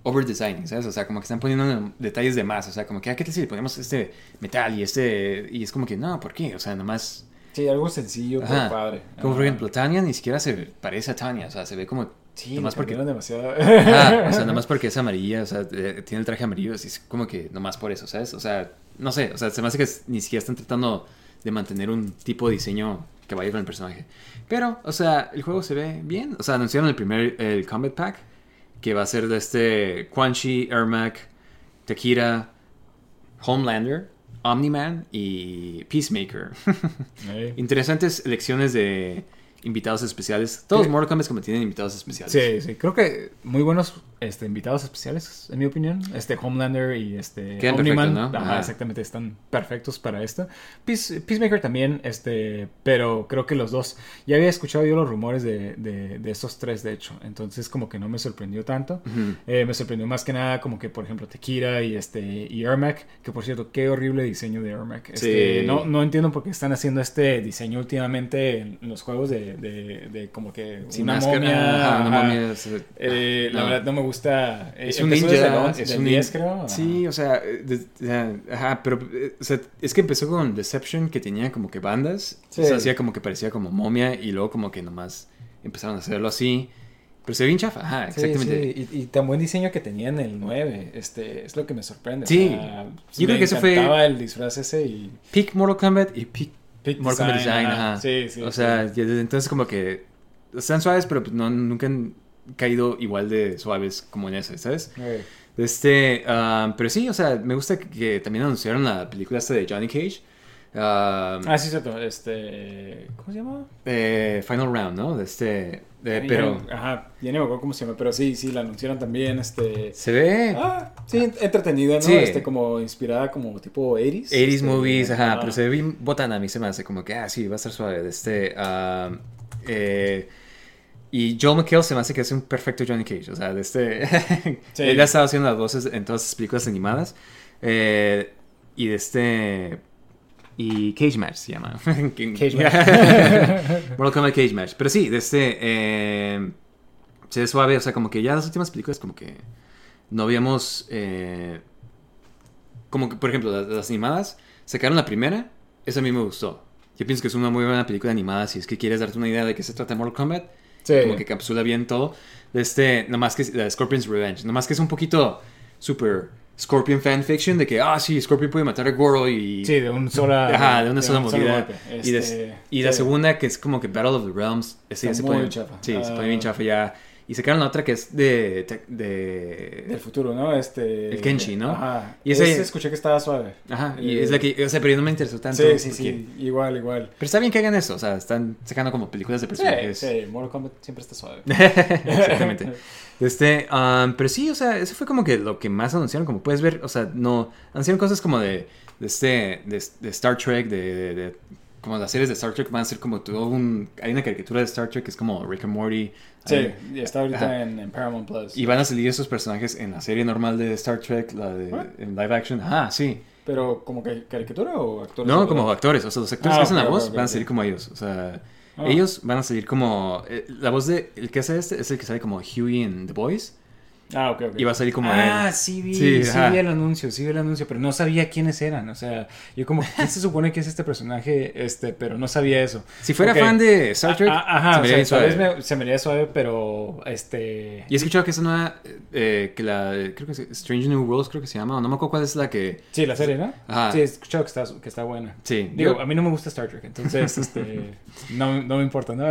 over designing sabes o sea como que están poniendo detalles de más o sea como que ah, qué tal si le ponemos este metal y este y es como que no por qué o sea nomás Sí, algo sencillo, pero Ajá. padre. como por Ajá. ejemplo Tanya ni siquiera se parece a Tanya o sea se ve como Sí, nomás porque demasiado. Ah, o sea, nomás porque es amarilla, o sea, eh, tiene el traje amarillo, así es como que nomás por eso, ¿sabes? O sea, no sé, o sea, se me hace que ni siquiera están tratando de mantener un tipo de diseño que vaya con el personaje. Pero, o sea, el juego se ve bien. O sea, anunciaron el primer, el Combat Pack, que va a ser de este Quan Chi, Ermac, Takira, Homelander, Omni-Man y Peacemaker. Interesantes elecciones de invitados especiales. Todos Sí. Mortal Kombat como tienen invitados especiales. Sí, sí, creo que muy buenos este, invitados especiales, en mi opinión. Este Homelander y este Omni-Man, ¿no? ajá, exactamente, están perfectos para esto. Peace- Peacemaker también, este, pero creo que los dos. Ya había escuchado yo los rumores de, de, de estos tres, de hecho, entonces como que no me sorprendió tanto. Ujú. Eh, me sorprendió más que nada como que, por ejemplo, Tekira y este y Ermac, que por cierto, qué horrible diseño de Ermac. Este, Sí. no, no entiendo por qué están haciendo este diseño últimamente en, los juegos de, de, como que Sin una máscara, momia. ajá, una momia, sea, Eh, La no. verdad no me gusta. eh, Es un empezó ninja, es un 10, nin- creo. Sí, o sea, eh, de- de- ajá, pero eh, o sea, es que empezó con Deception que tenía como que bandas, Sí. o sea, hacía como que parecía como momia y luego como que nomás empezaron a hacerlo así, pero se ve bien chafa, ajá, Sí, exactamente. sí, Y, y tan buen diseño que tenía en el 9, este, es lo que me sorprende. o Sí. sea, Yo creo que eso fue- el disfraz ese y... Peak Mortal Kombat y Peak Peak Mortal Kombat Design, ajá. ajá. Sí, sí, O sí. sea, entonces como que están suaves, pero pues no, nunca han caído igual de suaves como en ese, ¿sabes? Eh, Este, ah, pero sí, o sea, me gusta que, que también anunciaron la película esta de Johnny Cage. ah, Ah, sí, cierto. Este... ¿Cómo se llama? eh, Final Round, ¿no? De este, de- Ya- pero Ajá, ya me acuerdo cómo se llama, pero sí, sí, la anunciaron también, este... se ve Ah, sí, entretenida, ¿no? Sí. Este, como inspirada como tipo 80s. 80s este, movies, ajá, ah. pero se ve bien botana, a mí se me hace como que, ah, sí, va a estar suave. De este, ah, eh, y Joel McHale se me hace que es un perfecto Johnny Cage, o sea, de este, Sí. él ha estado haciendo las voces en todas sus películas animadas, eh, y de este, y Cage Match se llama. Cage Mortal Kombat Cage Match. Pero sí, de este, eh, se ve suave, o sea, como que ya las últimas películas como que no habíamos, eh, como que, por ejemplo, las, las animadas, sacaron la primera, esa a mí me gustó. Yo pienso que es una muy buena película animada si es que quieres darte una idea de qué se trata Mortal Kombat. Sí. Como que capsula bien todo. De este, nomás que la Scorpion's Revenge. Nomás que es un poquito super Scorpion fanfiction de que, ah, sí, Scorpion puede matar a Goro y... Sí, de un sola... Ajá, de una sola un movida. golpe. y de- Este, y la segunda, que es como que Battle of the Realms, ese ya se muy pone chafa. Sí, se Ah. pone bien chafa ya. Y sacaron la otra que es de. de, Del futuro, ¿no? Este... El Kenshi, ¿no? Ajá. Y ese- ese... escuché que estaba suave. Ajá, y Eh, es la que. O sea, pero no me interesó tanto. Sí, sí, porque- sí. Igual, igual. Pero está bien que hagan eso, o sea, están sacando como películas de Sí, personajes. sí. Mortal Kombat siempre está suave. Exactamente. Este, um, pero sí, o sea, eso fue como que lo que más anunciaron, como puedes ver, o sea, no, anunciaron cosas como de, de este, de, de Star Trek, de- como las series de Star Trek van a ser como todo un, hay una caricatura de Star Trek que es como Rick and Morty. Sí, Hay- y está ahorita en, en Paramount Plus. Y van a salir esos personajes en la serie normal de Star Trek, la de en live action. Ah, sí. Pero, ¿como caricatura o actores? No, como actores, o sea, los actores Ah, que hacen la voz van a salir como ellos. O sea, Ah. ellos van a salir como. eh, la voz de. El que hace este es el que sale como Huey en The Boys. Ah, ok, ok. Y va a salir como Ah, él. sí vi, Sí, sí, vi el anuncio, sí vi el anuncio, pero no sabía quiénes eran, o sea, yo como, ¿quién se supone que es este personaje? Este, pero no sabía eso. Si fuera Ok. fan de Star Trek, Ah, ah, Ajá, se o me sea, haría tal vez suave. me- se me haría suave, pero, este... Y he escuchado que esa nueva. eh, que la. Creo que es Strange New Worlds, creo que se llama. O no me acuerdo cuál es la que. Sí, la serie, ¿no? Ajá. Sí, he escuchado que está, que está buena. Sí. Digo, yo, a mí no me gusta Star Trek, entonces, este, no, no me importa, ¿no?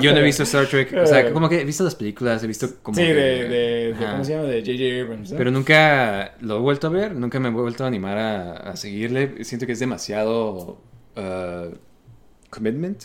yo no he visto Star Trek. O sea, como que he visto las películas, he visto como. Sí, que- de, de, de-. ¿cómo se llama? De J.J. Abrams, ¿no? Pero nunca lo he vuelto a ver, nunca me he vuelto a animar a, a seguirle. Siento que es demasiado uh, commitment,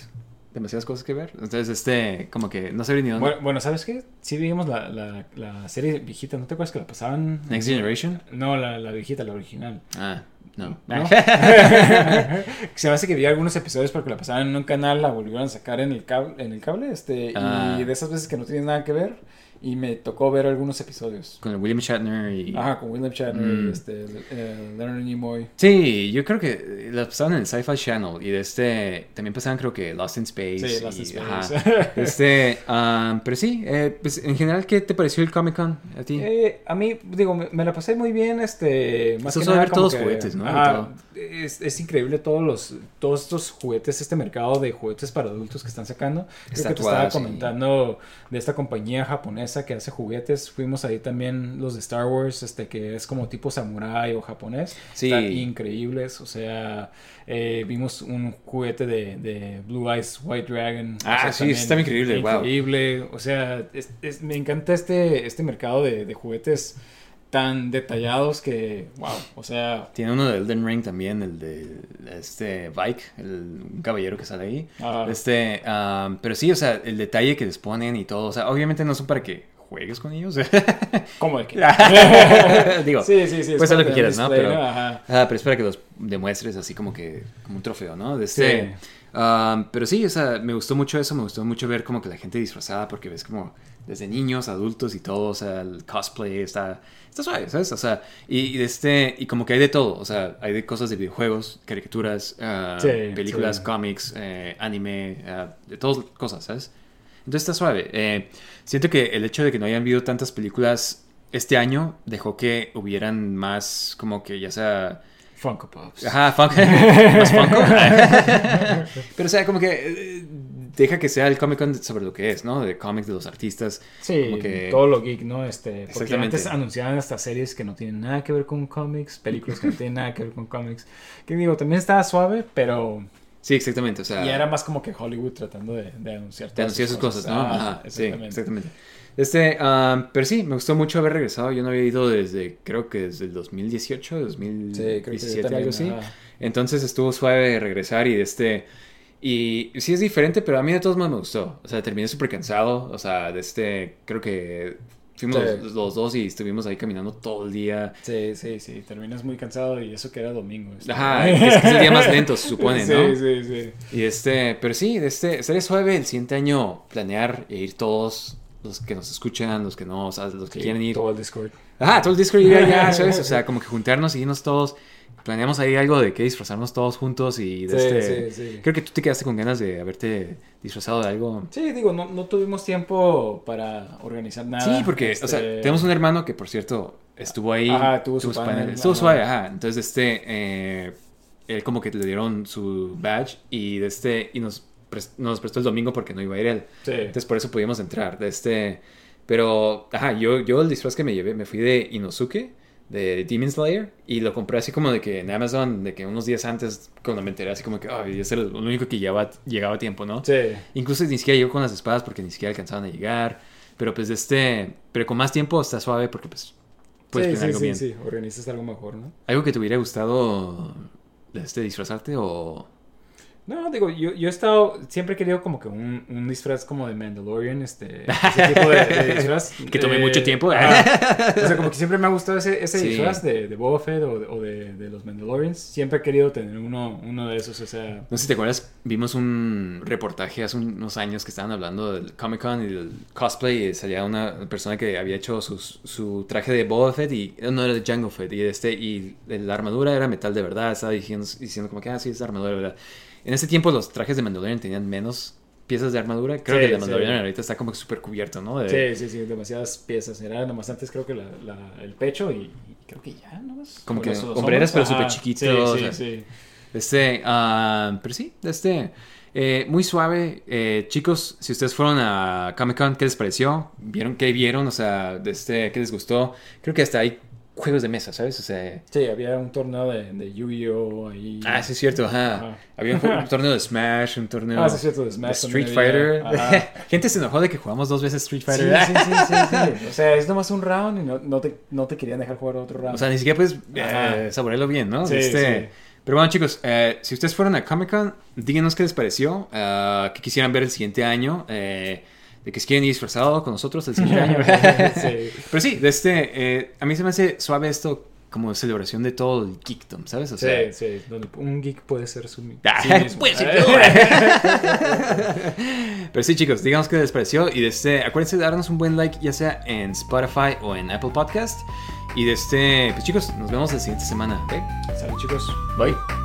demasiadas cosas que ver. Entonces, este, como que no sé ni dónde. Bueno, bueno, ¿sabes qué? Sí vimos la, la, la serie viejita, ¿no te acuerdas que la pasaban? Next Generation. No, la, la viejita, la original. Ah, no. ¿no? Se me hace que vi algunos episodios porque la pasaban en un canal, la volvieron a sacar en el cable, en el cable este, Ah. y de esas veces que no tienes nada que ver y me tocó ver algunos episodios. Con el William Shatner y... Ajá, con William Shatner Mm. y este, Leonard Nimoy. Sí, yo creo que las pasaban en el Sci-Fi Channel y de este también pasaban creo que Lost in Space. Sí, Lost in ajá. Space. Este, um, pero sí, eh, pues en general, ¿qué te pareció el Comic Con a ti? Eh, a mí, digo, me, me la pasé muy bien, este, más Eso que ver todos que- juguetes, ¿no? Ajá, es, es increíble todos los, todos estos juguetes, este mercado de juguetes para adultos que están sacando. Creo que te estaba comentando de esta compañía japonesa que hace juguetes. Fuimos ahí también los de Star Wars, este, que es como tipo samurai o japonés. Sí. Están increíbles, o sea, eh, vimos un juguete de, de Blue Eyes White Dragon. o Ah, sea, sí, está increíble, wow. Increíble, o sea, es- es- me encanta este, este mercado de, de juguetes tan detallados que, wow, o sea, Tiene uno de Elden Ring también, el de este Vike, el un caballero que sale ahí. Ah. Este, um, pero sí, o sea, el detalle que les ponen y todo, o sea, obviamente no son para que juegues con ellos. ¿cómo de que? Digo, sí, sí, sí. es puedes hacer lo que quieras, ¿no? Pero, Ajá. ah, pero es para que los demuestres así como que, como un trofeo, ¿no? De este, Sí. um, pero sí, o sea, me gustó mucho eso, me gustó mucho ver como que la gente disfrazada, porque ves como desde niños, adultos y todo, o sea, el cosplay está, está suave, ¿sabes? O sea, y, y este, y como que hay de todo, o sea, hay de cosas de videojuegos, caricaturas, ah, Sí, películas, sí. cómics, eh, anime, ah, de todas cosas, ¿sabes? Entonces está suave. Eh, siento que el hecho de que no hayan habido tantas películas este año dejó que hubieran más, como que ya sea. Funko Pops. Ajá, Funko. más Funko. Pero o sea, como que eh, deja que sea el Comic Con sobre lo que es, ¿no? De cómics de los artistas. Sí, como que- todo lo geek, ¿no? Este, porque Exactamente. antes anunciaban hasta series que no tienen nada que ver con cómics, películas que no tienen nada que ver con cómics. Que digo, también estaba suave, pero Sí, exactamente. O sea, ya era más como que Hollywood tratando de, de anunciar de todas anunciar sus cosas, ¿no? Ah, Ajá, sí, exactamente. exactamente. Este, um, pero sí, me gustó mucho haber regresado. Yo no había ido desde, creo que desde el 2018, 2017, Sí, creo que algo así. Entonces estuvo suave regresar y de este... Y sí es diferente, pero a mí de todos modos me gustó. O sea, terminé súper cansado. O sea, de este... Creo que fuimos Sí. los, los dos y estuvimos ahí caminando todo el día. Sí, sí, sí, terminas muy cansado y eso que era domingo. este. Ajá, es, que es el día más lento, se supone, sí, ¿no? Sí, sí, Y este... Pero sí, de este... Sería suave el siguiente año planear e ir todos... Los que nos escuchan, los que no, o sea, los que sí. quieren ir. Todo el Discord. Ajá, todo el Discord ya, ya, ¿sabes? O sea, como que juntarnos y irnos todos. Planeamos ahí algo de que disfrazarnos todos juntos y de Sí, este... sí, sí. Creo que tú te quedaste con ganas de haberte disfrazado de algo. Sí, digo, no, no tuvimos tiempo para organizar nada. Sí, porque, o sea, Este, tenemos un hermano que, por cierto, estuvo ahí. Ajá, tuvo su panel, Estuvo ajá. suave, ajá. Entonces, este, eh, él como que le dieron su badge y de este, y nos, pres- nos prestó el domingo porque no iba a ir él. Sí. Entonces, por eso pudimos entrar. De este, pero, ajá, yo, yo el disfraz que me llevé, me fui de Inosuke, de Demon Slayer, y lo compré así como de que en Amazon, de que unos días antes, cuando me enteré, así como que, ay, es el, lo único que llegaba, llegaba a tiempo, ¿no? Sí. Incluso ni siquiera llegó con las espadas porque ni siquiera alcanzaban a llegar. Pero pues de este. Pero con más tiempo está suave porque pues. Puedes sí, planear sí, algo sí, bien. sí, organizas algo mejor, ¿no? ¿Algo que te hubiera gustado de este disfrazarte o.? No, digo, yo, yo he estado, siempre he querido como que un, un disfraz como de Mandalorian, este, ese tipo de, de disfraz. Que tome Eh, mucho tiempo. ajá. o sea, como que siempre me ha gustado ese, ese Sí. disfraz de, de Boba Fett o, de, o de, de los Mandalorians. Siempre he querido tener uno, uno de esos, o sea... No sé si te acuerdas, vimos un reportaje hace unos años que estaban hablando del Comic Con y del cosplay y salía una persona que había hecho sus- su traje de Boba Fett y no era de Jango Fett y, este, y la armadura era metal de verdad, estaba diciendo, diciendo como que, ah, sí, es armadura de verdad. En ese tiempo los trajes de Mandalorian tenían menos piezas de armadura. Creo Sí, que el de sí. Mandalorian ahorita está como súper cubierto, ¿no? De- Sí, sí, sí, demasiadas piezas. Era nomás antes creo que la, la- el pecho y, y creo que ya, nomás. Como Con que hombreras, pero súper chiquitos, Sí, sí, o sea. sí. Este, ah, pero sí, este, eh, muy suave. Eh, chicos, si ustedes fueron a Comic Con, ¿qué les pareció? ¿Vieron qué vieron? O sea, de este, ¿qué les gustó? Creo que hasta hay juegos de mesa, ¿sabes? O sea, Sí, había un torneo de, de Yu-Gi-Oh! ahí. ah, sí es cierto, ajá. Ajá. Había un, torneo de Smash, un torneo Ah, sí es cierto, de Smash Street. Fighter. Gente se enojó de que jugamos dos veces Street Fighter. sí, sí, sí, sí. O sea, es nomás un round y no, no, te, no te querían dejar jugar otro round. O sea, ni siquiera puedes eh, saborearlo bien, ¿no? Sí, Este, sí. Pero bueno, chicos, eh, si ustedes fueron a Comic Con, díganos qué les pareció, eh, qué quisieran ver el siguiente año, eh, de que se quieren ir disfrazados con nosotros el siguiente año. Sí. Pero sí, de este, eh, a mí se me hace suave esto como celebración de todo el geekdom, ¿sabes? O sea, sí, sí, donde un geek puede ser su Ah, sí mismo. pues, sí, Pero sí, chicos, digamos que les pareció. Y desde, acuérdense de darnos un buen like, ya sea en Spotify o en Apple Podcast. Y desde, pues chicos, nos vemos la siguiente semana. ¿ok? Salud, chicos. Bye.